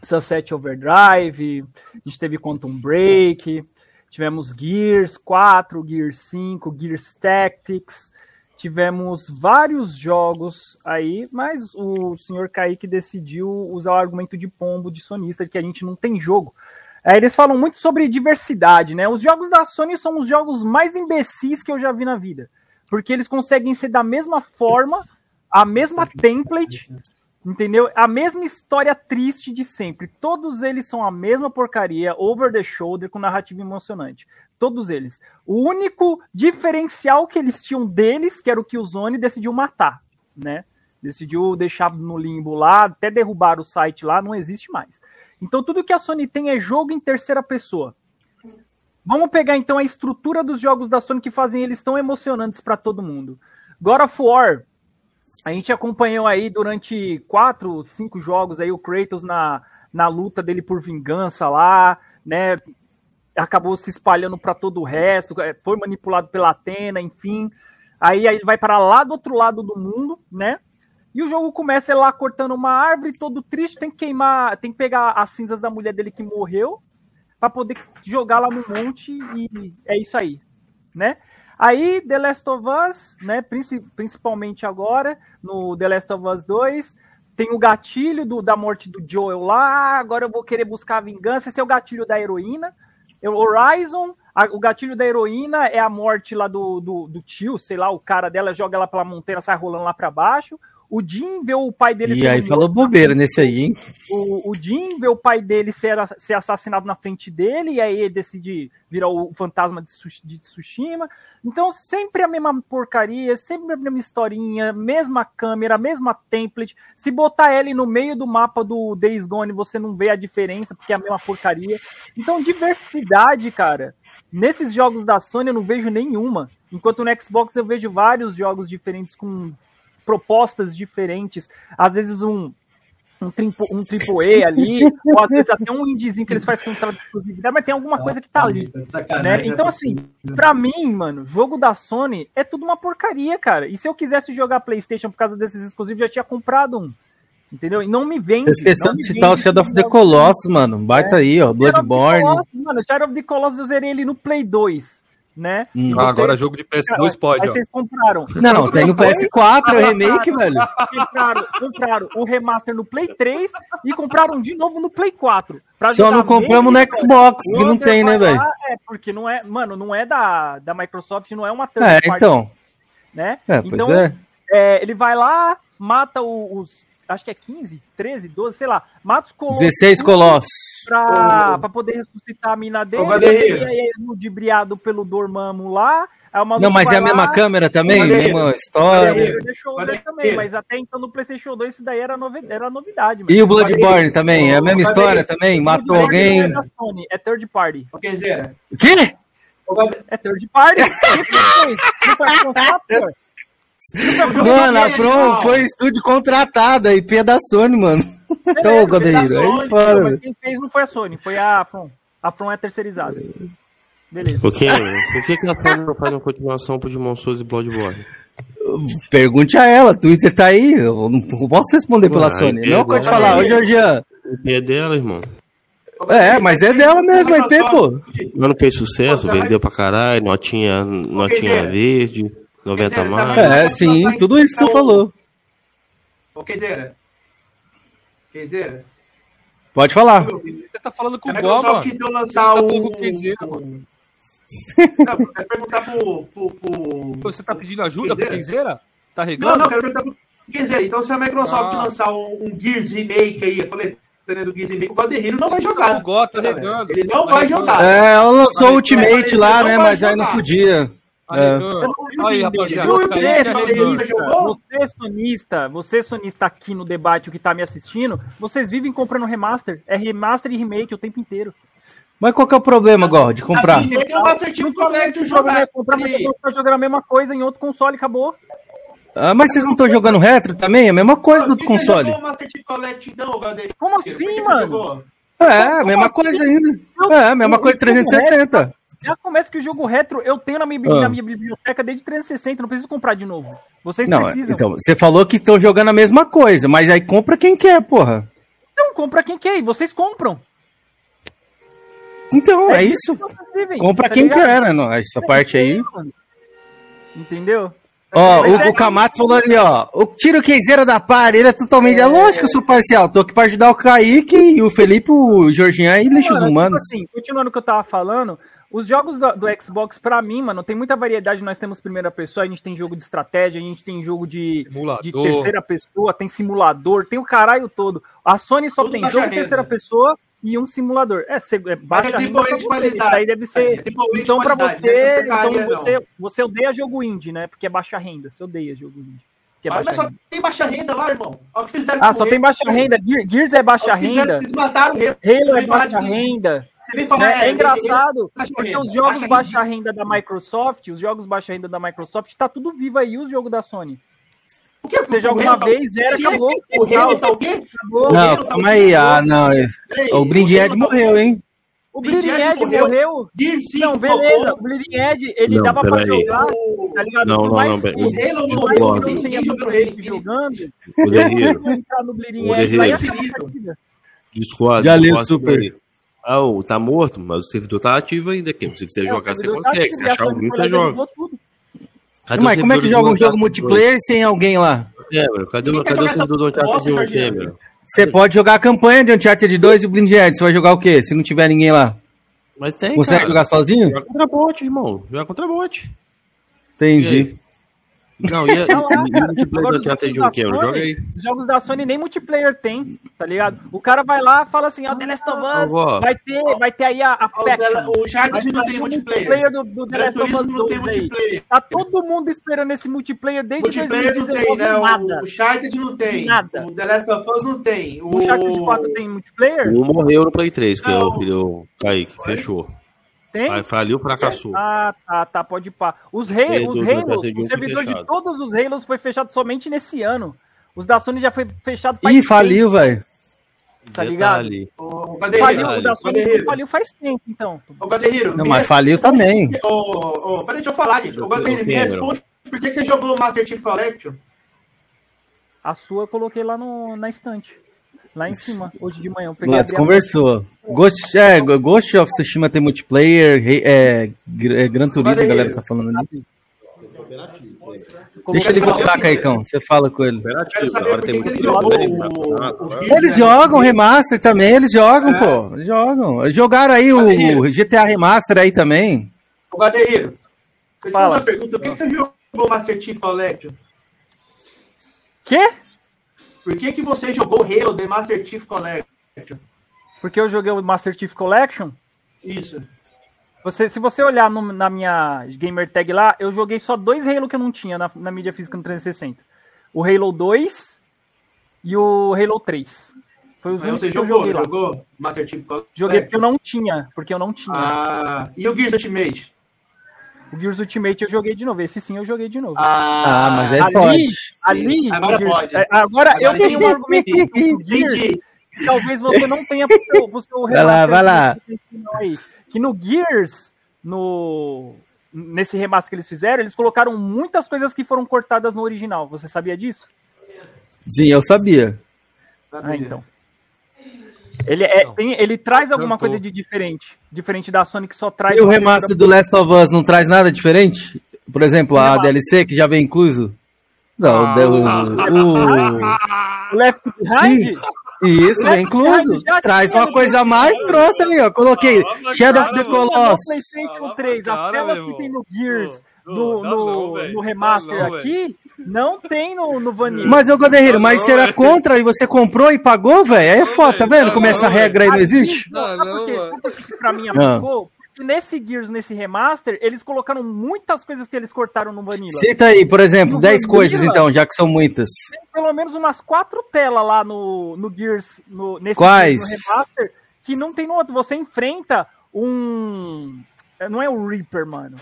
Sunset Overdrive, a gente teve Quantum Break, tivemos Gears 4, Gears 5, Gears Tactics, tivemos vários jogos aí, mas o senhor Kaique decidiu usar o argumento de pombo de sonista, de que a gente não tem jogo. É, eles falam muito sobre diversidade, né? Os jogos da Sony são os jogos mais imbecis que eu já vi na vida. Porque eles conseguem ser da mesma forma, a mesma template, entendeu? A mesma história triste de sempre. Todos eles são a mesma porcaria, over the shoulder, com narrativa emocionante. Todos eles. O único diferencial que eles tinham deles, que era o que o Zone decidiu matar, né? Decidiu deixar no limbo lá, até derrubar o site lá, não existe mais. Então tudo que a Sony tem é jogo em terceira pessoa. Vamos pegar então a estrutura dos jogos da Sony que fazem eles tão emocionantes para todo mundo. God of War, a gente acompanhou aí durante quatro, cinco jogos aí o Kratos na, na luta dele por vingança lá, né? Acabou se espalhando para todo o resto, é, foi manipulado pela Atena, enfim. Aí, aí ele vai para lá do outro lado do mundo, né? E o jogo começa ele lá cortando uma árvore, todo triste, tem que queimar, tem que pegar as cinzas da mulher dele que morreu para poder jogar lá no monte e é isso aí, né? Aí The Last of Us, né, princi- principalmente agora no The Last of Us 2, tem o gatilho do, da morte do Joel lá, agora eu vou querer buscar a vingança, esse é o gatilho da heroína. O Horizon, a- o gatilho da heroína é a morte lá do, do, do tio, sei lá, o cara dela joga ela pela montanha, sai rolando lá para baixo. O Jim vê o pai dele E aí falou bobeira nesse aí, hein? O, o Jim vê o pai dele ser, ser assassinado na frente dele, e aí ele decide virar o fantasma de, de Tsushima. Então, sempre a mesma porcaria, sempre a mesma historinha, mesma câmera, mesma template. Se botar ele no meio do mapa do Days Gone, você não vê a diferença, porque é a mesma porcaria. Então, diversidade, cara. Nesses jogos da Sony eu não vejo nenhuma. Enquanto no Xbox eu vejo vários jogos diferentes com propostas diferentes, às vezes um um, triple, um triple A ali, ou às vezes até um indiezinho que eles fazem contrato de exclusividade, mas tem alguma coisa que tá ali. Né? Então, assim, pra mim, mano, jogo da Sony é tudo uma porcaria, cara. E se eu quisesse jogar PlayStation por causa desses exclusivos, já tinha comprado um. Entendeu? E não me vende. Você esqueceu de citar o Shadow of the Colossus, mano. Baita é. aí, ó. Bloodborne. Mano, Shadow of the Colossus eu zerei ele no Play 2 né? Hum. Ah, agora jogo de PS2 pode. Aí ó. vocês compraram. Não, tem no PS4 é remake, velho. Compraram, compraram o remaster no Play 3 e compraram de novo no Play 4. Só não compramos mesmo, no Xbox, que não tem, né, velho? É, porque não é, mano, não é da, da Microsoft, não é uma third É, então. Né? É, então, pois é. é. Ele vai lá, mata os acho que é 15, 13, 12, sei lá. Mata os colossos. 16 colossos. Pra, pra poder ressuscitar a mina dele. Ô, e aí é ludibriado pelo Dormammu lá. Não, mas é a mesma lá, câmera também? Mesma história? Deixou também, mas até então no PlayStation 2 isso daí era, novi era novidade. E o Bloodborne também? É a mesma história também? Matou alguém? É, Sony, é third party. O quê? É third party. Não foi Mano, a From foi estúdio contratado, a IP é da Sony, mano. então, Godeiro, aí fora. Quem fez não foi a Sony, foi a From. A From é terceirizada. Beleza. Por que, por que, que a From não faz uma continuação pro Demon Souls e Bloodborne? Pergunte a ela, Twitter tá aí, eu não posso responder pela Sony. Não pode falar, ô Georgian. A IP é dela, irmão. É, mas é dela mesmo, a IP, pô. Mas não fez sucesso, vendeu pra caralho, notinha, notinha verde. 90 mais. É, sim, tudo isso que você falou. Ô, Quezeira. Quezeira. Pode falar. Você tá falando com o que deu lançar tá o... Quezeira, mano. Não, quero perguntar pro, pro, pro... Você tá pedindo ajuda pro Quezeira? Tá regando? Não, não, quero perguntar pro Quezeira. Então, se a Microsoft ah. lançar um, um Gears Remake aí, a coletânea do Gears Remake, o Valderrino não vai jogar. O tá regando. Ele não vai jogar. É, ela lançou o Ultimate lá, né, mas aí não podia. É. Aí, rapaziada. Você, sonista, você sonista aqui no debate, o que tá me assistindo, vocês vivem comprando remaster. É remaster e remake o tempo inteiro. Mas qual que é o problema, Gó, de comprar? Assim, tem um jogar. Comprar, você tá jogando a mesma coisa em outro console, acabou. Ah, mas vocês não estão jogando retro também? É a mesma coisa do console. Como assim, mano? É, a mesma coisa ainda. É, a mesma coisa de 360. Já começa que o jogo retro eu tenho na minha, ah. na minha biblioteca desde 360, não preciso comprar de novo. Vocês não, precisam. Então, você falou que estão jogando a mesma coisa, mas aí compra quem quer, porra. Então, compra quem quer, e vocês compram. Então, é, é isso. Que compra tá quem ligado? quer, né? Não, essa é parte aí. Entendeu? Ó, o, é o falou ali, ó. O tiro queizeira da parede é totalmente. É... Lógico que eu sou parcial. Tô aqui pra ajudar o Kaique e o Felipe, o Jorginho aí, deixa os humanos. Tipo assim, continuando o que eu tava falando, os jogos do, do Xbox, para mim, mano, tem muita variedade. Nós temos primeira pessoa, a gente tem jogo de estratégia, a gente tem jogo de, de terceira pessoa, tem simulador, tem o caralho todo. A Sony só Tudo tem jogo de terceira pessoa e um simulador. É, cê, é baixa renda pra você. Isso aí deve ser. É então, para você, então você, você odeia jogo indie, né? Porque é baixa renda. Você odeia jogo indie. É ah, mas só tem baixa renda lá, irmão. Olha o que fizeram ah, só tem baixa renda. Gears é baixa renda. Eles mataram o Halo é baixa renda. Falar, é, é, engraçado, porque os jogos baixa, baixa renda da Microsoft, os jogos baixa renda da Microsoft, tá tudo vivo aí, os jogos da Sony. O que? Você joga uma vez, era, acabou. O Halo tá o quê? Acabou. Não, calma aí. Ah, não. O Bleeding Edge morreu, hein? O Bleeding Edge morreu. Não, beleza. O Bleeding Edge, ele não, dava pra jogar, tá ligado? Não, não, não. O Halo não morreu. Não tem jogando. O Guerreiro. vai Discord. Já li super. Ah, tá morto, mas o servidor tá ativo ainda. Aqui. Se você é, jogar, você tá consegue. Tá se achar alguém, você joga. Cadê Mas como é que joga um jogo multiplayer sem alguém lá? É, cadê, cadê, cadê o servidor do Uncharted de Cameron? Você pode jogar a campanha de Uncharted 2 e o Blind Edge. Você vai jogar o quê? Se não tiver ninguém lá? Mas tem, Você consegue cara. jogar sozinho? Joga contra bot, irmão. Joga contra bot. Entendi. Não, e, Tá lá, e, e multiplayer Agora, do os Uncharted jogos 1, Cameron? da Joga aí. Sony- Os jogos da Sony nem multiplayer tem, tá ligado? O cara vai lá fala assim, ó, The Last of Us, vai ter, vai ter aí a, a O, Faction. o Uncharted não tem o multiplayer. do, do The Gran Last of Us Turismo não tem 2 aí. multiplayer. Tá todo mundo esperando esse multiplayer desde Multiplayer não 2019, tem, né? nada. O Uncharted não tem. Nada. O The Last of Us não tem. O Uncharted 4 tem multiplayer? Um morreu no Play 3, que é Não. o filho Kaique, fechou. Tem? Faliu, fracassou. Ah, tá, tá, pode ir pá. Os, Fez os Halos, o 1 servidor de todos os Halos foi fechado somente nesse ano. Os da Sony já foi fechado faz Ih, tempo, faliu, velho. tá ligado? Detalhe. O Faliu, o da Sony faliu faz tempo, então. O Gaderreiro. Não, mas faliu também. Ô, ô, peraí, deixa eu falar, gente. O Gaderreiro, me responde por que que você jogou o Master Chief Collection? A sua eu coloquei lá no, na estante. Lá em cima, hoje de manhã. Eu peguei conversou. Ghost, é, Ghost of Tsushima tem multiplayer, é, é, Gran Turismo, a galera tá falando ali. Deixa ele voltar, Caicão. Você fala com ele. Agora tem muito Eles jogam remaster também, eles jogam, pô. Eles jogam. Jogaram aí o GTA Remaster aí também. O. Deixa eu te Fala. uma pergunta. Por que que você jogou o Master Chief Collection? Quê? Por que que você jogou o Halo The Master Chief Collection? Porque eu joguei o Master Chief Collection. Isso. Você, se você olhar no- na minha gamer tag lá, eu joguei só dois Halo que eu não tinha na, na mídia física no 360. O Halo 2 e o Halo 3. Foi os Aí únicos você que eu jogou, lá. jogou Master Chief Collection? Joguei porque eu não tinha, porque eu não tinha. Ah, e o Gears Ultimate? O Gears Ultimate eu joguei de novo. Esse sim eu joguei de novo. Ah, mas é ali, pode. ali, Agora pode. é, agora, eu Agora tenho um argumento Gears talvez você não tenha pro seu, seu Vai lá, vai lá. que aí. No Gears, no nesse remaster que eles fizeram, eles colocaram muitas coisas que foram cortadas no original. Você sabia disso? Sim, eu sabia. Ah, então. Ele, é, tem- ele traz alguma Cantou. coisa de diferente. Diferente da Sony que só traz. E o remaster do Last of Us não traz nada diferente? Por exemplo, a. DLC que já vem incluso? Não, Ah, o, O Left Behind? o- isso vem incluso. Traz uma coisa a mais, trouxe ali, ó. Coloquei Ah, Shadow of the Colossus. PlayStation Ah, 3, as telas que tem no Gears, no, no, no remaster não, aqui, não tem no, no Vanilla. Mas, ô Goderreiro, mas Não, você era velho. contra e você comprou e pagou, velho? Aí é foda, tá velho, vendo não, como essa regra aí não existe? Não, Não, sabe não, por quê? mano. Sabe por que que pra mim Ah. marcou? Nesse Gears, nesse remaster, eles colocaram muitas coisas que eles cortaram no Vanilla. Cita aí, por exemplo, No 10 Vanilla? coisas então, já que são muitas. Tem pelo menos umas quatro telas lá no, no Gears, no, nesse Quais? Gears, no remaster, que não tem no outro. Você enfrenta um... Não é o Reaper, mano.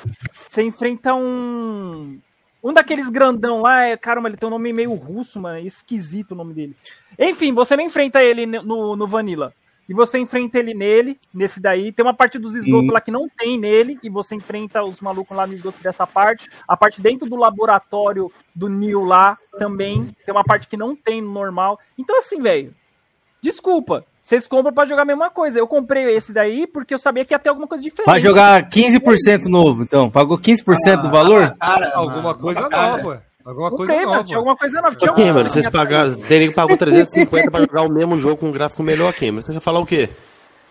Você enfrenta um... Um daqueles grandão lá, é, caramba, ele tem um nome meio russo, mano. É esquisito o nome dele. Enfim, você não enfrenta ele no, no Vanilla. E você enfrenta ele nele, nesse daí. Tem uma parte dos esgotos Sim. lá que não tem nele. E você enfrenta os malucos lá no esgoto dessa parte. A parte dentro do laboratório do Neil lá também. Tem uma parte que não tem no normal. Então, assim, velho. Desculpa. Vocês compram pra jogar a mesma coisa. Eu comprei esse daí porque eu sabia que ia ter alguma coisa diferente. Vai jogar 15% novo, então. Pagou 15% do valor? Cara, Alguma coisa cara. nova. Alguma coisa mano. nova. Tinha alguma coisa nova. Tinha Cameron, uma- vocês pagaram. Tem que pagou 350 pra jogar o mesmo jogo com um gráfico melhor, Cameron. Você quer falar o quê?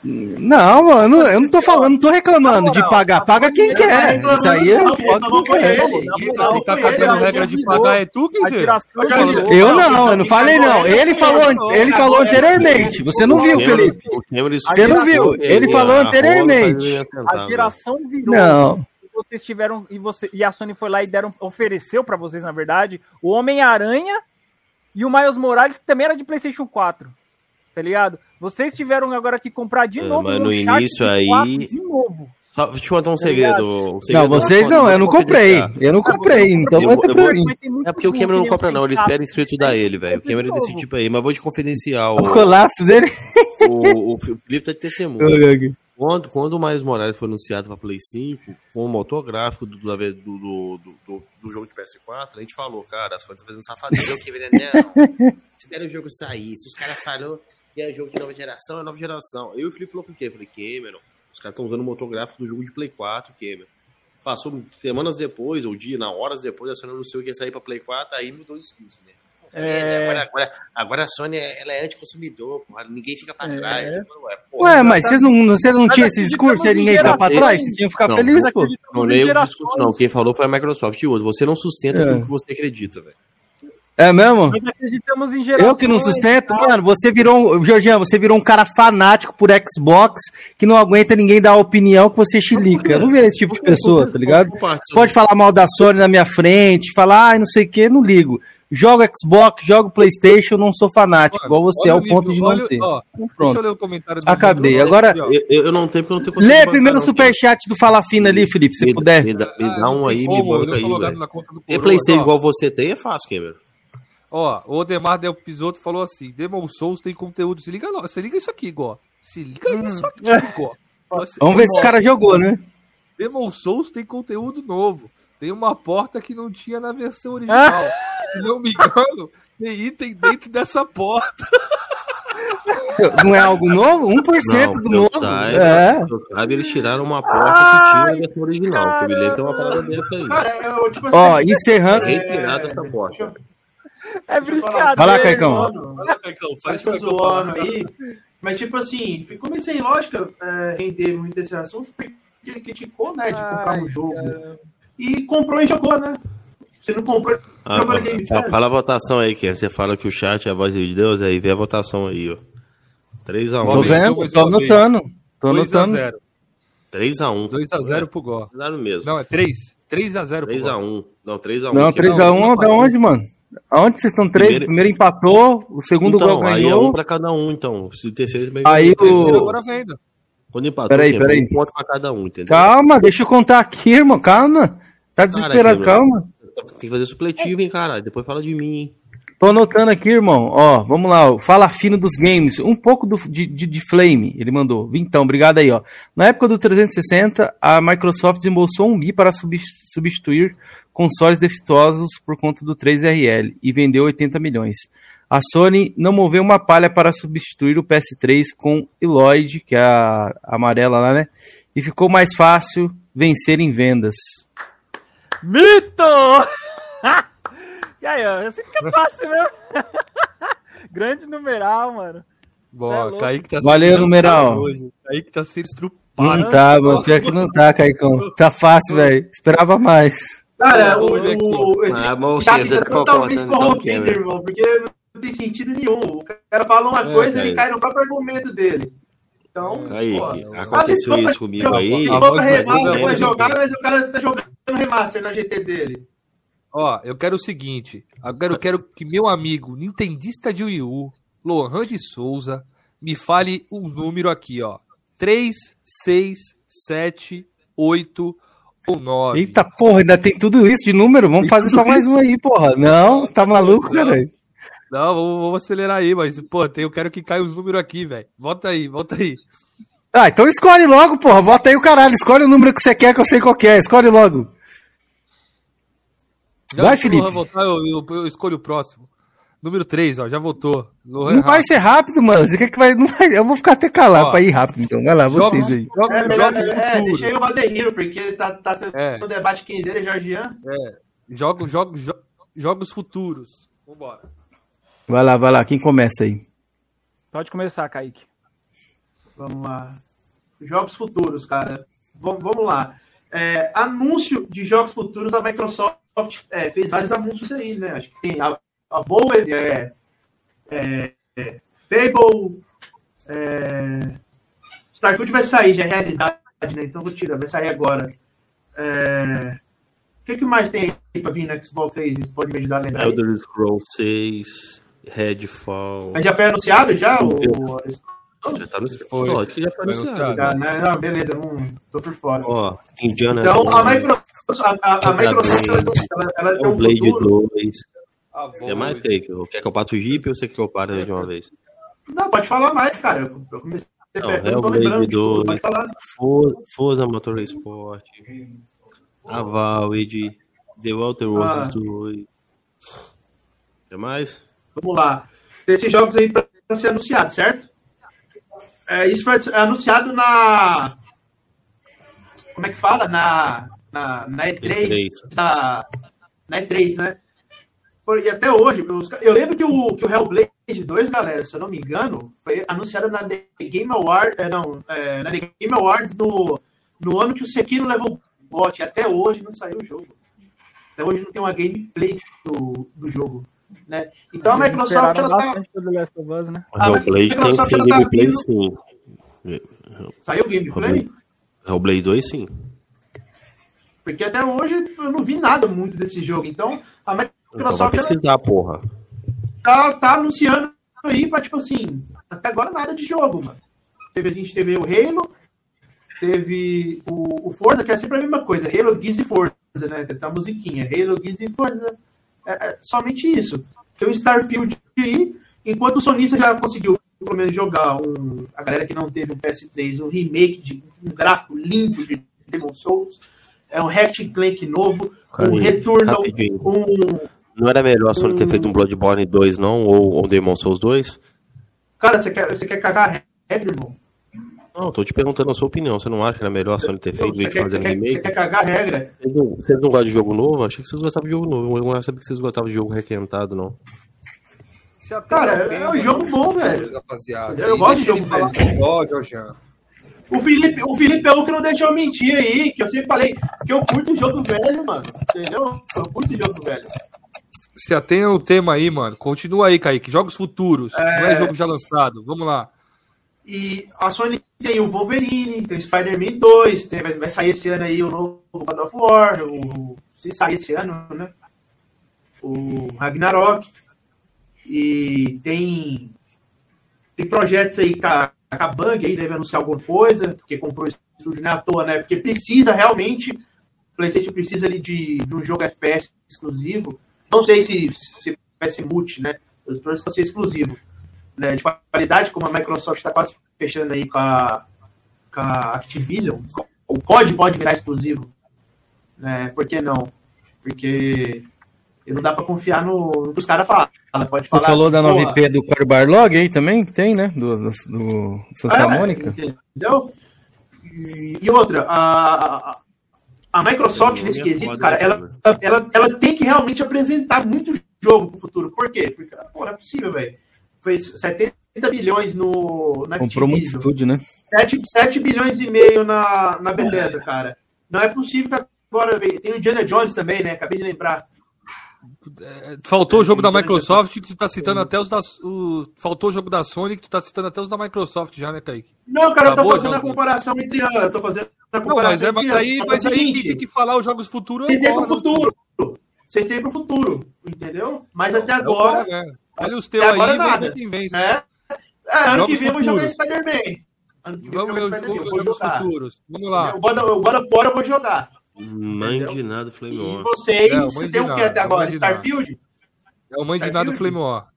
Não, mano, eu não tô falando, não tô reclamando de pagar. Paga quem quer. Isso aí eu reclamou pago quem foi quer. ele. Quem Quem tá catando regra de pagar é tu, geração Eu. Eu não, eu não falei não. Ele falou, ele falou anteriormente. Você não viu, Felipe? Você não viu? Ele falou anteriormente. A geração virou. Não. Vocês tiveram e você e a Sony foi lá e deram ofereceu pra vocês na verdade o Homem-Aranha e o Miles Morales que também era de PlayStation 4. Tá ligado? Vocês tiveram agora que comprar de É, novo mas no início 4 aí- de novo. Só, deixa eu te contar um segredo. um Não, segredo vocês da não, Sony, eu não comprei. Eu não comprei, então vai ter pra mim. É porque o Cameron não compra, não. Ele espera inscrito da ele, velho. O Cameron é de desse tipo aí. Mas vou te confidenciar. O O, colapso dele. o, o Felipe tá de testemunho. Quando, quando o Miles Morales foi anunciado pra Play 5, com o motor gráfico do, do, do, do, do- jogo de PS4, a gente falou, cara, a Sony tá fazendo safadeza aqui, velho. Não, espera o jogo sair. Se os caras falam que é jogo de nova geração, é nova geração. Eu e o Felipe falou com o quê? Eu falei, Cameron, os caras estão usando o motor gráfico do jogo de Play 4, Cameron. Passou semanas depois, ou dia, na horas depois, a Sony anunciou que ia sair pra Play 4, aí mudou o discurso, né? É. Agora, agora, agora a Sony ela é anticonsumidor, porra. Ninguém fica pra É. trás. Ué, porra, Ué, mas vocês não, você não Mas tinha esse discurso e ninguém ficar pra trás? Vocês tinham que ficar Não, feliz, mas pô. Não leio o discurso, não. Quem falou foi a Microsoft hoje. Você não sustenta É. aquilo que você acredita, velho. É mesmo? Nós acreditamos em gerações. Eu que não sustento, mano, você virou, um- Georgiano, você virou um cara fanático por Xbox que não aguenta ninguém dar a opinião que você chilica. Eu não vejo esse tipo de pessoa, tá ligado? Pode falar mal da Sony na minha frente, falar, ai, não sei o que, não ligo. Jogo Xbox, jogo Playstation, não sou fanático, igual você, Olha é o ponto livro, de não olha- ter. ó, Então, Deixa pronto. eu ler o comentário do Acabei. Bruno. Agora-. Eu, eu, não tenho porque eu não tenho conseguido Lê primeiro o superchat do Fala Fina ali, Felipe, se Me- puder. Me dá, me Ah, dá um tem aí, me como, eu banca aí, Ter Coroa, Playstation ó. igual você tem é fácil, Cameron. Ó, o Odemar Del Pisoto falou assim: Demon Souls tem conteúdo. Se liga, se liga isso aqui, igual. Se liga isso aqui, igual. Nossa, Hum. Vamos ver se o cara jogou, né? Demon Souls tem conteúdo novo. Tem uma porta que não tinha na versão original. Se não me engano, tem item dentro dessa porta. Não é algo novo? 1% do que eu novo. saiba, É. saiba, eles tiraram uma porta que tinha na versão original. Que eu me lembro tem uma parada dessa aí. Cara, eu, tipo assim, Ó, encerrando. Retirada essa porta. É falar. brincadeira. Vai lá, Caicão. Mano, Caicão, Tá zoando aí. Mas, tipo assim, ficou meio sem lógica é, render muito esse assunto, porque ele criticou, né, de comprar um Ai, jogo. E comprou e jogou, né? Você não comprou, Ah, jogou na Game fala, Pass. fala a votação aí, que você fala que o chat é a voz de Deus, aí vê a votação aí, ó. 3x1. Tô vendo, tô anotando. Tô anotando. 2x0. 3x1. 2x0 pro Gó. Mesmo. Não, é 3. 3x0 pro Gó. 3x1. Não, 3x1. Não, que- 3x1 não, da onde, mano? Aonde vocês estão? 3? Primeiro- Primeiro empatou, o segundo Então, gol aí é ganhou. um pra cada um, então. Se o terceiro também Aí ganhou, o- Terceiro agora venda. Quando empatou, Peraí, peraí. um ponto pra cada um, entendeu? Calma, deixa eu contar aqui, irmão. Calma. Tá desesperado, Cara, calma. Tem que fazer supletivo, hein, cara. Depois fala de mim, hein. Tô anotando aqui, irmão. Ó, vamos lá. ó. Fala fino dos games. Um pouco do, de, de, de Flame, ele mandou. Vintão, obrigado aí, ó. Na época do 360, a Microsoft desembolsou um bi para subs- substituir consoles defeituosos por conta do 3RL e vendeu 80 milhões. A Sony não moveu uma palha para substituir o PS3 com Eloyd, que é a amarela lá, né? E ficou mais fácil vencer em vendas. Mito! e aí, ó, assim fica fácil mesmo. Grande numeral, mano. Bom, É. Kaique tá Valeu, numeral. hoje. Kaique tá sendo estrupado. Não tá, mano. Pior que não tá, Caicão. Tá fácil, velho. Esperava mais. Cara, o, Olha aqui. o, esse Ah, o César tá tá totalmente então, corrompido, Cameron. irmão, porque não tem sentido nenhum. O cara fala uma É, coisa e ele cai no próprio argumento dele. Então, Aí, pô, aconteceu isso comigo aí. Remaster, vai jogar, mas o cara tá jogando remaster na GT dele. Ó, eu quero o seguinte. Agora eu quero que meu amigo nintendista de Wii U, Lohan de Souza, me fale um número aqui, ó. 3, 6, 7, 8 ou 9. Eita porra, ainda tem tudo isso de número? Vamos fazer só mais um aí, porra. Não, tá maluco, cara? Não, vamos, vamos acelerar aí, mas, pô, tem- eu quero que caia os números aqui, velho. Volta aí, volta aí. Ah, então escolhe logo, porra. Bota aí o caralho. Escolhe o número que você quer, que eu sei qual que é. Escolhe logo. Já Vai, Felipe. voltar, eu, eu- eu escolho o próximo. Número 3, ó, já votou. Lohan Não é vai ser rápido, mano. Você quer que vai. Não vai... Eu vou ficar até calado Ó. pra ir rápido, então. Vai lá, vocês aí. jogos, É, melhor, jogos é, futuros. deixa aí o Valdeiro, porque tá, tá sendo É. um debate quinzeiro e Georgian. Jogos, jogos, jo- jogos futuros. Vambora. Vai lá, vai lá. Quem começa aí? Pode começar, Kaique. Vamos lá. Jogos futuros, cara. Vamos, vamos lá. É, anúncio de jogos futuros, a Microsoft é, fez vários anúncios aí, né? Acho que tem a, a Bowie, é, é, é, Fable, é, Starfield vai sair, já é realidade, né? Então vou tirar, vai sair agora. É, o que, que mais tem aí pra vir no Xbox aí? Vocês podem me ajudar a lembrar? Elder Scrolls 6, Redfall. Mas já foi anunciado já? O, Já tá no Foi. Ó, que já foi Foi anunciado. anunciado. já, né? Não, beleza, não tô por fora. Ó, Indiana Então, a Microsoft, a, a, a Microsoft ela, ela, ela tem o um Blade futuro. 2. Quer mais, Kaique? Quer que eu passe o Jeep ou você quer que eu pare de uma vez? Não, pode falar mais, cara. Eu, comecei a Não, eu não tô Hellblade lembrando de tudo. 2. Pode falar. For- Forza Motorsport. A Valve. The Walter Ah. Wars 2. Quer mais? Vamos lá. Esses jogos aí para ser anunciados, certo? É, isso foi anunciado na. Como é que fala? Na, na, na E3. E3. Na, na E3, né? e até hoje, eu lembro que o, que o Hellblade 2, galera, se eu não me engano, foi anunciado na The Game Awards, é, não, é, na The Game Awards no, no ano que o Sekiro levou o bot. E até hoje não saiu o jogo. Até hoje não tem uma gameplay do, do jogo. Né? Então a Microsoft ela tá, The Last of Us, né? Ah, mas Hellblade tem sim ela tá gameplay, vindo- sim. saiu o gameplay. Hellblade 2, sim. Porque até hoje eu não vi nada muito desse jogo. Então a Então Microsoft ela pesquisar, porra. tá, tá anunciando aí pra, tipo assim, até agora nada de jogo, mano. Teve, a gente teve o Halo, teve o, o Forza, que é sempre a mesma coisa, Halo, Gears e Forza, né? Tem a musiquinha, Halo, Gears e Forza. É, é somente isso. Tem o Starfield aí, enquanto o Sonista já conseguiu, pelo menos, jogar um. A galera que não teve um PS3, um remake de um gráfico lindo de Demon Souls. É um Ratchet Clank novo, um Aí, Returnal, rapidinho. um Não era melhor a Sony ter Hum. feito um Bloodborne 2, não? Ou, ou Demon Souls 2? Cara, você quer, você quer cagar a regra, irmão? Não, tô te perguntando a sua opinião. Você não acha que era melhor a Sony ter feito do Você que quer, fazer você, quer, você remake? quer cagar a regra? Vocês não, vocês não gostam de jogo novo? Achei que vocês gostavam de jogo novo. Eu não sabia que vocês gostavam de jogo requentado, não. Cara, é um jogo bom, velho. Rapaziada. Eu gosto de jogo velho. Ó, Jorjan. O Felipe, o Felipe é o que não deixou mentir aí, que eu sempre falei que eu curto jogo velho, mano. Entendeu? Eu curto jogo velho. Se atenha no tema aí, mano. Continua aí, Kaique. Jogos futuros. Não é jogo já lançado. Vamos lá. E a Sony tem o Wolverine, tem o Spider-Man 2, tem- vai, vai sair esse ano aí o novo God of War, o, se sair esse ano, né? O Ragnarok. E tem, tem projetos aí com a, com a Bang aí, deve anunciar alguma coisa, porque comprou esse estúdio não é à toa, né? Porque precisa realmente, o PlayStation precisa ali de, de um jogo FPS exclusivo. Não sei se, se vai ser multi, né? Eu trouxe para ser exclusivo né, de qualidade, como a Microsoft está quase fechando aí com a, com a Activision, o COD pode virar exclusivo. Né? Por que não? Porque não dá para confiar no, no que os caras falam. Pode Você falar falou assim, da porra, 9P do Core Barlog aí também, que tem, né? Do, do, do Santa é, Mônica. Entendeu? E, e outra, a, a, a Microsoft nesse quesito, cara, ela, ela, ela tem que realmente apresentar muito jogo pro futuro. Por quê? Porque, pô, não é possível, velho. Fez 70 bilhões no, na Comprou muito estúdio, né? 7, 7 bilhões e meio na, na Bethesda, cara. Não é possível que agora veio- tem o Indiana Jones também, né? Acabei de lembrar. Faltou o jogo da Microsoft que tu tá citando até os da. O... Faltou o jogo da Sony que tu tá citando até os da Microsoft já, né, Kaique? Não, cara, eu tô fazendo a comparação entre anos. Eu tô fazendo a Não, comparação mas, é, mas entre aí, mas É aí tem que falar os jogos futuros. Vocês têm pro futuro. Vocês têm pro futuro, entendeu? Mas até É agora. cara, né? Olha os teus aí, nada. quem vence. É, é ano Jogos que vem eu vou jogar. Spider-Man. Ano que vem eu Vamos vou ver jogar os jogos jogar. futuros. Vamos lá. O God War eu vou jogar. Mãe de nada, Flame E vocês, É, de tem o que até o agora? Starfield? É o Mãe de? Nada Flame War.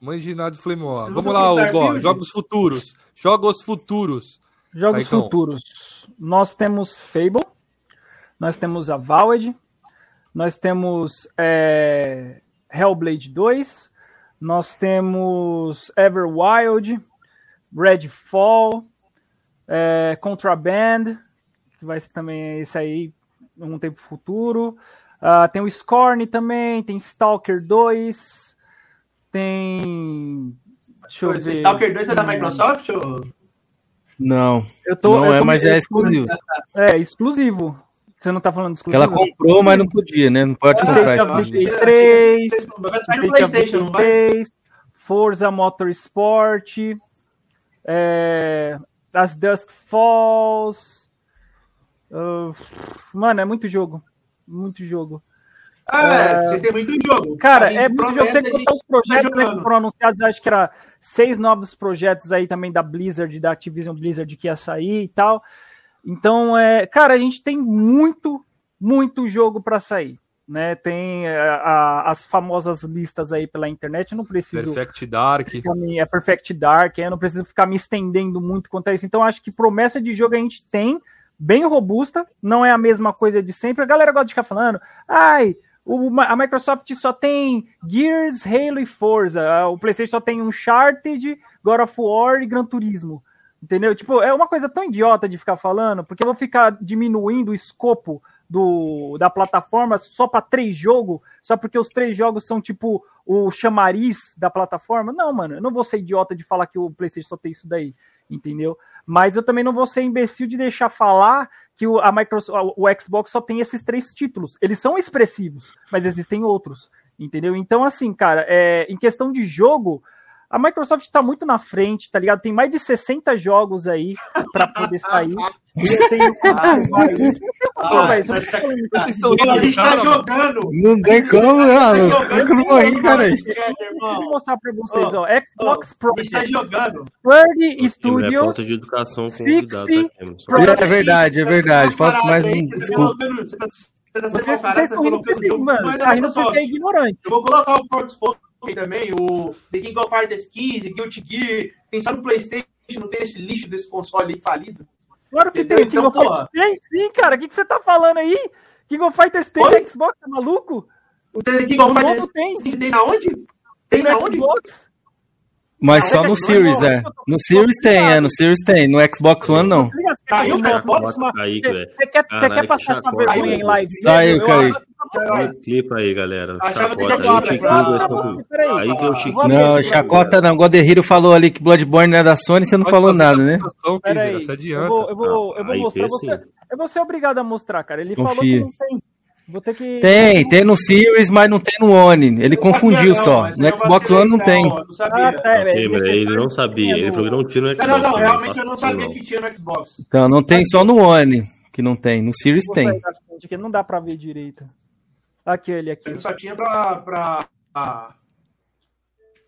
Mãe de Nada Flame War. Você Vamos lá, Hugo. Jogos futuros. Jogos futuros. Jogos Caicão. futuros. Nós temos Fable, nós temos a Valed, nós temos é, Hellblade 2, nós temos Everwild, Redfall, é, Contraband, que vai ser também esse aí um tempo futuro. Ah, tem o Scorn também, tem Stalker 2, tem. Deixa eu Esse ver. Stalker 2 é da Microsoft? Ou... Não, Eu tô, não eu é, tô- mas eu é exclusivo. É, exclusivo. Você não tá falando Que exclusivo? ela comprou, mas não podia, né? Não pode Ah, comprar exclusivo. Decay 3, Vai sair no State of PlayStation, não vai? Decay 3, Forza Motorsport, é, As Dusk Falls. ah, mano, é muito jogo. Muito jogo. Ah, é, vocês têm muito jogo. Cara, é muito jogo. Você contar os projetos tá que foram anunciados, acho que era seis novos projetos aí também da Blizzard, da Activision Blizzard que ia sair e tal. Então, é, cara, a gente tem muito, muito jogo para sair. Né? Tem é, a- as famosas listas aí pela internet. Eu não preciso Perfect Dark. ficar é Perfect Dark, eu não preciso ficar me estendendo muito quanto a isso. Então, acho que promessa de jogo a gente tem, bem robusta, não é a mesma coisa de sempre. A galera gosta de ficar falando, ai, o- a Microsoft só tem Gears, Halo e Forza, o PlayStation só tem Uncharted, God of War e Gran Turismo. Entendeu? Tipo, é uma coisa tão idiota de ficar falando, porque eu vou ficar diminuindo o escopo do, da plataforma só para três jogos, só porque os três jogos são tipo o chamariz da plataforma. Não, mano, eu não vou ser idiota de falar que o PlayStation só tem isso daí, entendeu? Mas eu também não vou ser imbecil de deixar falar que o, a Microsoft, o Xbox só tem esses três títulos. Eles são expressivos, mas existem outros, entendeu? Então, assim, cara, é, em questão de jogo, a Microsoft está muito na frente, tá ligado? Tem mais de 60 jogos aí para poder sair. E eu tenho. Ah, velho, tô falando isso. Vocês estão A gente tá jogando. Não tem como, mano. Que eu não vou rir, cara? Deixa eu mostrar pra vocês, ó. Xbox A gente tá Project, jogando. Bird É Studios, falta de educação com o convidado 60 da Cameron. É verdade, é verdade. Falta mais um. Você tá. Você tá, você tá sendo tá é tá rindo porque Microsoft. é ignorante. Eu vou colocar o Forspoken também, o The King of Fighters 15, Guilty Gear. Tem só no PlayStation, não tem esse lixo desse console aí falido. Claro que tem. Entendeu? King Então, of pô. Fighters tem sim, cara. O que, que você tá falando aí? King of Fighters tem Oi? no Xbox, tá maluco? O The King of Fighters tem. 15 tem na onde? Tem Tem na no onde? Xbox. Mas só no Não, Series, não, é. No Series tem, é. No Series tem. No Xbox One, não. Você quer- Caiu, você cara. você- quer, você quer que passar sua vergonha em live? Saiu, acho- Clipa aí, galera. Aí, peraí. Que é o Vou Chiquinho. Não, chacota não. Godehiro falou ali que Bloodborne não é da Sony, você não Pode falou nada, né? apresentação, Pera Kizera, aí, se eu vou, eu vou, eu vou Aí mostrar você. Eu vou ser obrigado a mostrar, cara. Ele falou que não tem. Vou ter que. Tem, tem no Series, mas não tem no One. Ele confundiu só. No eu Xbox One não tem. eu Não sabia. Ah, tá, Ok, mas necessário ele não sabia. Ele falou que não tinha no Xbox. não, não, realmente eu não sabia que tinha no Xbox. Então, não tem só no One, que não tem. No Series tem. não dá pra ver direito. Aqui ele aqui. Ele só tinha pra. pra.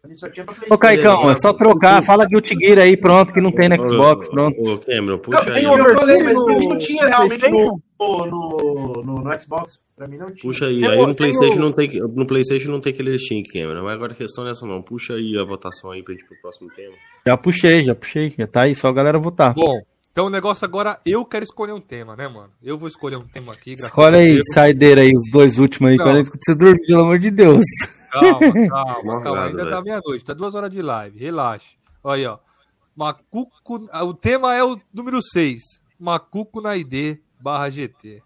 Ele só tinha pra Ô, Caicão, é só trocar. Fala Guilty Gear aí, pronto, que não tem no Xbox, pronto. Ô, Cameron, puxa Não, aí. eu falei, mas pra mim não tinha realmente no, no, no, no Xbox. Pra mim não tinha. Puxa aí, aí no Playstation não tem, no Playstation não tem aquele Steam Cameron, mas agora a questão não é essa não, puxa aí a votação aí pra gente ir pro próximo tema. Já puxei, já puxei. Já tá aí, só a galera votar. Bom, então o negócio agora, eu quero escolher um tema, né, mano? Eu vou escolher um tema aqui. Escolhe aí, saideira aí, os dois últimos aí, Não. quando a gente precisa dormir, pelo amor de Deus. Calma, calma, calma. nada, Ainda velho. tá meia-noite, tá duas horas de live, relaxa. Olha aí, ó. Macuco. ah, O tema é o número 6. Macuco na ID barra GT.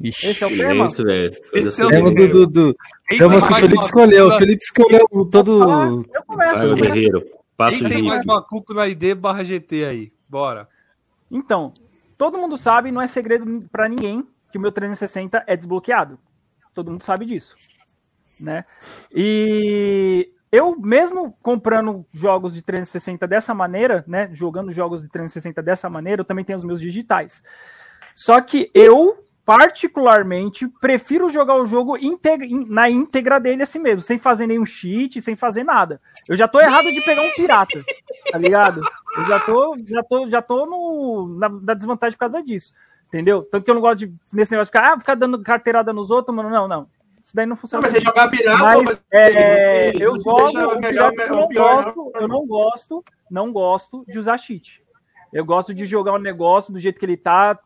Ixi. Esse é o tema? isso, velho. Esse é o Tema do, do, do, o Felipe escolheu. O Felipe escolheu todo. Eu começo. Vai, eu guerreiro. Passa Quem tem mais. Macuco na ID barra GT aí? Bora. Então, todo mundo sabe, não é segredo pra ninguém, que o meu 360 é desbloqueado. Todo mundo sabe disso. Né? E eu, mesmo comprando jogos de 360 dessa maneira, né? Jogando jogos de 360 dessa maneira, eu também tenho os meus digitais. Só que eu, particularmente, prefiro jogar o jogo integ- in- na íntegra dele assim mesmo, sem fazer nenhum cheat, sem fazer nada. Eu já tô errado de pegar um pirata, tá ligado? Eu já tô, já tô, já tô no, na, na desvantagem por causa disso. Entendeu? Tanto que eu não gosto de, nesse negócio de ficar, ah, ficar dando carteirada nos outros, mano. Não, não. Isso daí não Não, funciona. mas você jogar pirata, Mas, é, eu não jogo, que eu não gosto, não. eu não gosto, não gosto de usar cheat. Eu gosto de jogar o negócio do jeito que ele tá.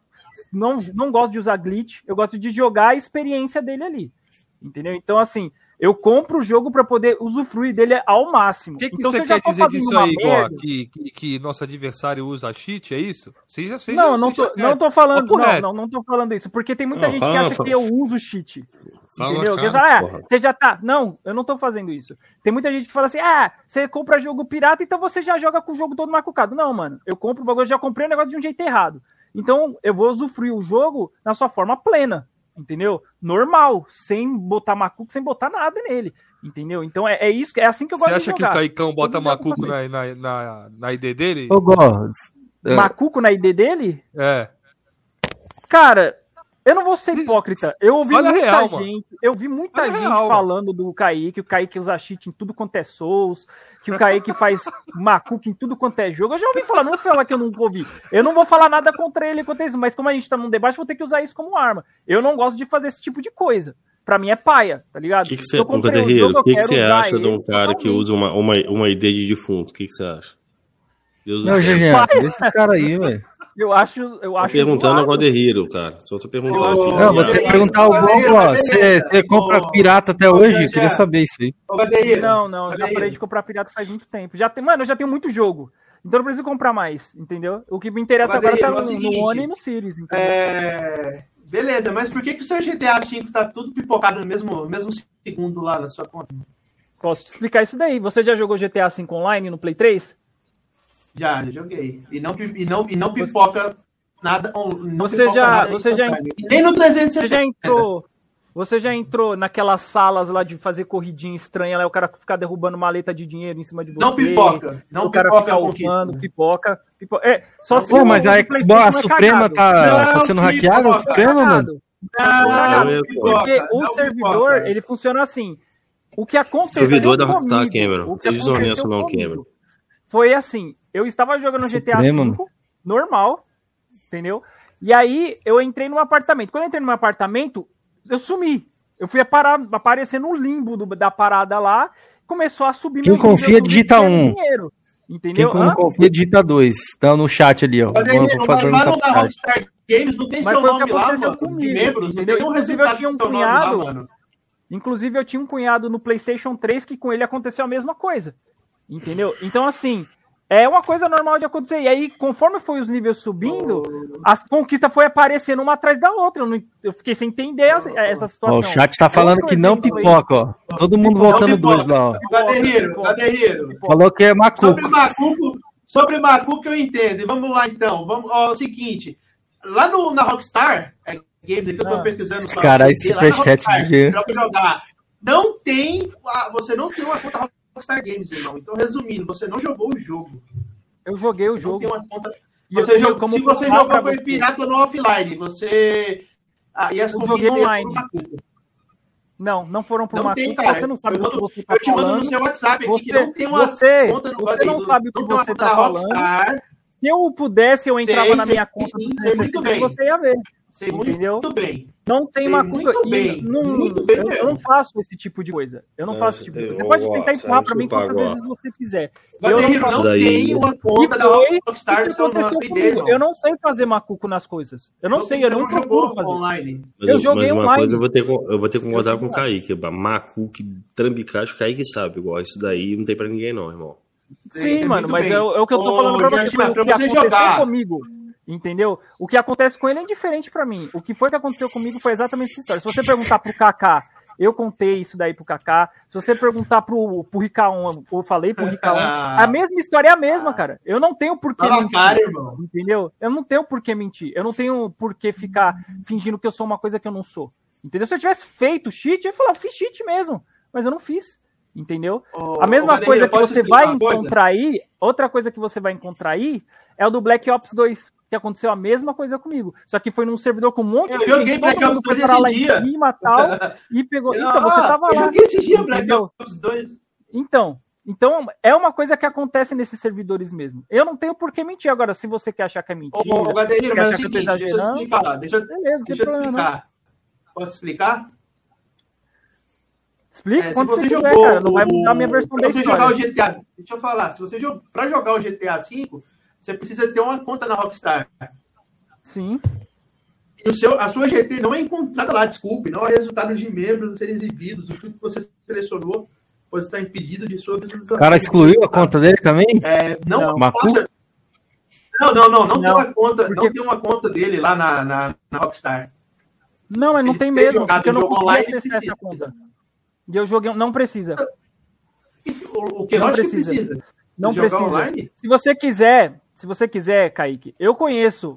Não, não gosto de usar glitch, eu gosto de jogar a experiência dele ali. Entendeu? Então, assim, eu compro o jogo para poder usufruir dele ao máximo. O que, que então, você quer dizer fazendo disso uma aí, merda- Que, que, que nosso adversário usa cheat, é isso? Você já, você Não, já, não tô, já não tô falando, não, não, não tô falando isso, porque tem muita Não, gente fala, que acha fala. que eu uso cheat. Fala Entendeu? cara, já, ah, você já tá. Não, eu não tô fazendo isso. Tem muita gente que fala assim: ah, você compra jogo pirata, então você já joga com o jogo todo macucado. Não, mano. Eu compro o bagulho, eu já comprei o negócio de um jeito errado. Então, eu vou usufruir o jogo na sua forma plena. Entendeu? Normal, sem botar macuco, sem botar nada nele. Entendeu? Então é, é isso, é assim que eu Você gosto acha de que o. Caicão bota macuco na, na, na, na ID dele? Ô, Gó, é, Macuco na ID dele? É. Cara, eu não vou ser hipócrita. Eu ouvi muita real, mano. gente, eu vi muita gente real, falando do Kaique, que o Kaique usa cheat em tudo quanto é Souls, que o Kaique faz macuco em tudo quanto é jogo. Eu já ouvi falar, não vou falar que eu nunca ouvi. Eu não vou falar nada contra ele contra isso, mas como a gente tá num debate, vou ter que usar isso como arma. Eu não gosto de fazer esse tipo de coisa. Pra mim é paia, tá ligado? O que, que um Guerreiro, jogo, o que, que você acha de um cara que usa uma, uma, uma ID de defunto? O que, que você acha? Deus Não. GG, deixa esses caras aí, velho. Eu acho, eu Tô acho perguntando zoado. ao cara. Só tô perguntando. Aqui, Não, vou cara. ter que perguntar ao Gó, Gó. Você você compra pirata até hoje? Eu queria saber isso aí. Gadeira, Não, não, já parei de comprar pirata faz muito tempo. Já tem, mano, eu já tenho muito jogo. Então eu não preciso comprar mais, entendeu? O que me interessa agora tá é no, seguinte, no One e no Series, entendeu? É... Beleza, mas por que, que o seu GTA V tá tudo pipocado no mesmo, mesmo segundo lá na sua conta? Posso te explicar isso daí. Você já jogou GTA V online no Play 3? Já, já joguei. E não, e não, e não pipoca nada. Não Você pipoca já- nada você já-. E Nem no Você 360. já entrou. Você já entrou naquelas salas lá de fazer corridinha estranha, lá o cara ficar derrubando maleta de dinheiro em cima de você. Não pipoca. Não o cara pipoca fica a conquista. upando, pipoca, pipoca. É, só se Pô, mas a Xbox, a Suprema tá, tá Não, sendo hackeada? A. Suprema, mano? Cagado. Não, eu- pipoca, Porque o não servidor, pipoca. ele funciona assim. O que aconteceu Servidor da comigo, Rockstar, Cameron. o que aconteceu não, Cameron. Foi assim, eu estava jogando GTA Supremo, V, normal, entendeu? E aí eu entrei num apartamento. Quando eu entrei num apartamento, eu sumi. Eu fui parar, aparecer no limbo do- da parada lá, começou a subir Quem meu nível, confia, eu digita ganhando um. dinheiro, Quem entendeu? não Hã? confia, digita dois. Tá no chat ali, ó. Aí, Vou mas lá no da. Rockstar Games não tem Mas seu nome lá, mano. comigo, de membros, não entendeu? tem um Inclusive, eu tinha um cunhado- lá, mano. Inclusive, eu tinha um cunhado no PlayStation 3 que com ele aconteceu a mesma coisa. Entendeu? Então, assim, é uma coisa normal de acontecer. E aí, conforme foi os níveis subindo, a conquista foi aparecendo uma atrás da outra. Eu, não- eu fiquei sem entender essa, essa Ó, situação. o chat tá falando que não pipoca, ó. Todo mundo voltando pipoca. dois lá, ó. Gaderreiro, Gaderreiro. Falou que é macuco. Sobre Macuco, sobre Macuco eu entendo. E Vamos lá então. Vamos, ó, é o seguinte. Lá no, na Rockstar, é Games aqui eu tô Ah. pesquisando. lá na superchat de-. Não tem. Você não tem uma conta Rockstar Games, irmão. Então, resumindo, você não jogou o jogo. Eu joguei o Não jogo. conta. E Você jogou, como se você jogou foi você. pirata no offline. Você. Ah, e as Eu joguei iam online. Não, não foram por Não uma tem. Você não sabe Eu o que mando- você tá Eu te mando no seu WhatsApp aqui Você, que não tem uma você, conta no você não sabe o que você tá da falando. Rockstar. Se eu pudesse, eu entrava Sei, na sei, minha conta sim, sei muito 360 bem. você ia ver. Sei Entendeu? muito bem. Não tem Sei uma muito bem, não, muito bem eu, eu não faço esse tipo de coisa. Eu não Não, faço esse tipo de coisa. Você pode ó, tentar empurrar pra mim quantas agora. vezes você quiser. Eu não não daí- tem uma conta da Rockstar do seu aconteceu comigo. Eu não sei fazer macuco nas coisas. Eu não, sei, eu não procuro fazer. online. Mas, Eu eu- joguei mas uma online. coisa eu vou ter, que- eu vou ter que concordar com o Kaique. Macuque, trambicate, o Kaique sabe. Igual isso daí não tem pra ninguém, não, irmão. Sim, sei mano, mas é, o é o que eu tô falando pra você. Pra que você jogar. comigo, entendeu? O que acontece com ele é indiferente pra mim. O que foi que aconteceu comigo foi exatamente essa história. Se você perguntar pro Kaká, eu contei isso daí pro Kaká. Se você perguntar pro, pro Ricaon, eu falei pro Ricaon, a mesma história é a mesma, cara. Eu não tenho por que mentir, cara, irmão. entendeu? Eu não tenho por que mentir. Eu não tenho por que ficar fingindo que eu sou uma coisa que eu não sou. Entendeu? Se eu tivesse feito cheat, eu ia falar, fiz cheat mesmo. Mas eu não fiz. Entendeu? Ô, A mesma Gaderreiro, coisa que você vai encontrar aí, outra coisa que você vai encontrar aí é o do Black Ops 2, que aconteceu a mesma coisa comigo. Só que foi num servidor com um monte Eu de joguei gente, Black todo mundo Ops foi 2 parar lá esse em dia. cima e tal, e pegou. Então, Ah, você tava eu lá. joguei esse dia Black? Ops 2. Então, então, é uma coisa que acontece nesses servidores mesmo. Eu não tenho por que mentir. Agora, se você quer achar que é mentira, Ô, ô, Gaderreiro, quer mas é o eu seguinte, deixa eu explicar lá. Deixa, beleza, deixa eu te não. explicar. Posso explicar? Explica É, quando você, você quiser, jogou cara. Não vai mudar a minha versão da história. jogar o GTA, deixa eu falar, se você jo- pra jogar o GTA V, você precisa ter uma conta na Rockstar. Sim. E o seu, a sua GT não é encontrada lá, desculpe, não é resultado de membros a serem exibidos. O que você selecionou pode estar impedido de sua visualização. O cara excluiu a conta dele também? É, não, Não. Macu? não, não, não, não, tem Não, uma conta, porque- não tem uma conta dele lá na, na, na Rockstar. Não, mas não Ele tem tem mesmo, porque eu não consegui online, acessar precisa. essa conta. E eu joguei, não precisa. O, o que Não lógico que precisa. precisa. Não precisa. online? Se você quiser, se você quiser, Kaique, eu conheço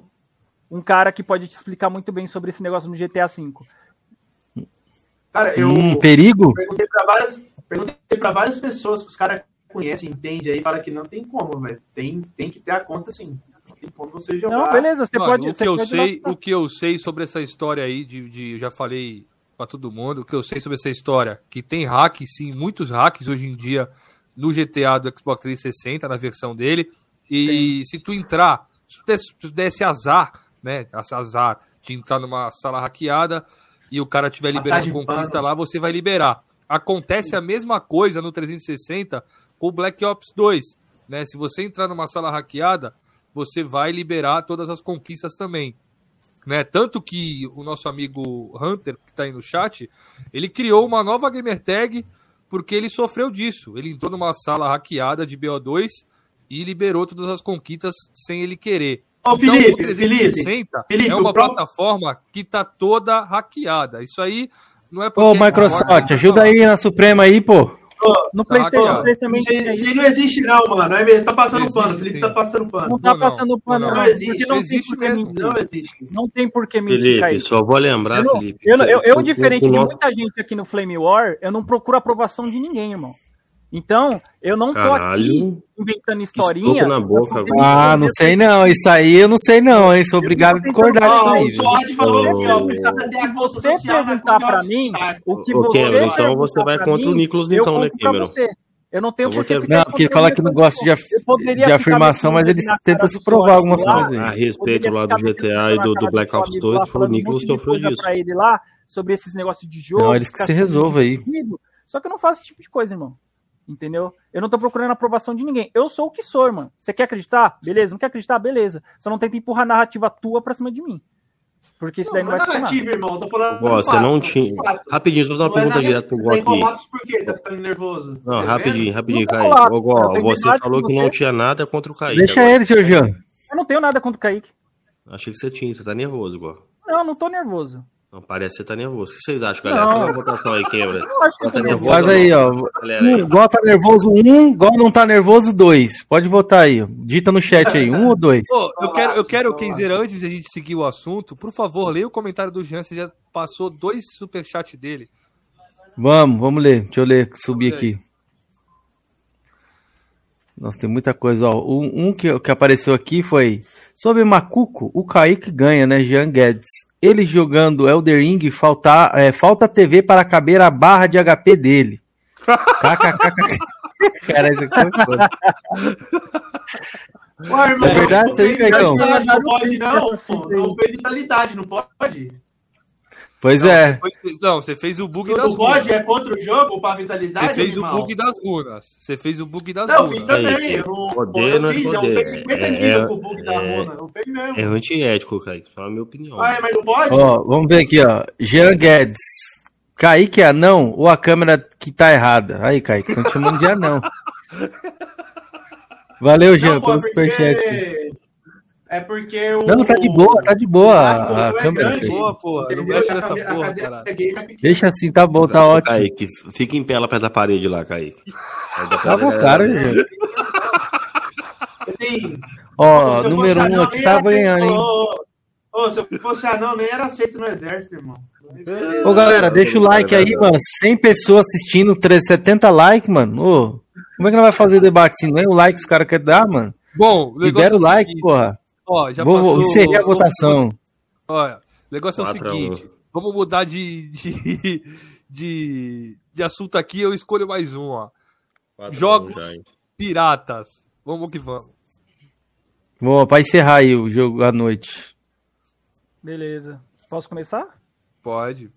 um cara que pode te explicar muito bem sobre esse negócio no GTA V. Cara, eu Hum, perigo? perguntei pra várias, perguntei pra várias pessoas que os caras conhecem, entendem aí, fala que não tem como, velho. Tem, tem que ter a conta sim. Não tem como você jogar. Não, beleza, você Mano, pode. o você que eu pode sei, o que eu sei sobre essa história aí de, de eu já falei pra todo mundo, o que eu sei sobre essa história, que tem hack, sim, muitos hacks hoje em dia no GTA do Xbox 360 na versão dele. E se tu entrar, se tu desse, se tu desse azar, né, azar de entrar numa sala hackeada e o cara tiver de conquista pano. lá, você vai liberar. Acontece a mesma coisa no 360 com o Black Ops 2, né? Se você entrar numa sala hackeada, você vai liberar todas as conquistas também. Né? Tanto que o nosso amigo Hunter, que está aí no chat, ele criou uma nova gamer tag porque ele sofreu disso. Ele entrou numa sala hackeada de BO2 e liberou todas as conquistas sem ele querer. Ô, Então, Felipe, o 360 Felipe, Felipe, é uma próprio- plataforma que tá toda hackeada. Isso aí não é Ô, Microsoft, ajuda aí na Suprema aí, pô. No Tá, PlayStation cara. 3 também Isso aí, aí não existe, não, mano. É tá passando Existe, pano. O Felipe tá passando pano. Não tá Não, passando pano, não, não. não existe, porque não existe tem por que mesmo. Não existe. Não tem por que mentir, Felipe, Kaique. só vou lembrar, Eu, não- Felipe. eu, eu, eu, diferente de muita gente aqui no Flame War, eu não procuro aprovação de ninguém, irmão. Então, eu não tô aqui Caralho. inventando historinha. na boca. Ah, não sei não. Isso aí eu não sei não, hein? Sou obrigado a discordar disso aí. o velho. Suad falou aqui, ó. Ô, Precisa ter a Se conta você social na perguntar pra mim, o que você Cameron, então você vai contra o Nicolas então, né, Cameron? você. Eu não tenho Eu vou por que ter- ficar Não, porque ele fala que não gosta de, af- de afirmação, mas ele tenta se do provar algumas coisas aí. A respeito lá do GTA e do, do Black Ops seu 2, amigo lá, falou um Nicolas sofreu disso. Pra ele lá, sobre esses negócios de jogo. Não, eles que se resolvam aí. Só que eu não faço esse tipo de coisa, irmão. Entendeu? Eu não tô procurando a aprovação de ninguém. Eu sou o que sou, irmão. Você quer acreditar? Beleza. Não quer acreditar? Beleza. Só não tenta empurrar a narrativa tua pra cima de mim. Porque isso daí não, Não, vai não é funcionar. narrativa, irmão. eu Tô falando. Ó, você não tinha. Rapidinho, deixa eu fazer uma Não é pergunta direto pro Gó tá em aqui. por quê? Tá ficando nervoso. Não, Tá rapidinho, rapidinho, Não Ô, Gó, cara, tem você falou que você. não tinha nada contra o Kaique. Deixa agora. ele, Georgiano. Eu não tenho nada contra o Kaique. Achei que você tinha, você tá nervoso, Gó. Não, eu não tô nervoso. Não, parece que você tá nervoso. O que vocês acham, galera? Não. Faz uma votação aí, quebra. Que Tá nervoso? Faz aí, ó. Galera aí. Um, Gó tá nervoso um, Gó não tá nervoso dois. Pode votar aí. ó. Dita no chat aí, um ou dois. Ô, eu quero, eu quero, lá. Kenzeira, antes de a gente seguir o assunto, por favor, leia o comentário do Jean, você já passou dois superchats dele. Vamos, vamos ler. Deixa eu ler, subir aqui. Nossa, tem muita coisa. Ó. Um, um que, que apareceu aqui foi sobre Macuco, o Kaique ganha, né? Jean Guedes. Ele jogando Elder Ring, falta, é, falta TV para caber a barra de HP dele. KKKK. Cara, isso foda. Ó, irmão, É verdade isso aí, não pode, não. Aí. Não vitalidade, não pode. Pois Não, é. você fez- não, você fez o bug das Não pode, runas. é contra o jogo pra vitalidade, Você fez animal. o bug das runas. Você fez o bug das Não, eu fiz runas. também. Aí, Eu não, poder eu não é fiz, poder. eu fiz 50 É- nível é- com o bug da é- runa. Eu fiz mesmo. É antiético, Kaique. Só a minha opinião. Ah, mas não pode? Ó, vamos ver aqui, ó. Jean Guedes. Kaique é anão ou a câmera que tá errada? Aí, Kaique, estão te chamando de anão. Valeu, Jean, não, pô, pelo superchat. É porque o... Não, tá de boa, tá de boa a, o a é câmera. grande, Boa, porra. Não mexe A nessa a porra, caralho. tá. Deixa assim, tá bom, tá ótimo. Kaique, fica em pé lá perto da parede lá, Kaique. Tava o cara, Jean. Tem- Ó, Se eu número um aqui tá ganhando, hein? Ô, se eu fosse anão, nem era aceito no exército, irmão. Ô, galera, deixa o like aí, mano. 100 pessoas assistindo, 370 likes, mano. Ô, como é que nós vai fazer debate assim? Nem o like que os caras querem dar, mano? Bom, o Libera o é like, seguinte, porra. Ó, já Vou, passou... vou encerrar a votação. Olha, o negócio é o Quatro a um. seguinte: vamos mudar de, de, de, de assunto aqui. Eu escolho mais um, ó. Quatro Jogos já, piratas. Vamos que vamos. Vou pra encerrar aí o jogo à noite. Beleza. Posso começar? Pode.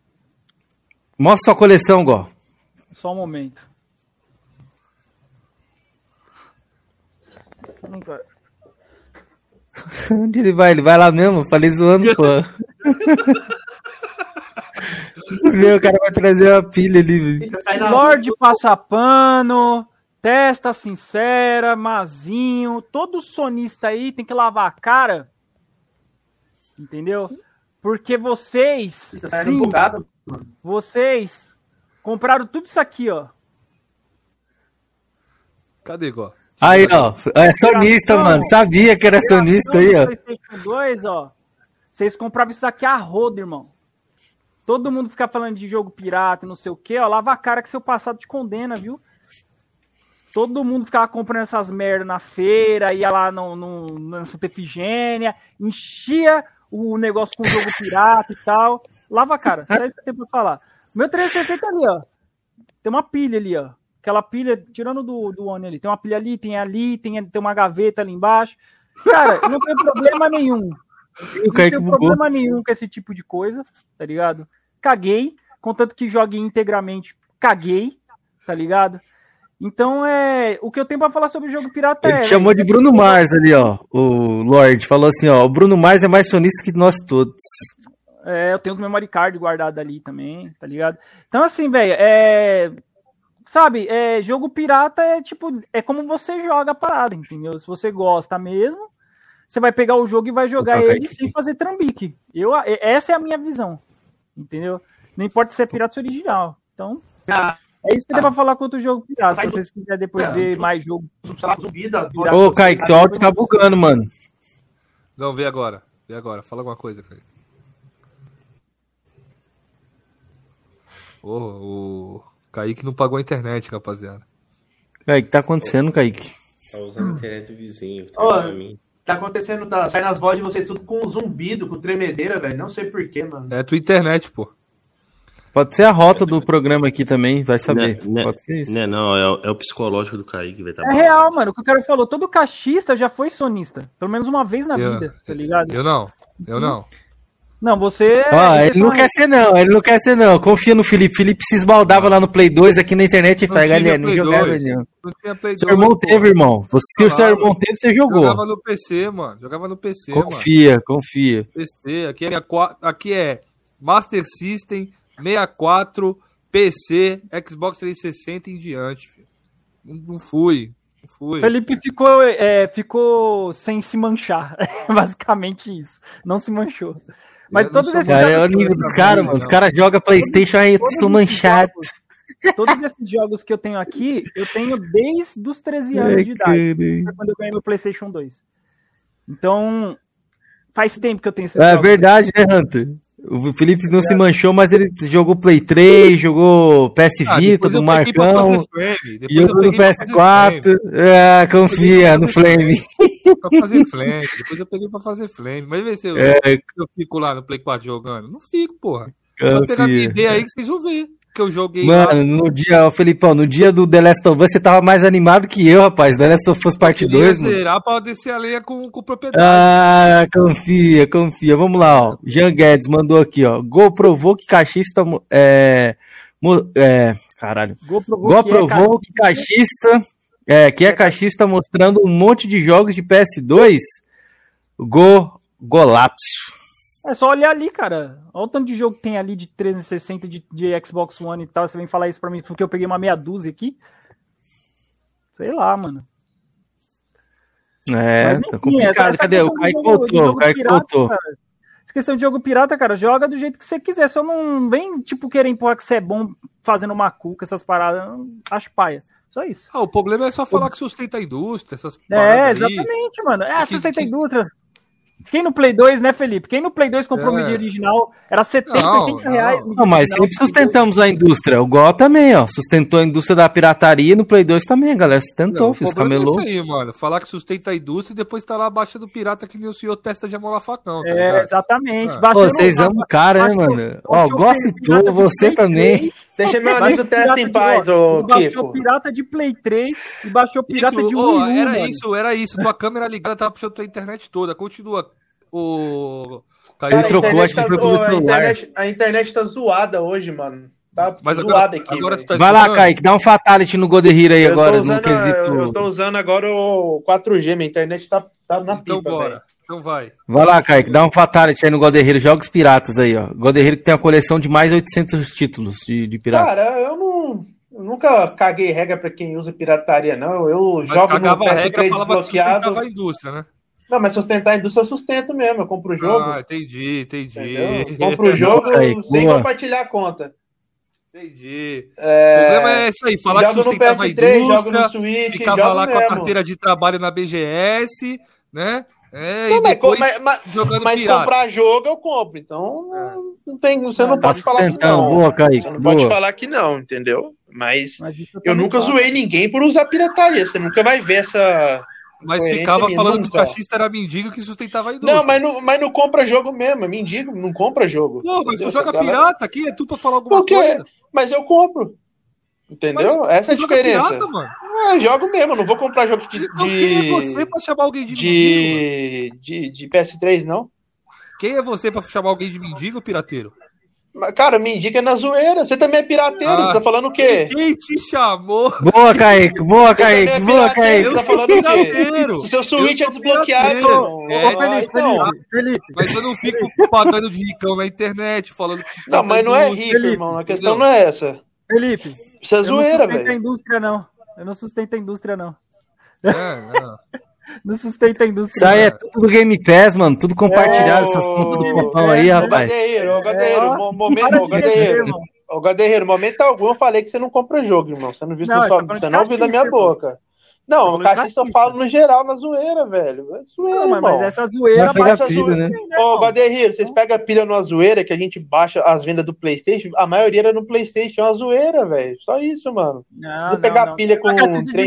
Mostra sua coleção, Gó. Só um momento. Não vai. Onde ele vai? Ele vai lá mesmo? Falei zoando, pô. Meu, o cara vai trazer uma pilha ali. Lorde Passapano, Testa Sincera, Mazinho, todo sonista aí tem que lavar a cara. Entendeu? Porque vocês, no sim, bugado. vocês compraram tudo isso aqui, ó. Cadê, Gó? Aí, ó. É sonista, mano. Sabia que era sonista aí, ó. PlayStation 2, ó. Vocês compravam isso aqui a roda, irmão. Todo mundo fica falando de jogo pirata, e não sei o que, ó. Lava a cara que seu passado te condena, viu? Todo mundo ficava comprando essas merdas na feira, ia lá no, no, na Santa Efigênia, enchia o negócio com jogo pirata e tal. Lava a cara, só isso que eu tenho pra falar. Meu 360 ali, ó. Tem uma pilha ali, ó. Aquela pilha, tirando do, do One ali. Tem uma pilha ali, tem ali, tem, tem uma gaveta ali embaixo. Cara, não tem problema nenhum. Não tem problema nenhum com esse tipo de coisa, tá ligado? Caguei, contanto que jogue integramente, caguei, tá ligado? Então é. O que eu tenho pra falar sobre o jogo pirata Ele é. chamou de Bruno Mars ali, ó. O Lorde falou assim, ó. O Bruno Mars é mais sonista que nós todos. É, eu tenho os memory card guardados ali também, tá ligado? Então, assim, velho, é. Sabe, é, jogo pirata é tipo, é como você joga a parada, entendeu? Se você gosta mesmo, você vai pegar o jogo e vai jogar ele Kaique. sem fazer trambique. Eu, é- essa é a minha visão, entendeu? Não importa se é pirata ou original. Então, Ah, é isso que tem pra falar contra o jogo pirata. Se vocês quiserem depois É, ver mais jogo. Ô, Kaique, seu áudio tá bugando, mano. Não, vê agora. Vê agora. Fala alguma coisa, cara. Ô, o Kaique não pagou a internet, rapaziada. Kaique, o que tá acontecendo, Kaique? Tá usando a internet do vizinho. Tá mim. Tá acontecendo, tá saindo as vozes de vocês tudo com zumbido, com tremedeira, velho. Não sei porquê, mano. É tua internet, pô. Pode ser a rota do programa aqui também, vai saber. Né, né, Pode ser isso. Né, não, é, o- é o psicológico do Kaique, velho. Tá É real, mano. O que o cara falou, todo cachista já foi sonista. Pelo menos uma vez na Eu- vida, tá ligado? Eu não. Eu não. Não, você. Ó, você ele não quer ser não, ele não quer ser não. Confia no Felipe. Felipe se esbaldava lá no Play 2 aqui na internet e tinha galera, não Play jogava 2. não. Não tinha Play Seu 2, irmão teve, irmão. Você, se o seu irmão teve, você jogou. Jogava no PC, mano. Jogava no PC, mano. Confia, confia. PC. Aqui é, aqui é Master System, 64, PC, Xbox 360 e em diante, filho. Não, não fui. Não fui. Felipe ficou, é, ficou sem se manchar. Basicamente isso. Não se manchou. Mas Eu todos sou esses, Cara, é o jogos, nível dos caras, mano. Os caras jogam Playstation aí, Todos estão esses manchados. todos esses jogos que eu tenho aqui, eu tenho desde os 13 anos de idade. Foi quando eu ganhei meu PlayStation 2. Então, faz tempo que eu tenho esses É jogos. verdade, né, Hunter? O Felipe não se manchou, mas ele jogou Play 3, jogou PS Ah, Vita depois do eu Marcão, eu jogou no peguei pra fazer PS4. É, confia no Flame. Pra fazer flame. Depois eu peguei pra fazer flame. Mas vê se eu, É. eu fico lá no Play 4 jogando. Não fico, porra. Vai pegar minha ideia aí que vocês vão ver. Que eu joguei lá. Mano, no dia, ó, Felipão, no dia do The Last of Us, você tava mais animado que eu, rapaz. The Last of Us Parte Queria 2, mano. zerar pra descer a lenha com, com propriedade. Ah, confia, confia. Vamos lá, ó. Jean Guedes mandou aqui, ó. Gol provou que cachista. É, é, caralho. Gol provou, Gol que é, provou que cachista. É, que é cachista mostrando um monte de jogos de PS2. Go, golapso. É só olhar ali, cara. Olha o tanto de jogo que tem ali de 360, de, de Xbox One e tal. Você vem falar isso pra mim porque eu peguei uma meia dúzia aqui. Sei lá, mano. É, Mas, tá complicado. essa- essa Cadê? O Kaique voltou, o Kaique pirata, voltou. cara, Essa questão de jogo pirata, cara, joga do jeito que você quiser. Só não vem, tipo, querer empurrar que você é bom fazendo uma cuca, essas paradas. Acho paia. Só isso. Ah, o problema é só falar que sustenta a indústria, essas É, paradas aí. exatamente, mano. É, Que- sustenta a indústria. Quem no Play 2, né, Felipe? Quem no Play 2 comprou É. mídia original era 70, Não, 80 reais. não. Não, mas original sempre do Play 2. sustentamos a indústria. O Gol também, ó. Sustentou a indústria da pirataria e no Play 2 também, a galera sustentou, Não, o fez é camelô. isso aí, mano. Falar que sustenta a indústria e depois tá lá abaixo do pirata que nem o senhor testa de amolar facão, tá É, ligado? exatamente. Ah. Pô, vocês amam o cara, né, mano? Ó, o tudo, de você também. 3, Deixa meu amigo o testa em paz, ô Baixou Kiko. o pirata de Play 3 e baixou o pirata Isso, de Wii U, era mano. isso, era isso. Tua câmera ligada tava puxando tua internet toda. Continua. O. Ele Cara, a trocou, acho que tá foi pelo a celular. internet, a internet tá zoada hoje, mano. Tá Mas zoada agora, aqui. agora tá Vai lá? Kaique, dá um fatality no Godehiro aí eu, agora, tô no usando, a- quesito. eu tô usando agora o 4G, minha internet tá, tá na Então pipa, bora. velho. Então vai. Vai lá, Kaique, dá um fatality aí no Godehiro. Jogos piratas aí, ó. Godehiro que tem uma coleção de mais 800 títulos de, de pirata. Cara, eu não. eu nunca caguei regra pra quem usa pirataria, não. Eu Mas jogo no cagava a regra, PS3 falava que desbloqueado. a indústria, né? Não, mas sustentar a indústria eu sustento mesmo. Eu compro o jogo. Ah, entendi, entendi. entendeu? Compro o jogo Kaique, sem boa. compartilhar a conta. Entendi. O É, problema é isso aí, falar que jogo no sustentava a PS3, jogo no indústria, Switch, ficava jogo lá com a mesmo. carteira de trabalho na BGS, né? É, Não, mas, depois mas, mas, mas comprar jogo eu compro. Então não, não tem, você não Tá pode falar que não. Boa, Kaique, Você não pode boa. falar que não, entendeu? Mas Mas eu nunca zoei ninguém por usar pirataria. Você nunca vai ver essa. Mas ficava minha, falando que o nunca. cachista era mendigo que sustentava a indústria. Não, mas não, mas não compra jogo mesmo. É mendigo, não compra jogo. Não, mas tu joga pirata aqui, é tu pra falar alguma Por quê? coisa. Mas eu compro. Entendeu? Mas Essa é a diferença. pirata, mano. Eu jogo mesmo, não vou comprar jogo de. Então quem é você de... pra chamar alguém de, mendigo? mano? De, de, de PS3, não. Quem é você pra chamar alguém de mendigo, pirateiro? Cara, me indica na zoeira. Você também é pirateiro. Ah. Você tá falando o quê? Quem te chamou? Boa, Kaique, boa, também Kaique, é boa. Kaique. Você tá falando o quê? seu Switch é desbloqueado, irmão. É, Ah, Felipe, então. Felipe. Mas eu não fico pagando de ricão na internet, falando que Não, mas não é rico, Felipe, irmão. A questão não é essa. Felipe, Isso é Eu não zoeira, sustento a velho. indústria, não. Eu não sustento a indústria, não. É, não. Não sustento a Isso indústria. aí é tudo do Game Pass, mano. Tudo compartilhado, É, essas ô, contas do popão aí, ô, Ô, rapaz. Gadeiro, ô, É, Gadeiro, mo- momento, ô, Gadeiro. Ô, Gadeiro, momento algum eu falei que você não compra jogo, irmão. Você não viu, Não, não, só, você não ouviu da minha boca. Não, o cachista eu falo no geral, na zoeira, velho. É zoeira, Não, mas, mas essa zoeira Vai pegar baixa pilha, tudo, né? Ô, Gaderreiro, vocês pegam a pilha numa zoeira que a gente baixa as vendas do Playstation, a maioria era no Playstation, é uma zoeira, velho. Só isso, mano. Não, Você não, pegar não. pilha com um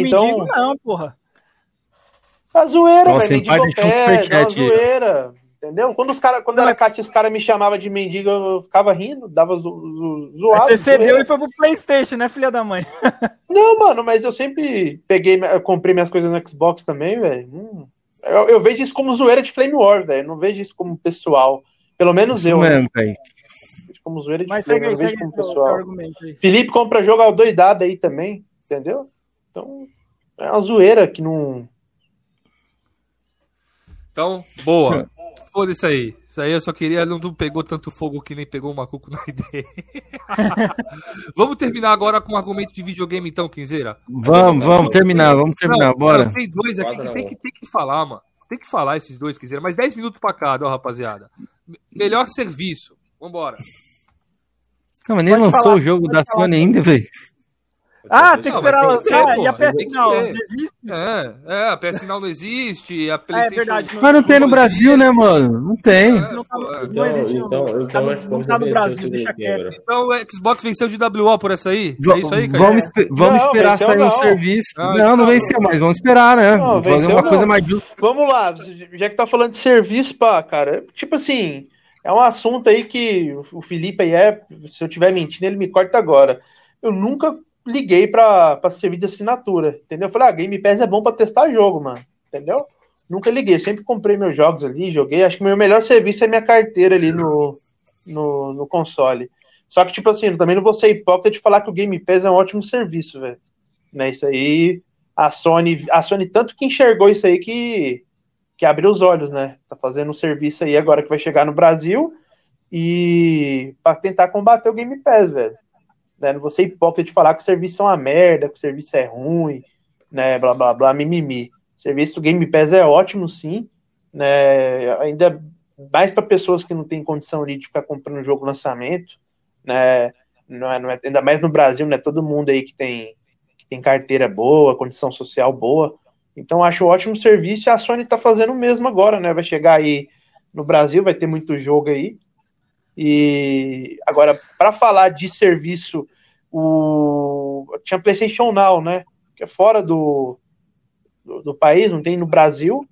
tão- Não, porra. A zoeira, velho. Mendigo pés, é uma zoeira. Entendeu? Quando, os cara, quando era caixa, os caras me chamavam de mendigo, eu ficava rindo, dava zo, zo, Aí zoado. você cedeu e foi pro Playstation, né, filha da mãe? Não, mano, mas eu sempre peguei, eu comprei minhas coisas no Xbox também, velho. Hum. Eu, eu vejo isso como zoeira de Flame War, velho. Não vejo isso como pessoal. Pelo menos Isso eu, né? mesmo. Vejo como zoeira de Mas Flame, segue não vejo como pessoal. Felipe compra jogo ao doidado aí também, entendeu? Então, é uma zoeira que não. Então, boa. Foda isso aí. Isso aí eu só queria, não pegou tanto fogo que nem pegou o macuco na ideia. vamos terminar agora com o argumento de videogame, então, Quinzeira? Vamos, vamos terminar, vamos terminar, Não, bora. Tem dois aqui que tem um. que, tem que falar, mano. Tem que falar esses dois, Quinzeira. Mais 10 minutos pra cada, ó, rapaziada. Me- Melhor serviço. Vambora. Não, mas nem Pode lançou falar, o jogo pode da falar. Sony ainda, velho. Ah, tem que Não, esperar lançar. e a PS que não, existe. É, é, a PS Now não existe, a Ah, é PlayStation. verdade. Mas não tem no Brasil, né, mano? Não tem. É, Não, tá, é. não existe. Então, não. então, Tá no- o Xbox não tá no venceu o Brasil, deixa quieto. Então o Xbox venceu de WO por essa aí? É isso aí, cara? Vamos, vamos Não, esperar sair não. o serviço. Ah, não, então não não. venceu, mas vamos esperar, né? Não, Vamos fazer uma não. coisa mais justa. Vamos lá, já que tá falando de serviço, pá, cara, tipo assim, é um assunto aí que o Felipe aí é, se eu tiver mentindo, ele me corta agora. Eu nunca liguei pra, pra serviço de assinatura, entendeu? Eu falei, ah, Game Pass é bom pra testar jogo, mano, entendeu? Nunca liguei, sempre comprei meus jogos ali, joguei. Acho que o meu melhor serviço é minha carteira ali no, no, no console. Só que, tipo assim, também não vou ser hipócrita de falar que o Game Pass é um ótimo serviço, velho. Né, isso aí, a Sony, a Sony tanto que enxergou isso aí que, que abriu os olhos, né? Tá fazendo um serviço aí agora que vai chegar no Brasil e para tentar combater o Game Pass, velho. Né? Não vou ser hipócrita de falar que o serviço é uma merda, que o serviço é ruim, né? Blá blá blá, mimimi. O serviço do Game Pass é ótimo, sim, né? Ainda mais para pessoas que não têm condição de ficar comprando jogo lançamento, né? Não é, não é- ainda mais no Brasil, né? Todo mundo aí que tem, que tem carteira boa, condição social boa. Então acho um ótimo serviço e a Sony tá fazendo o mesmo agora, né? Vai chegar aí no Brasil, vai ter muito jogo aí. E agora, para falar de serviço, o tinha PlayStation Now, né? Que é fora do, do, do país, não tem no Brasil.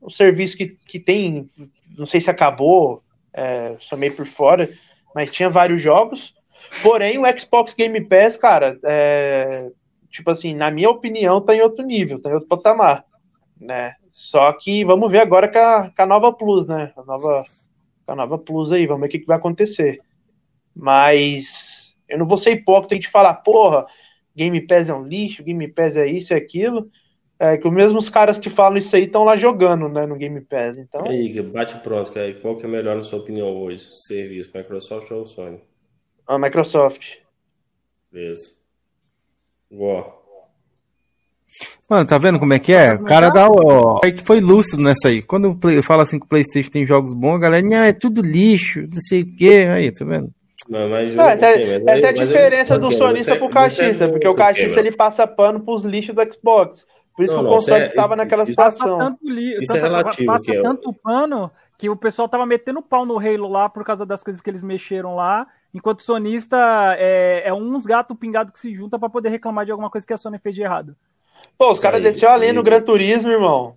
Um serviço que, que tem, não sei se acabou, é, só meio por fora, mas tinha vários jogos. Porém, o Xbox Game Pass, cara, é, tipo assim, na minha opinião, tá em outro nível, tá em outro patamar, né? Só que vamos ver agora com a, com a nova Plus, né? A nova, a nova Plus aí, vamos ver o que, que vai acontecer. Mas eu não vou ser hipócrita de falar, porra, Game Pass é um lixo, Game Pass é isso e aquilo. É que os mesmos caras que falam isso aí estão lá jogando, né, no Game Pass. Então, E aí, bate pronto, cara. Qual que é melhor na sua opinião hoje? Serviço, Microsoft ou Sony? a Microsoft. Beleza. Boa. Mano, tá vendo como é que é? O cara dá o. É que foi lúcido nessa aí. Quando o Play- fala assim que o PlayStation tem jogos bons, a galera, não, é tudo lixo, não sei o quê. Aí, tá vendo? Não, mas Não, essa, ok, mas essa aí- é a diferença do sonista pro você cachista, é porque o cachista ok, ele passa pano pros lixos do Xbox. Por isso Não, que o console é- tava naquela isso- Passa situação. tanto, li... Isso é tanta- relativo, passa que é tanto pano que o pessoal tava metendo pau no Halo lá por causa das coisas que eles mexeram lá, enquanto o sonista é, é uns gato pingado que se junta pra poder reclamar de alguma coisa que a Sony fez de errado. Pô, os caras desceu a lenha no. Gran Turismo, irmão.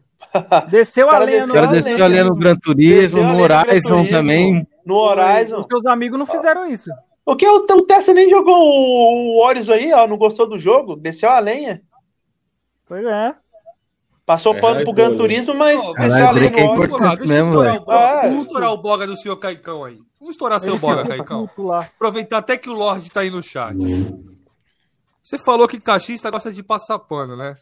Desceu a lenha no ali no Gran Turismo, Desceu a no lenha no Gran Horizon Turismo. também. No Horizon. Os seus amigos não fizeram isso. O que? O, o Tesla nem jogou o, o Horizon aí, ó. Não gostou do jogo? Desceu a lenha. Pois é. Passou É pano pro Gran raivoso. Turismo, mas Caralho, a lenha é no Horizon. importante Deixa eu mesmo, estourar velho. o boga, É. deixa eu estourar o boga do senhor Caicão aí. Vamos estourar seu boga, Caicão. Aproveitar até que o Lorde tá aí no chat. Você falou que cachista gosta de passar pano, né?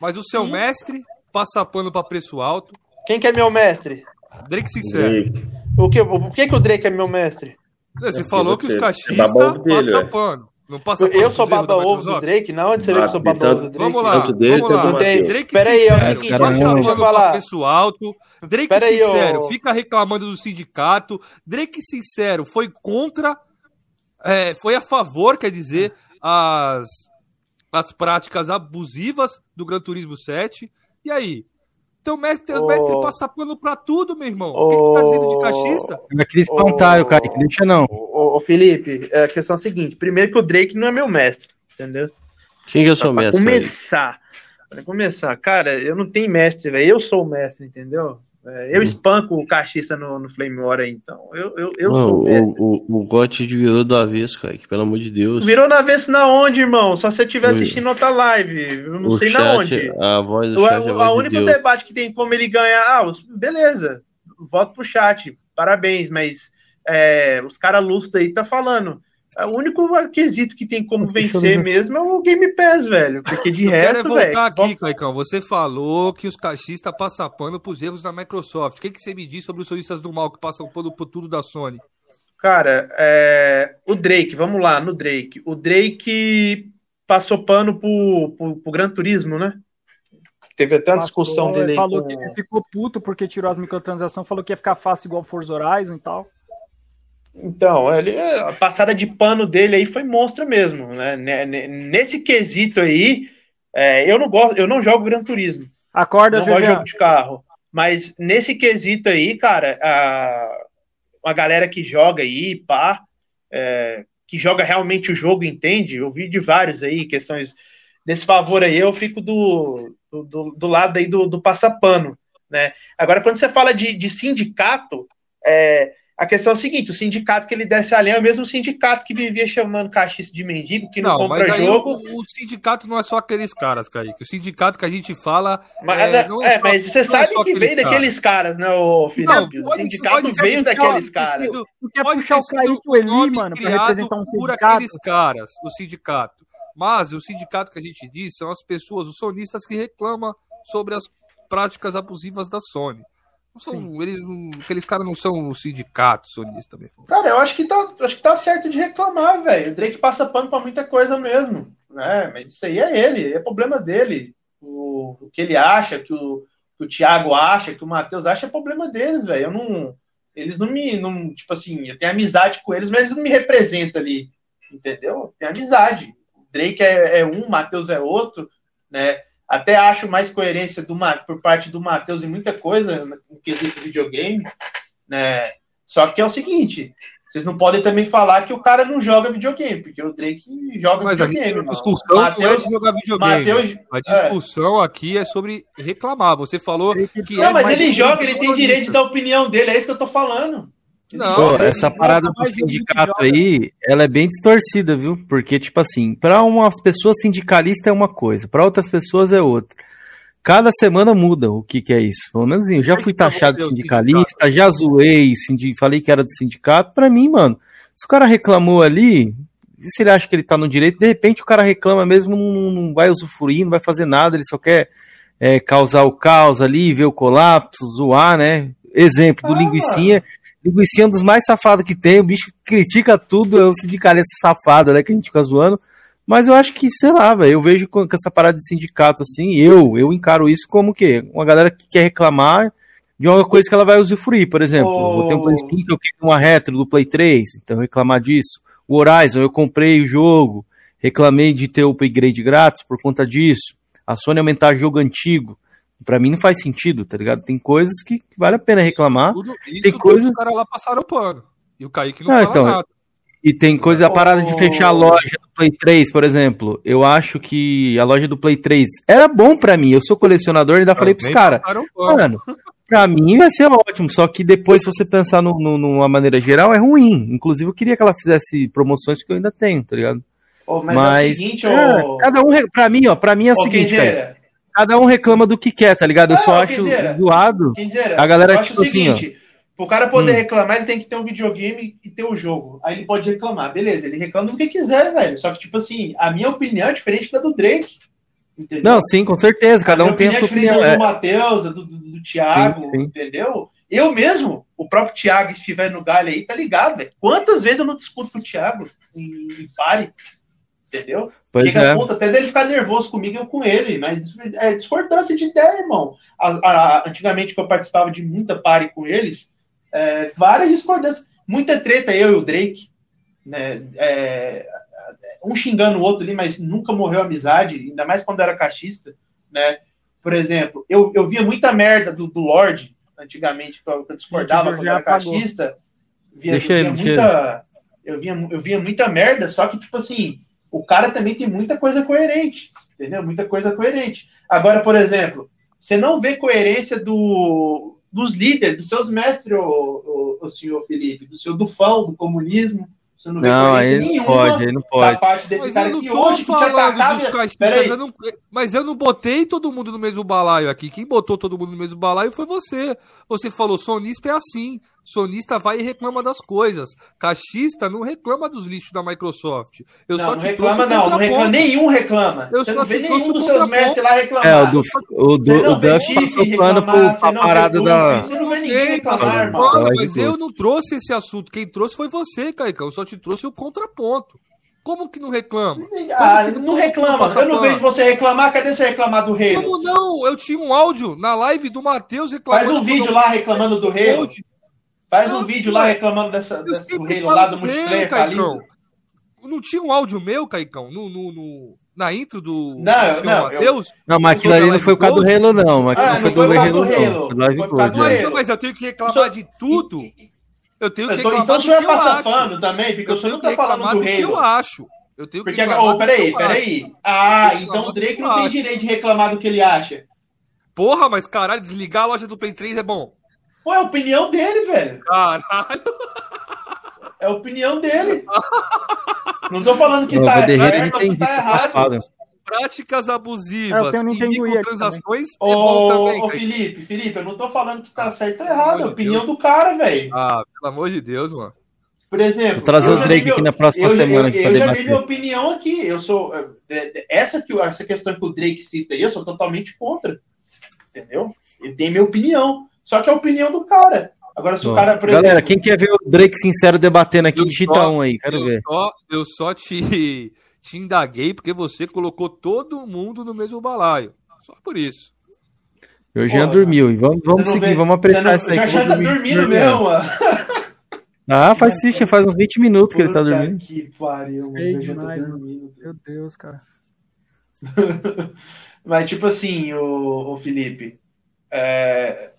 Mas o seu mestre passa pano pra preço alto. Quem que é meu mestre? Drake sincero. Drake. O que, por que, que o Drake é meu mestre? Você É, falou que os você é cachistas babão dele, passam ué. pano. Não passa Eu sou baba-ovo do Drake? Não, onde você vê que eu sou baba-ovo do Drake? Vamos lá, dele, vamos lá. Matheus. Drake Pera aí, é o sincero, seguinte, passa deixa eu falar. preço alto. Drake Pera aí, sincero, ô- fica reclamando do sindicato. Drake sincero, foi contra, é, foi a favor, quer dizer, as, as práticas abusivas do Gran Turismo 7. E aí? Teu mestre, Ô- o mestre passa pano pra tudo, meu irmão. O que, que tu tá dizendo de cachista? Aquele espantalho, cara, que deixa não. Ô, ô, Felipe, é, a questão é a seguinte: primeiro que o Drake não é meu mestre, entendeu? Quem que eu sou Pra mestre? começar. Pra começar, cara, eu não tenho mestre, velho. Eu sou o mestre, entendeu? Eu espanco o cachista no, no Flame War aí, então. Eu, eu, eu sou o mestre. o, o, o Gotti virou do avesso, cara. Que, pelo amor de Deus. Virou na vez na onde, irmão? Só se você estiver assistindo outra live. Eu não o sei chat, na onde. A voz do O, chat é a a de único Deus. debate que tem como ele ganhar, ah, beleza, voto pro chat, parabéns, mas é, os caras lustres aí tá falando. É, O único quesito que tem como vencer mesmo é o Game Pass, velho. Porque de Eu quero é resto, voltar velho. aqui, Xbox- Caicão. Você falou que os cachistas passam pano pros erros da Microsoft. O que, que você me diz sobre os solistas do mal que passam pano por tudo da Sony? Cara, é, o Drake, vamos lá, no Drake. O Drake passou pano pro, pro, pro Gran Turismo, né? Teve até uma discussão dele aí falou com... que ele ficou puto porque tirou as microtransações, falou que ia ficar fácil igual Forza Horizon e tal. Então, ele, a passada de pano dele aí foi monstra mesmo, né? Ne- ne- Nesse quesito aí, é, eu não gosto, eu não jogo Gran Turismo, Acorda, não gosto de jogo de carro, mas nesse quesito aí, cara, a, a galera que joga aí, pá, é, que joga realmente o jogo, entende? Eu vi de vários aí, questões desse favor aí, eu fico do, do, do- do lado aí do, do passapano, né? Agora, quando você fala de, de sindicato, é, a questão é o seguinte: o sindicato que ele desce a linha é o mesmo sindicato que vivia chamando cachista de mendigo, que não, compra mas aí jogo. o, o sindicato não é só aqueles caras, Kaique. O sindicato que a gente fala. Mas, é, é, não é é, só- mas você não é sabe que veio daqueles caras, né, ô Felipe? Não, o pode- sindicato pode veio daqueles caras. sido- Tu quer pode puxar o Kaique Eli, mano, pra criado representar um por sindicato? aqueles caras, o sindicato. Mas o sindicato que a gente diz são as pessoas, os sonistas que reclamam sobre as práticas abusivas da Sony. Não são, eles, não- aqueles caras não são o sindicato sonista mesmo. Cara, eu acho que tá, acho que tá certo de reclamar, velho. O Drake passa pano pra muita coisa mesmo. Né? Mas isso aí é ele, é problema dele. O, o que ele acha, que o, que o Thiago acha, que o Matheus acha, é problema deles, velho. Eu não. Eles não me. Não, tipo assim, eu tenho amizade com eles, mas eles não me representam ali. Entendeu? Tem amizade. O Drake é, é um, o Matheus é outro, né? Até acho mais coerência do, por parte do Matheus em muita coisa no quesito videogame, né? Só que é o seguinte, vocês não podem também falar que o cara não joga videogame, porque o Drake joga Mas videogame. gente, a discussão não é jogar videogame. Matheus, A discussão aqui é sobre reclamar. Você falou que não, é mas ele joga, ele tem direito de dar a opinião dele, é isso que eu tô falando. Não, Pô, essa parada do sindicato aí, ela é bem distorcida, viu? Porque, tipo assim, para umas pessoas sindicalista é uma coisa, para outras pessoas é outra. Cada semana muda o que, que é isso. Pelo menos assim, eu já fui pra taxado de sindicalista, já zoei, falei que era do sindicato. Pra mim, mano, se o cara reclamou ali, e se ele acha que ele tá no direito, de repente o cara reclama mesmo, não, não vai usufruir, não vai fazer nada, ele só quer é, causar o caos ali, ver o colapso, zoar, né? Exemplo do Ah, Linguicinha. Linguicinha é um dos mais safados que tem, o bicho critica tudo, é o sindicalista safado, né, que a gente fica zoando. Mas eu acho que, sei lá, velho, eu vejo com, essa parada de sindicato assim, eu, eu encaro isso como o quê? Uma galera que quer reclamar de uma coisa que ela vai usufruir, por exemplo. Oh. Eu tenho um Play 5, eu quero uma retro do Play 3, então reclamar disso. O Horizon, eu comprei o jogo, reclamei de ter o upgrade grátis por conta disso. A Sony aumentar jogo antigo. Pra mim não faz sentido, tá ligado? Tem coisas que vale a pena reclamar. Tudo, isso Tem coisas- os caras lá passaram pano. E o Kaique não Ah, fala então, nada. E tem coisa, a parada de Oh. fechar a loja do Play 3, por exemplo. Eu acho que a loja do Play 3 era bom pra mim. Eu sou colecionador e ainda falei pros caras. Mano, pra mim vai ser ótimo. Só que depois, se você pensar no, no- numa maneira geral, é ruim. Inclusive, eu queria que ela fizesse promoções que eu ainda tenho, tá ligado? Ô, mas, Mas, é o seguinte, é, cada um, pra mim, ó, pra mim é o ô seguinte, cara, cada um reclama do que quer, tá ligado? Eu Ah, só acho zoado. Kenzeira, A galera, eu acho tipo o assim, ó. seguinte, pro cara poder Hum. reclamar, ele tem que ter um videogame e ter o jogo. Aí ele pode reclamar, beleza, ele reclama do que quiser, velho. Só que, tipo assim, a minha opinião é diferente da do Drake. Entendeu? Não, sim, com certeza, cada A um tem a sua é opinião. é. do Matheus, do, do, do Thiago, Sim, sim. entendeu? Eu mesmo, o próprio Thiago, se estiver no galho aí, tá ligado, velho? Quantas vezes eu não discuto com o Thiago em, em pare? Entendeu? Pois Chega é. a ponto até dele ficar nervoso comigo e eu com ele, mas é discordância de ideia, irmão. A- a- antigamente, que eu participava de muita pare com eles, é, várias discordâncias, muita treta, eu e o Drake, né? É, um xingando o outro ali, mas nunca morreu a amizade, ainda mais quando era cachista, né? Por exemplo, eu, eu via muita merda do, do Lorde, antigamente, que eu, discordava Gente, quando era apagou. cachista. Via, Deixa via ele, deixa muita, eu, via, eu via muita merda, só que, tipo assim, o cara também tem muita coisa coerente, entendeu? Muita coisa coerente. Agora, por exemplo, você não vê coerência do, dos líderes, dos seus mestres, o, o, o senhor Felipe, do seu Dufão, do comunismo. Você não vê Não, coerência não nenhuma pode, aí não da pode. parte desse Mas cara eu não que hoje que te atacava. Peraí, eu não- mas eu não botei todo mundo no mesmo balaio aqui. Quem botou todo mundo no mesmo balaio foi você. Você falou, sonista é assim. Sonista vai e reclama das coisas. Cachista não reclama dos lixos da Microsoft. Eu não, só não te reclama, trouxe o não, não reclama, nenhum reclama. Eu você só não vê nenhum dos seus mestres lá reclamar. É, o, do, o, do, Você não o vê Duff passou reclamar, pra não parada da. Você não vê ninguém reclamar, irmão. mas tudo. eu não trouxe esse assunto. Quem trouxe foi você, Caicão. Eu só te trouxe o contraponto. Como que não reclama? Ah, Como que não reclama. Eu não vejo você reclamar. Cadê você reclamar do rei? Como não? Eu tinha um áudio na live do Matheus reclamando. Faz um vídeo do- lá reclamando do rei. Faz Não, um vídeo lá ué. reclamando dessa, Eu dessa, do sempre rei falo lá do multiplayer Caicão. falido. Não tinha um áudio meu, Caicão, no, no, no- na intro do, Não, do eu- não, eu- Matheus? Não, mas aquilo ali não foi por causa do Halo, não. Mas Ah, não foi não foi do por causa do Halo, não. Halo. Foi Foi é. Halo. Mas, eu tenho que reclamar de tudo. Eu tenho que Então, reclamar então o senhor que eu passa acho. pano também, porque o Eu senhor não tá falando do do que eu acho. Eu tenho que Porque, reclamar oh, peraí, eu peraí. Ah, Eu então o Drake não eu tem direito de reclamar do que ele acha. Porra, mas caralho, desligar a loja do Play 3 é bom. Pô, é a opinião dele, velho. Caralho. É a opinião dele. Não tô falando que Não, tá certo ou que tá errado. safado. Práticas É, eu abusivas tenho um e microtransações é bom Ô, também, ô cara. Felipe, Felipe, eu não tô falando que tá certo ou errado. É a de opinião do cara, velho. Ah, pelo amor de Deus, mano. Por exemplo, Vou trazer eu o Drake aqui na próxima eu, semana Eu, aqui eu, pra já dei minha opinião aqui. Eu sou. é, é, Essa, que, essa questão que o Drake cita aí, eu sou totalmente contra. Entendeu? Ele tem minha opinião. Só que é a opinião do cara. Agora, se o Ó, cara, por Galera, exemplo. quem quer ver o Drake sincero debatendo aqui, Eu digita só- um aí, quero eu ver. Só, eu só te, te indaguei porque você colocou todo mundo no mesmo balaio. Só por isso. O Jean Porra. dormiu. E vamos, vamos seguir, vê- vamos não- isso aí. Já eu já tá dormindo dormindo. mesmo, mano. Ah, faz faz uns 20 minutos que ele tá dormindo. Que pariu, mano. Eu já demais, mano. dormindo. Meu Deus, cara. Mas, tipo assim, o, o Felipe, é,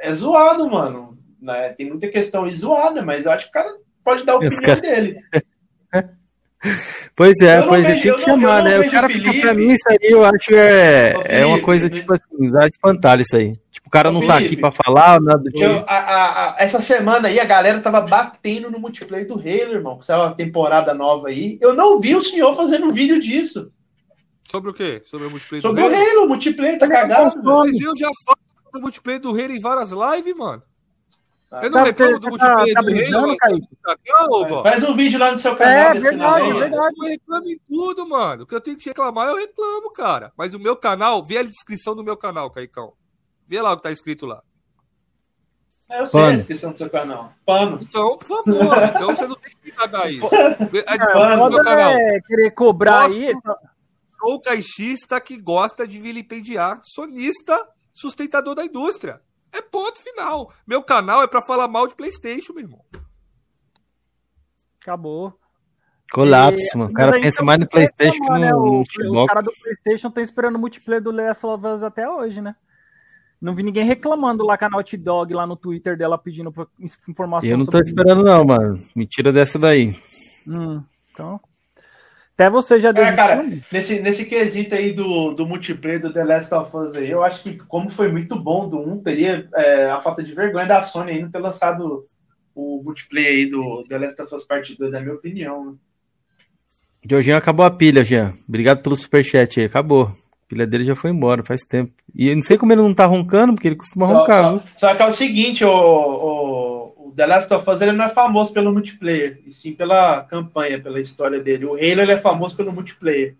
é zoado, mano. Né? Tem muita questão aí zoada, mas eu acho que o cara pode dar a opinião cara- dele. Pois é, Eu não pois é, vejo- tem que chamar, não né? O cara o fica Felipe. pra mim, isso aí eu acho é, Ô, é uma Felipe, coisa, me- tipo assim, dá espantalho isso aí. Tipo, o cara não tá Felipe, aqui pra falar, nada do tipo. Eu- a- a- a- essa semana aí a galera tava batendo no multiplayer do Halo, irmão. Que saiu uma temporada nova aí. Eu não vi o senhor fazendo vídeo disso. Sobre o quê? Sobre o multiplayer Sobre do o Halo? Halo, o multiplayer tá cagado. velho. Mas eu já falo do multiplayer do Halo em várias lives, mano. Eu não Tá, reclamo você do tá- multiplayer tá do Kaique? Tá? Faz um vídeo lá no seu canal É, desse verdade, aí. verdade. Eu reclamo em tudo, mano. O que eu tenho que reclamar, eu reclamo, cara. Mas o meu canal, vê a descrição do meu canal, Caicão. Vê lá o que tá escrito lá. É, Eu sei a Pano. descrição do seu canal. Pano. Então, por favor, então você não tem que pagar isso. Vê A É, descrição do meu canal. é querer cobrar Gosto. aí. Sou caixista que gosta de vilipendiar. Sonista, sustentador da indústria. É ponto final. Meu canal é pra falar mal de Playstation, meu irmão. Acabou. Colapso, E- mano. O cara aí, pensa então, mais no você Playstation que né, no, no o- Os caras do PlayStation estão esperando o multiplayer do Last of Us até hoje, né? Não vi ninguém reclamando lá com a Naughty Dog lá no Twitter dela pedindo pra- informação Eu não tô sobre esperando, não, mano. Me tira dessa daí. Hum, então. Até você já É, desistiu. cara, nesse, nesse quesito aí do, do multiplayer do The Last of Us aí, eu acho que como foi muito bom do 1, teria é, a falta de vergonha da Sony aí não ter lançado o multiplayer aí do The Last of Us Part 2, na minha opinião. né? Jorginho acabou a pilha, Jean. Obrigado pelo superchat aí. Acabou. A pilha dele já foi embora faz tempo. E eu não sei como ele não tá roncando, porque ele costuma Só, roncar, só- viu? só que é o seguinte, o, o, o The Last of Us ele não é famoso pelo multiplayer, e sim pela campanha, pela história dele. O Halo ele é famoso pelo multiplayer.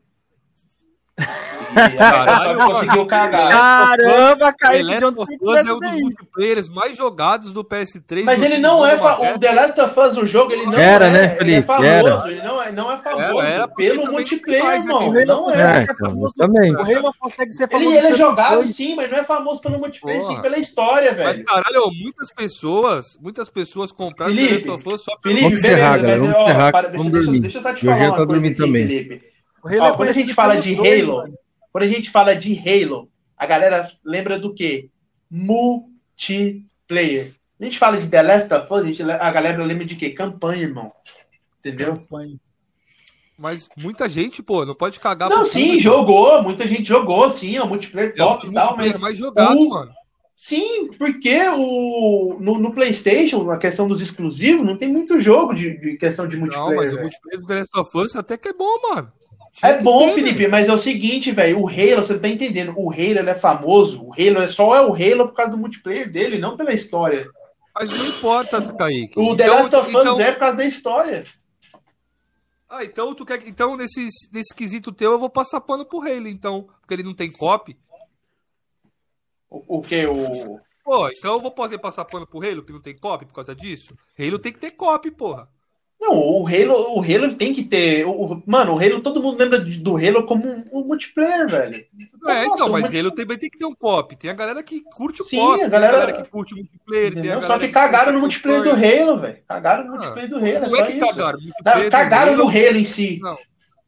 E conseguiu cagar. Caramba, Kaique, The de Last onde of você Us é um dos multiplayers mais jogados do PS3. Mas ele não é. Fa... O Magazine. The Last of Us, o jogo, ele não Era, é. né, ele é famoso. Era. Ele não é, não é famoso Era, era, pelo multiplayer, né, irmão. que Não é. É, então, eu também. O consegue ser Ele, famoso ele é pelo jogado dois. sim, mas não é famoso pelo multiplayer, Porra. sim pela história, Mas, velho. caralho, ó, muitas pessoas, muitas pessoas compraram The Felipe, Last of Us só pelo Felipe, beleza, mas, vamos encerrar, para- vamos deixa, eu só te Eu já falar tô uma coisa dormindo aqui, também. Felipe. O Halo Ó, é quando a gente fala de dois, Halo, mano. quando a gente fala de Halo, a galera lembra do quê? Multiplayer. A gente fala de The Last of Us, a, gente, a galera lembra de quê? Campanha, irmão. Entendeu? Mas muita gente, pô, não pode cagar Não, sim, público. jogou, muita gente jogou, sim, é um multiplayer É um top e tal, multiplayer mas mais jogado, o- mano. sim, porque o, no, no PlayStation, na questão dos exclusivos, não tem muito jogo de, de questão de Não, multiplayer. mas o velho. multiplayer do The Last of Us até que é bom, mano. É bom, Felipe, mas é o seguinte, velho, o Halo, você tá entendendo? O Halo ele é famoso, o Halo é só é o Halo por causa do multiplayer dele, não pela história. Mas não importa, Kaique. O The Então- Last of Us então- é por causa da história. Ah, então tu quer. Então, nesse, nesse quesito teu, eu vou passar pano pro Halo, então. Porque ele não tem copy. O, o que? O. Pô, então eu vou poder passar pano pro Halo, que não tem copy por causa disso? Halo tem que ter copy, porra. Não, o Halo, o Halo tem que ter. O, mano, o Halo, todo mundo lembra do Halo como um, um multiplayer, velho. É, então, mas Halo também tem que ter um copy. Tem a galera que curte o Sim, copy, a galera- tem a galera que curte o multiplayer, tem a Só que cagaram no multiplayer do. Halo, velho. Cagaram no Ah, multiplayer do Halo, é Não só é que isso. cagaram. Não, Cagaram no Halo- Halo em si. Não.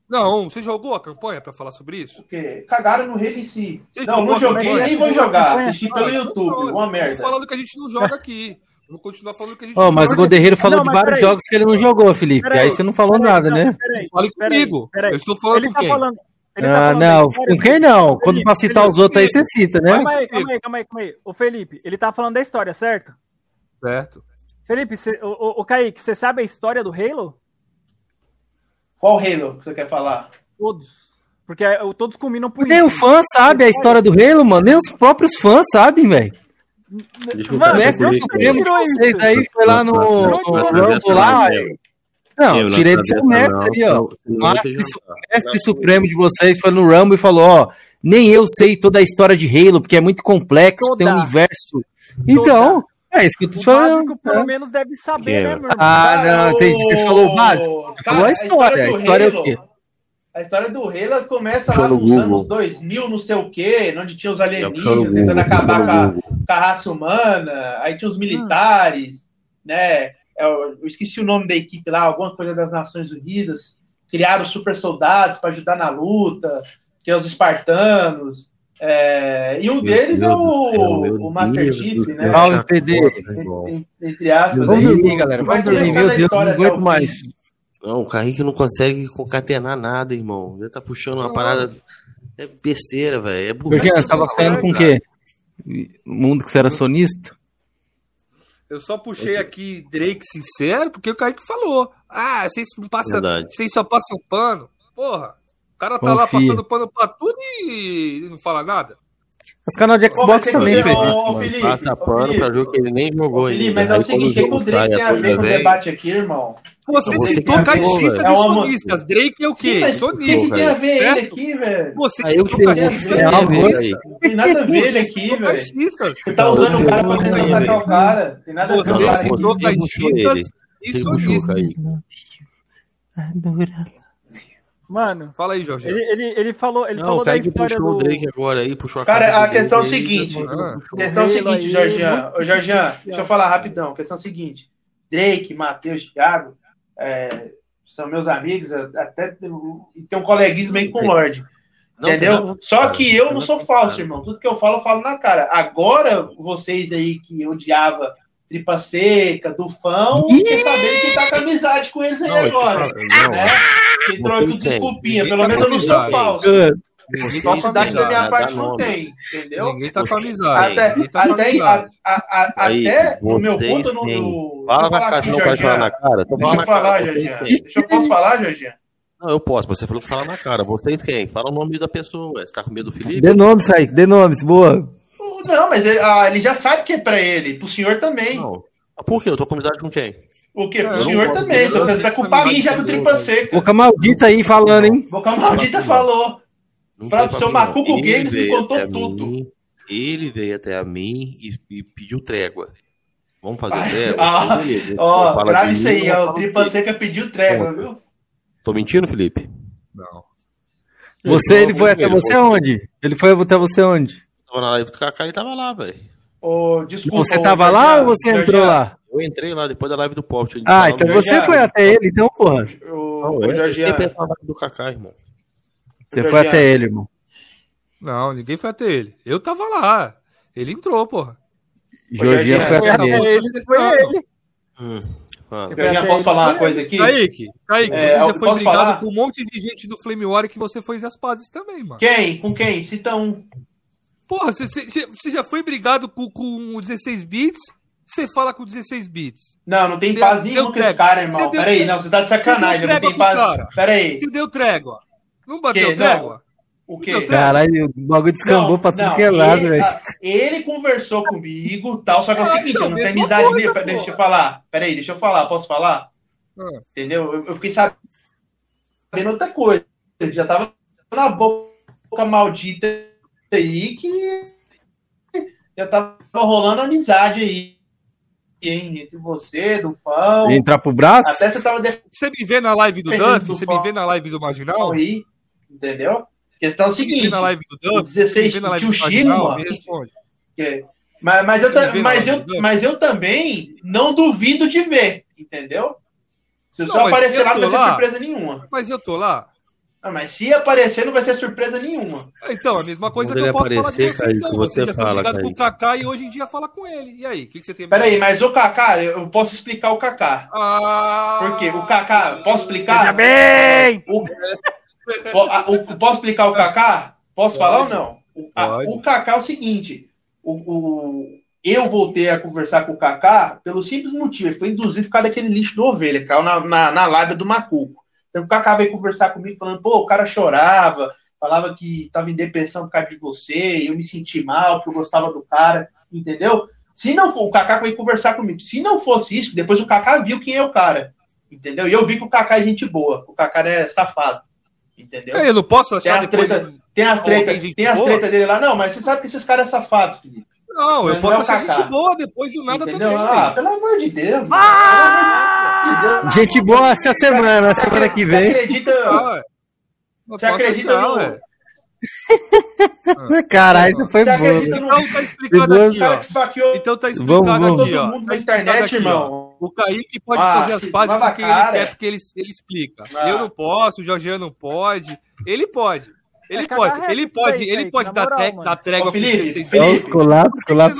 Não, você jogou a campanha pra falar sobre isso? Porque cagaram no Halo em si. Você não, não a joguei, campanha? nem vou jogar. Assisti pelo YouTube, uma Tô merda. falando que a gente não joga aqui. Vou continuar falando que a gente Ó, não mas o. Goderreiro falou Não, de vários jogos que ele não jogou, Felipe. Peraí, Aí você não falou Peraí, nada, não, né? Peraí, Fale comigo. peraí. Eu estou falando Ele com tá quem? falando. ele tá Ah, falando da não, com quem não? Felipe, Quando pra citar Felipe, os outros aí, você cita, né? Calma aí, calma aí, calma aí, calma aí. O Felipe, ele tá falando da história, certo? Certo. Felipe, cê, o, o, o Kaique, você sabe a história do Halo? Qual Halo que você quer falar? Todos. Porque é, o- todos combinam por Nem o isso. fã sabe a história do Halo, mano. Nem os próprios fãs sabem, velho. Eu O Mano, o Felipe. supremo vocês isso. aí foi lá no, no lá. não, Não, Eu tirei do seu mestre aí, ó. O Mestre, mestre supremo de vocês foi no Rumble e falou, ó, nem eu sei toda a história de Halo, porque é muito complexo, Toda. tem um universo. Então, é isso que eu tô O falando. básico, pelo menos, deve saber, Que né, meu irmão? Ah, não, entendi. Você falou o básico. Você falou a história. A do história é o Halo- quê? A história do Halo começa lá no nos Google. anos 2000, não sei o quê, onde tinha os no alienígenas Google, tentando acabar com a, com a raça humana, aí tinha os militares, né? Eu, eu esqueci o nome da equipe lá, alguma coisa das Nações Unidas. Criaram super soldados para ajudar na luta, que é os espartanos. é, e um Meu deles é o, o Master Chief, né? Salve, PD. En- Entre aspas. Vamos aí. dormir, galera. Vai Vamos dormir. Meu a Deus, história não aguento fim. mais. Não, o Kaique não consegue concatenar nada, irmão. Ele tá puxando uma parada. É besteira, velho. É burrice. Eugênio, você tava não sonhando é, com o quê? Mundo que você era sonista? Eu só puxei aqui Drake sincero, porque o Kaique falou. Ah, vocês não passam. Verdade. Vocês só passam pano. Porra. O cara tá lá Confia. passando pano pra tudo e não fala nada. Os canais de Xbox também ô. Felipe, Passa ô, pano Felipe, pra jogo que ele nem jogou Ô, ainda. Felipe, mas é o seguinte, o que, que o Drake tem a ver com o debate aqui, irmão? Você Você citou que caixistas falou, e velho. É sonistas. Drake é o Sim, quê? mas o que, que Sonista. tem a ver ele aqui, velho? Você Aí eu citou caixistas. É aí. Não tem nada a ver ele aqui, velho. Você tá usando o cara pra tentar atacar o cara. Tem nada a ver Você citou caixistas e sonistas. Kaique? Mano, Fala aí, Jorge. ele, ele, ele falou, ele Não, falou o da Kaique história puxou do... o Drake agora aí, puxou a Cara, cara a do questão é o seguinte. Ah, A questão é o seguinte, aí, Jorgian. muito Ô, Jorgian, deixa eu falar rapidão. A questão é o seguinte. Drake, Matheus, Thiago, é, são meus amigos, até e tem um coleguismo bem com o Lorde. Não, Entendeu? não, Só cara, que eu não sou falso, irmão. Tudo que eu falo, eu falo na cara. Agora, vocês aí que odiava tripa seca, Dufão, quer saber quem tá com amizade com eles aí agora. Né? Vocês têm. desculpinha. Pelo tá menos eu não sou falso. Ninguém tá com Falsidade da minha amizade. parte não nome. tem, entendeu? Ninguém tá com amizade. Até, tá com até, a- a- a- Aí, até no meu ponto, no, no, Fala na falar cara, não pode falar na cara. Tô Deixa falando eu falar, têm. Deixa eu posso falar, Jorgian? Não, eu posso, mas você falou que fala na cara. Vocês quem? Fala o nome da pessoa. Você tá com medo do Felipe? Dê nomes, Kaique, dê nomes, boa. Não, mas ele, ah, ele já sabe que é pra ele. Pro senhor também. Não. Ah, Por quê? Eu tô com amizade com quem? O quê? Pro Eu senhor não também. não você tá culpando se mim já do tripa com seca. Boca maldita aí falando, hein? Boca Maldita falou. Pra- foi seu. Macuco Ele Games me contou tudo. mim, ele veio até a mim e, e pediu trégua. Vamos fazer trégua? Ah, Então. Ó, grave isso aí, eu ó. O Tripa. Seca pediu trégua, viu? Tô mentindo, Felipe? Não. Você, ele foi até você onde? Ele foi até você onde? Tava na live do Kaká e tava lá, velho. Ô, desculpa. Você ô, tava lá ou você entrou lá? Eu entrei lá depois da live do Pop. tinha Ah, então você foi até ele, então, porra. Ô, Não, ô, eu Georgiano, sempre na live do Kaká, irmão. Você foi Georgiano. até ele, irmão. Não, ninguém foi até ele. Eu tava lá. Ele entrou, porra. Jorginho foi Foi até ele. ele, foi ele. Hum, fala. Georgiano, posso falar uma coisa aqui? Kaique, Kaique, É, você eu já foi brigado falar? com um monte de gente do Flame War que você fez as pazes também, mano. Quem? Com quem? Cita um. Porra, você, você- você já foi brigado com, com o 16 bits? Você fala com 16 bits. Não, não tem Você paz nenhuma com esse cara, irmão. Você Peraí, não, você tá de Você sacanagem. Não tem paz. cara. Peraí. Te deu trégua. Não bateu Que? trégua? O quê? Caralho, o bagulho descambou Não, pra tudo que é lado, ele, velho. ele conversou comigo tal, só que é o seguinte, eu não tenho amizade coisa. Deixa eu falar. Peraí, deixa eu falar. Posso falar? Ah. Entendeu? Eu, eu fiquei sabendo outra coisa. Eu já tava na boca maldita aí que já tava rolando amizade aí. Hein, entre você, do Fão. Entrar pro braço? Até você tava defendendo Você me vê na live do Duff? Você me vê na live do Marginal? aí. Entendeu? A questão é o seguinte. na live do o Duff? 16 Você me vê na live tio do Chino, mano. Mas, mas, eu, mas, eu, mas eu também não duvido de ver, entendeu? Se Não, só aparecer lá, não vai ser lá. surpresa nenhuma. Mas eu tô lá. Ah, mas se aparecer, não vai ser surpresa nenhuma. Então, a mesma coisa Quando que eu posso falar de aparecer, você, então. você Você fala, brigado com o. Kaká e hoje em dia fala com ele. E aí, o que, que você tem Peraí, mas o Kaká, eu posso explicar o Kaká. Ah, Por quê? O Kaká, posso Veja explicar? bem! O, po- a- o- posso explicar o Kaká? Posso falar ou não? O, a- Pode. o Kaká é o seguinte: o, o- eu voltei a conversar com o Kaká pelo simples motivo, ele foi induzido por causa daquele lixo do ovelha, caiu na, na, na lábia do macuco. Então o Kaká veio conversar comigo falando, pô, o cara chorava, falava que estava em depressão por causa de você, eu me senti mal, porque eu gostava do cara, entendeu? Se não for, o Kaká veio conversar comigo. Se não fosse isso, depois o Kaká viu quem é o cara. Entendeu? E eu vi que o Kaká é gente boa, o Kaká é safado. Entendeu? Eu não posso Tem achar as depois... treta, tem as Alguém treta, gente tem as treta dele lá. Não, mas você sabe que esses caras é safado, Felipe. Não, eu Mas posso não é o achar Kaká. gente boa depois do nada Entendeu? também. Ah, pelo amor de Deus. mano. Ah! Pelo amor de Deus. Gente boa essa semana, semana que Você vem. acredita, Ah, você posso acredita achar, no. ué. Caralho, isso foi Você bom. no. Então tá explicado aqui, ó. Então tá explicado vamos. aqui, todo ó. mundo Tá na explicado internet, aqui, ó. irmão. O Kaique pode Ah, fazer as pazes porque a cara. ele quer, porque ele, ele explica. Ah. Eu não posso, o Jorgiano não pode. Ele pode. Ele É pode. cagar Ele pode, aí, ele pode na dar, moral, dar trégua Ô, Felipe, com 16 Felipe.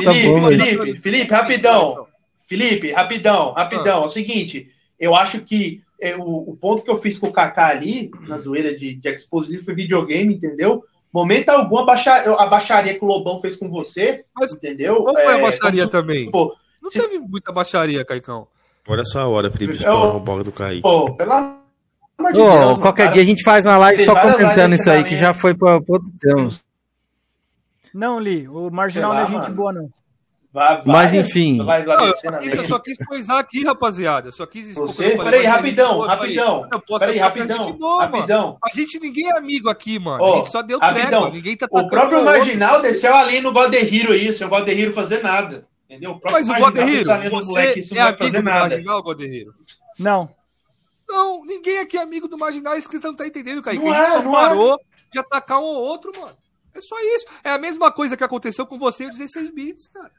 Tá Felipe, bom. Felipe, Felipe, rapidão. Felipe, rapidão, rapidão. É o seguinte, eu acho que é, o, o ponto que eu fiz com o Kaká ali, na zoeira de, de Expose Livre, foi videogame, entendeu? Momento algum, a, a baixaria que o Lobão fez com você, Mas entendeu? Qual foi a É, baixaria como se- também? Pô, Não se- teve muita baixaria, Caicão. Olha só a hora, Felipe, Eu- estoura o bola do Kaique. pô, pelo amor de Deus. qualquer cara. dia a gente faz uma live só comentando isso aí, que já foi pra pra outro tema. Não, Li, o Marginal lá, não é gente mano. boa, não. Vai- Mas, várias enfim. lá Não, eu, quis, eu só quis coisar aqui, rapaziada. Eu só quis expor Você? Peraí, mas rapidão, rapidão. Peraí, é rapidão, boa, rapidão. A gente ninguém é amigo aqui, mano. Ô, a gente só deu rapidão. trégua. Ninguém tá O próprio outro. Marginal desceu ali no God Hero aí, sem o God Hero fazer nada. Entendeu? O próprio Mas o no moleque, você é amigo do nada. Marginal, Goderreiro? Não. Não, ninguém aqui é amigo do Marginal, isso que você não tá entendendo, Kaique. Não a gente é, só não parou de atacar um ou outro, mano. É só isso. É a mesma coisa que aconteceu com você e o 16 bits, cara.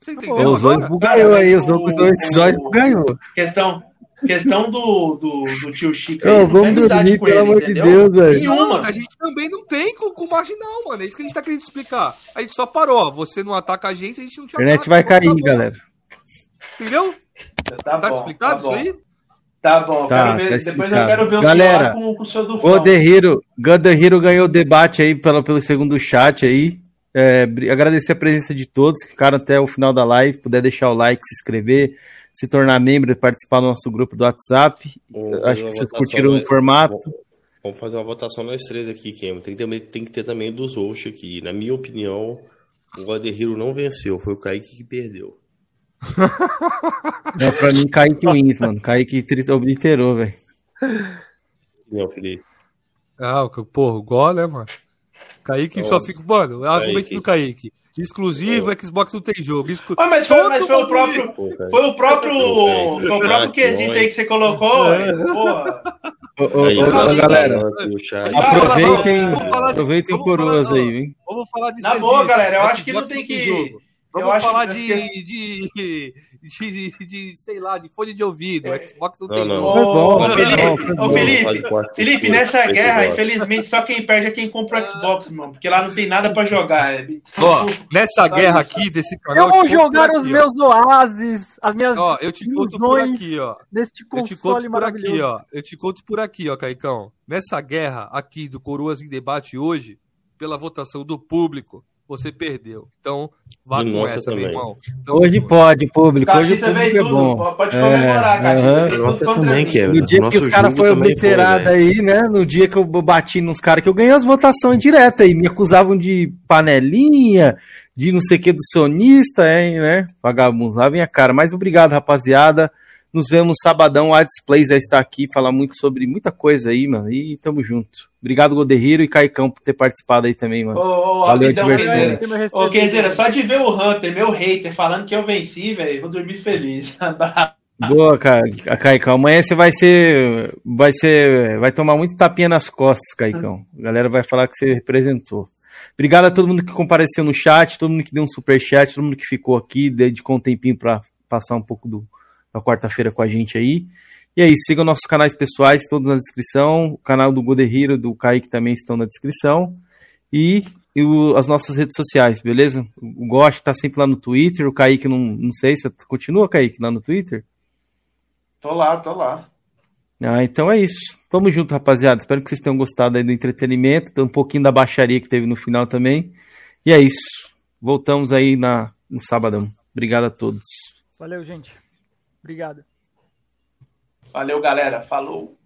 Você entendeu? Ô, Os dois bugalhou aí, os dois os dois bugalhou. Questão, questão do, do, do tio Chico não tem vamos amizade dormir, com pelo ele, amor de entendeu? Deus, velho. Não, Nenhuma. a gente também não tem com, com o marginal, mano. É isso que a gente tá querendo explicar. A gente só parou. ó. Você não ataca a gente, a gente não te A internet ataca. vai cair, acabou. galera. Entendeu? Tá, Tá, bom, explicado tá bom. isso aí? Tá bom, Tá, quero ver, tá depois eu quero ver o Galera, senhor com, com o seu do O The Hero, God The Hero ganhou o debate aí pelo, pelo segundo chat aí. É, agradecer a presença de todos que ficaram até o final da live. Puder deixar o like, se inscrever, se tornar membro e participar do nosso grupo do WhatsApp. Vamos Acho que vocês curtiram o formato. Vamos- fazer uma votação nós três aqui, Kemo. Tem que ter, tem que ter também dos hosts aqui. Na minha opinião, o Hero não venceu, foi o Kaique que perdeu. É, pra mim, Kaique Wins, mano. Kaique obliterou, velho. opinião, Felipe. Ah, o- porra, o Gol, né, mano? Kaique só fica. Mano, é argumento do Kaique. Exclusivo, Xbox não tem jogo. Exclu... Ah, mas foi, mas foi o próprio. Foi o próprio. Foi o próprio quesito que aí que você colocou, ué. Porra. Ô, ô, Aí, ô, tá galera. Ah, aproveitem, aproveitem coroas aí, hein? Vamos falar de Na boa, galera, eu acho que não tem que- Vamos acho falar que de, de, de, de, de, sei lá, de fone de ouvido. É. Xbox não, Não, tem não. Ô, Felipe. Felipe, Felipe, nessa guerra, infelizmente, só quem perde é quem compra o Xbox, mano. Porque lá não tem nada pra jogar. é. Ó, nessa Sabe guerra isso? aqui desse canal. Eu vou jogar os aqui, meus oásis, as minhas Ó, eu te conto por ilusões aqui, ó. deste Eu te console conto por aqui, maravilhoso. ó. Eu te conto por aqui, ó, Caicão. Nessa guerra aqui do Coroas em Debate hoje, pela votação do público, você perdeu. Então, vá com essa, também. meu irmão. Então, Hoje pode, público. Hoje o Caxiça público é tudo. bom. Pode É, comemorar, aham. veio tudo Nossa, também. Kevin. No dia Nosso que os caras foram obliterados velho. aí, né? No dia que eu bati nos caras, que eu ganhei as votações diretas aí. Me acusavam de panelinha, de não sei o que do sonista, hein, né? Vagabundos, lá vem a cara. Mas obrigado, rapaziada. Nos vemos sabadão. A Displays vai estar aqui, falar muito sobre muita coisa aí, mano. E tamo junto. Obrigado, Goderriro e Caicão, por ter participado aí também, Ô, mano. ô, Valeu, rapidão, diversão. Ô, respeito. Kenzeira, só de ver o Hunter, meu hater, falando que eu venci, velho, vou dormir feliz. Boa, cara, Caicão. Amanhã você vai ser. Vai ser. Vai tomar muito tapinha nas costas, Caicão. A galera vai falar que você representou. Obrigado a todo mundo que compareceu no chat, todo mundo que deu um super chat, todo mundo que ficou aqui, dedicou um tempinho pra passar um pouco do, da quarta-feira com a gente aí. E aí, sigam nossos canais pessoais, todos na descrição. O canal do Godehiro, do Kaique também estão na descrição. E, e o- as nossas redes sociais, beleza? O Gosto tá sempre lá no Twitter, o Kaique não, não sei, você continua, Kaique, lá no Twitter? tô lá, tô lá. Ah, então é isso. Tamo junto, rapaziada. Espero que vocês tenham gostado aí do entretenimento, um pouquinho da baixaria que teve no final também. E é isso. Voltamos aí na, no sabadão. Obrigado a todos. Valeu, gente. Obrigado. Valeu, galera. Falou.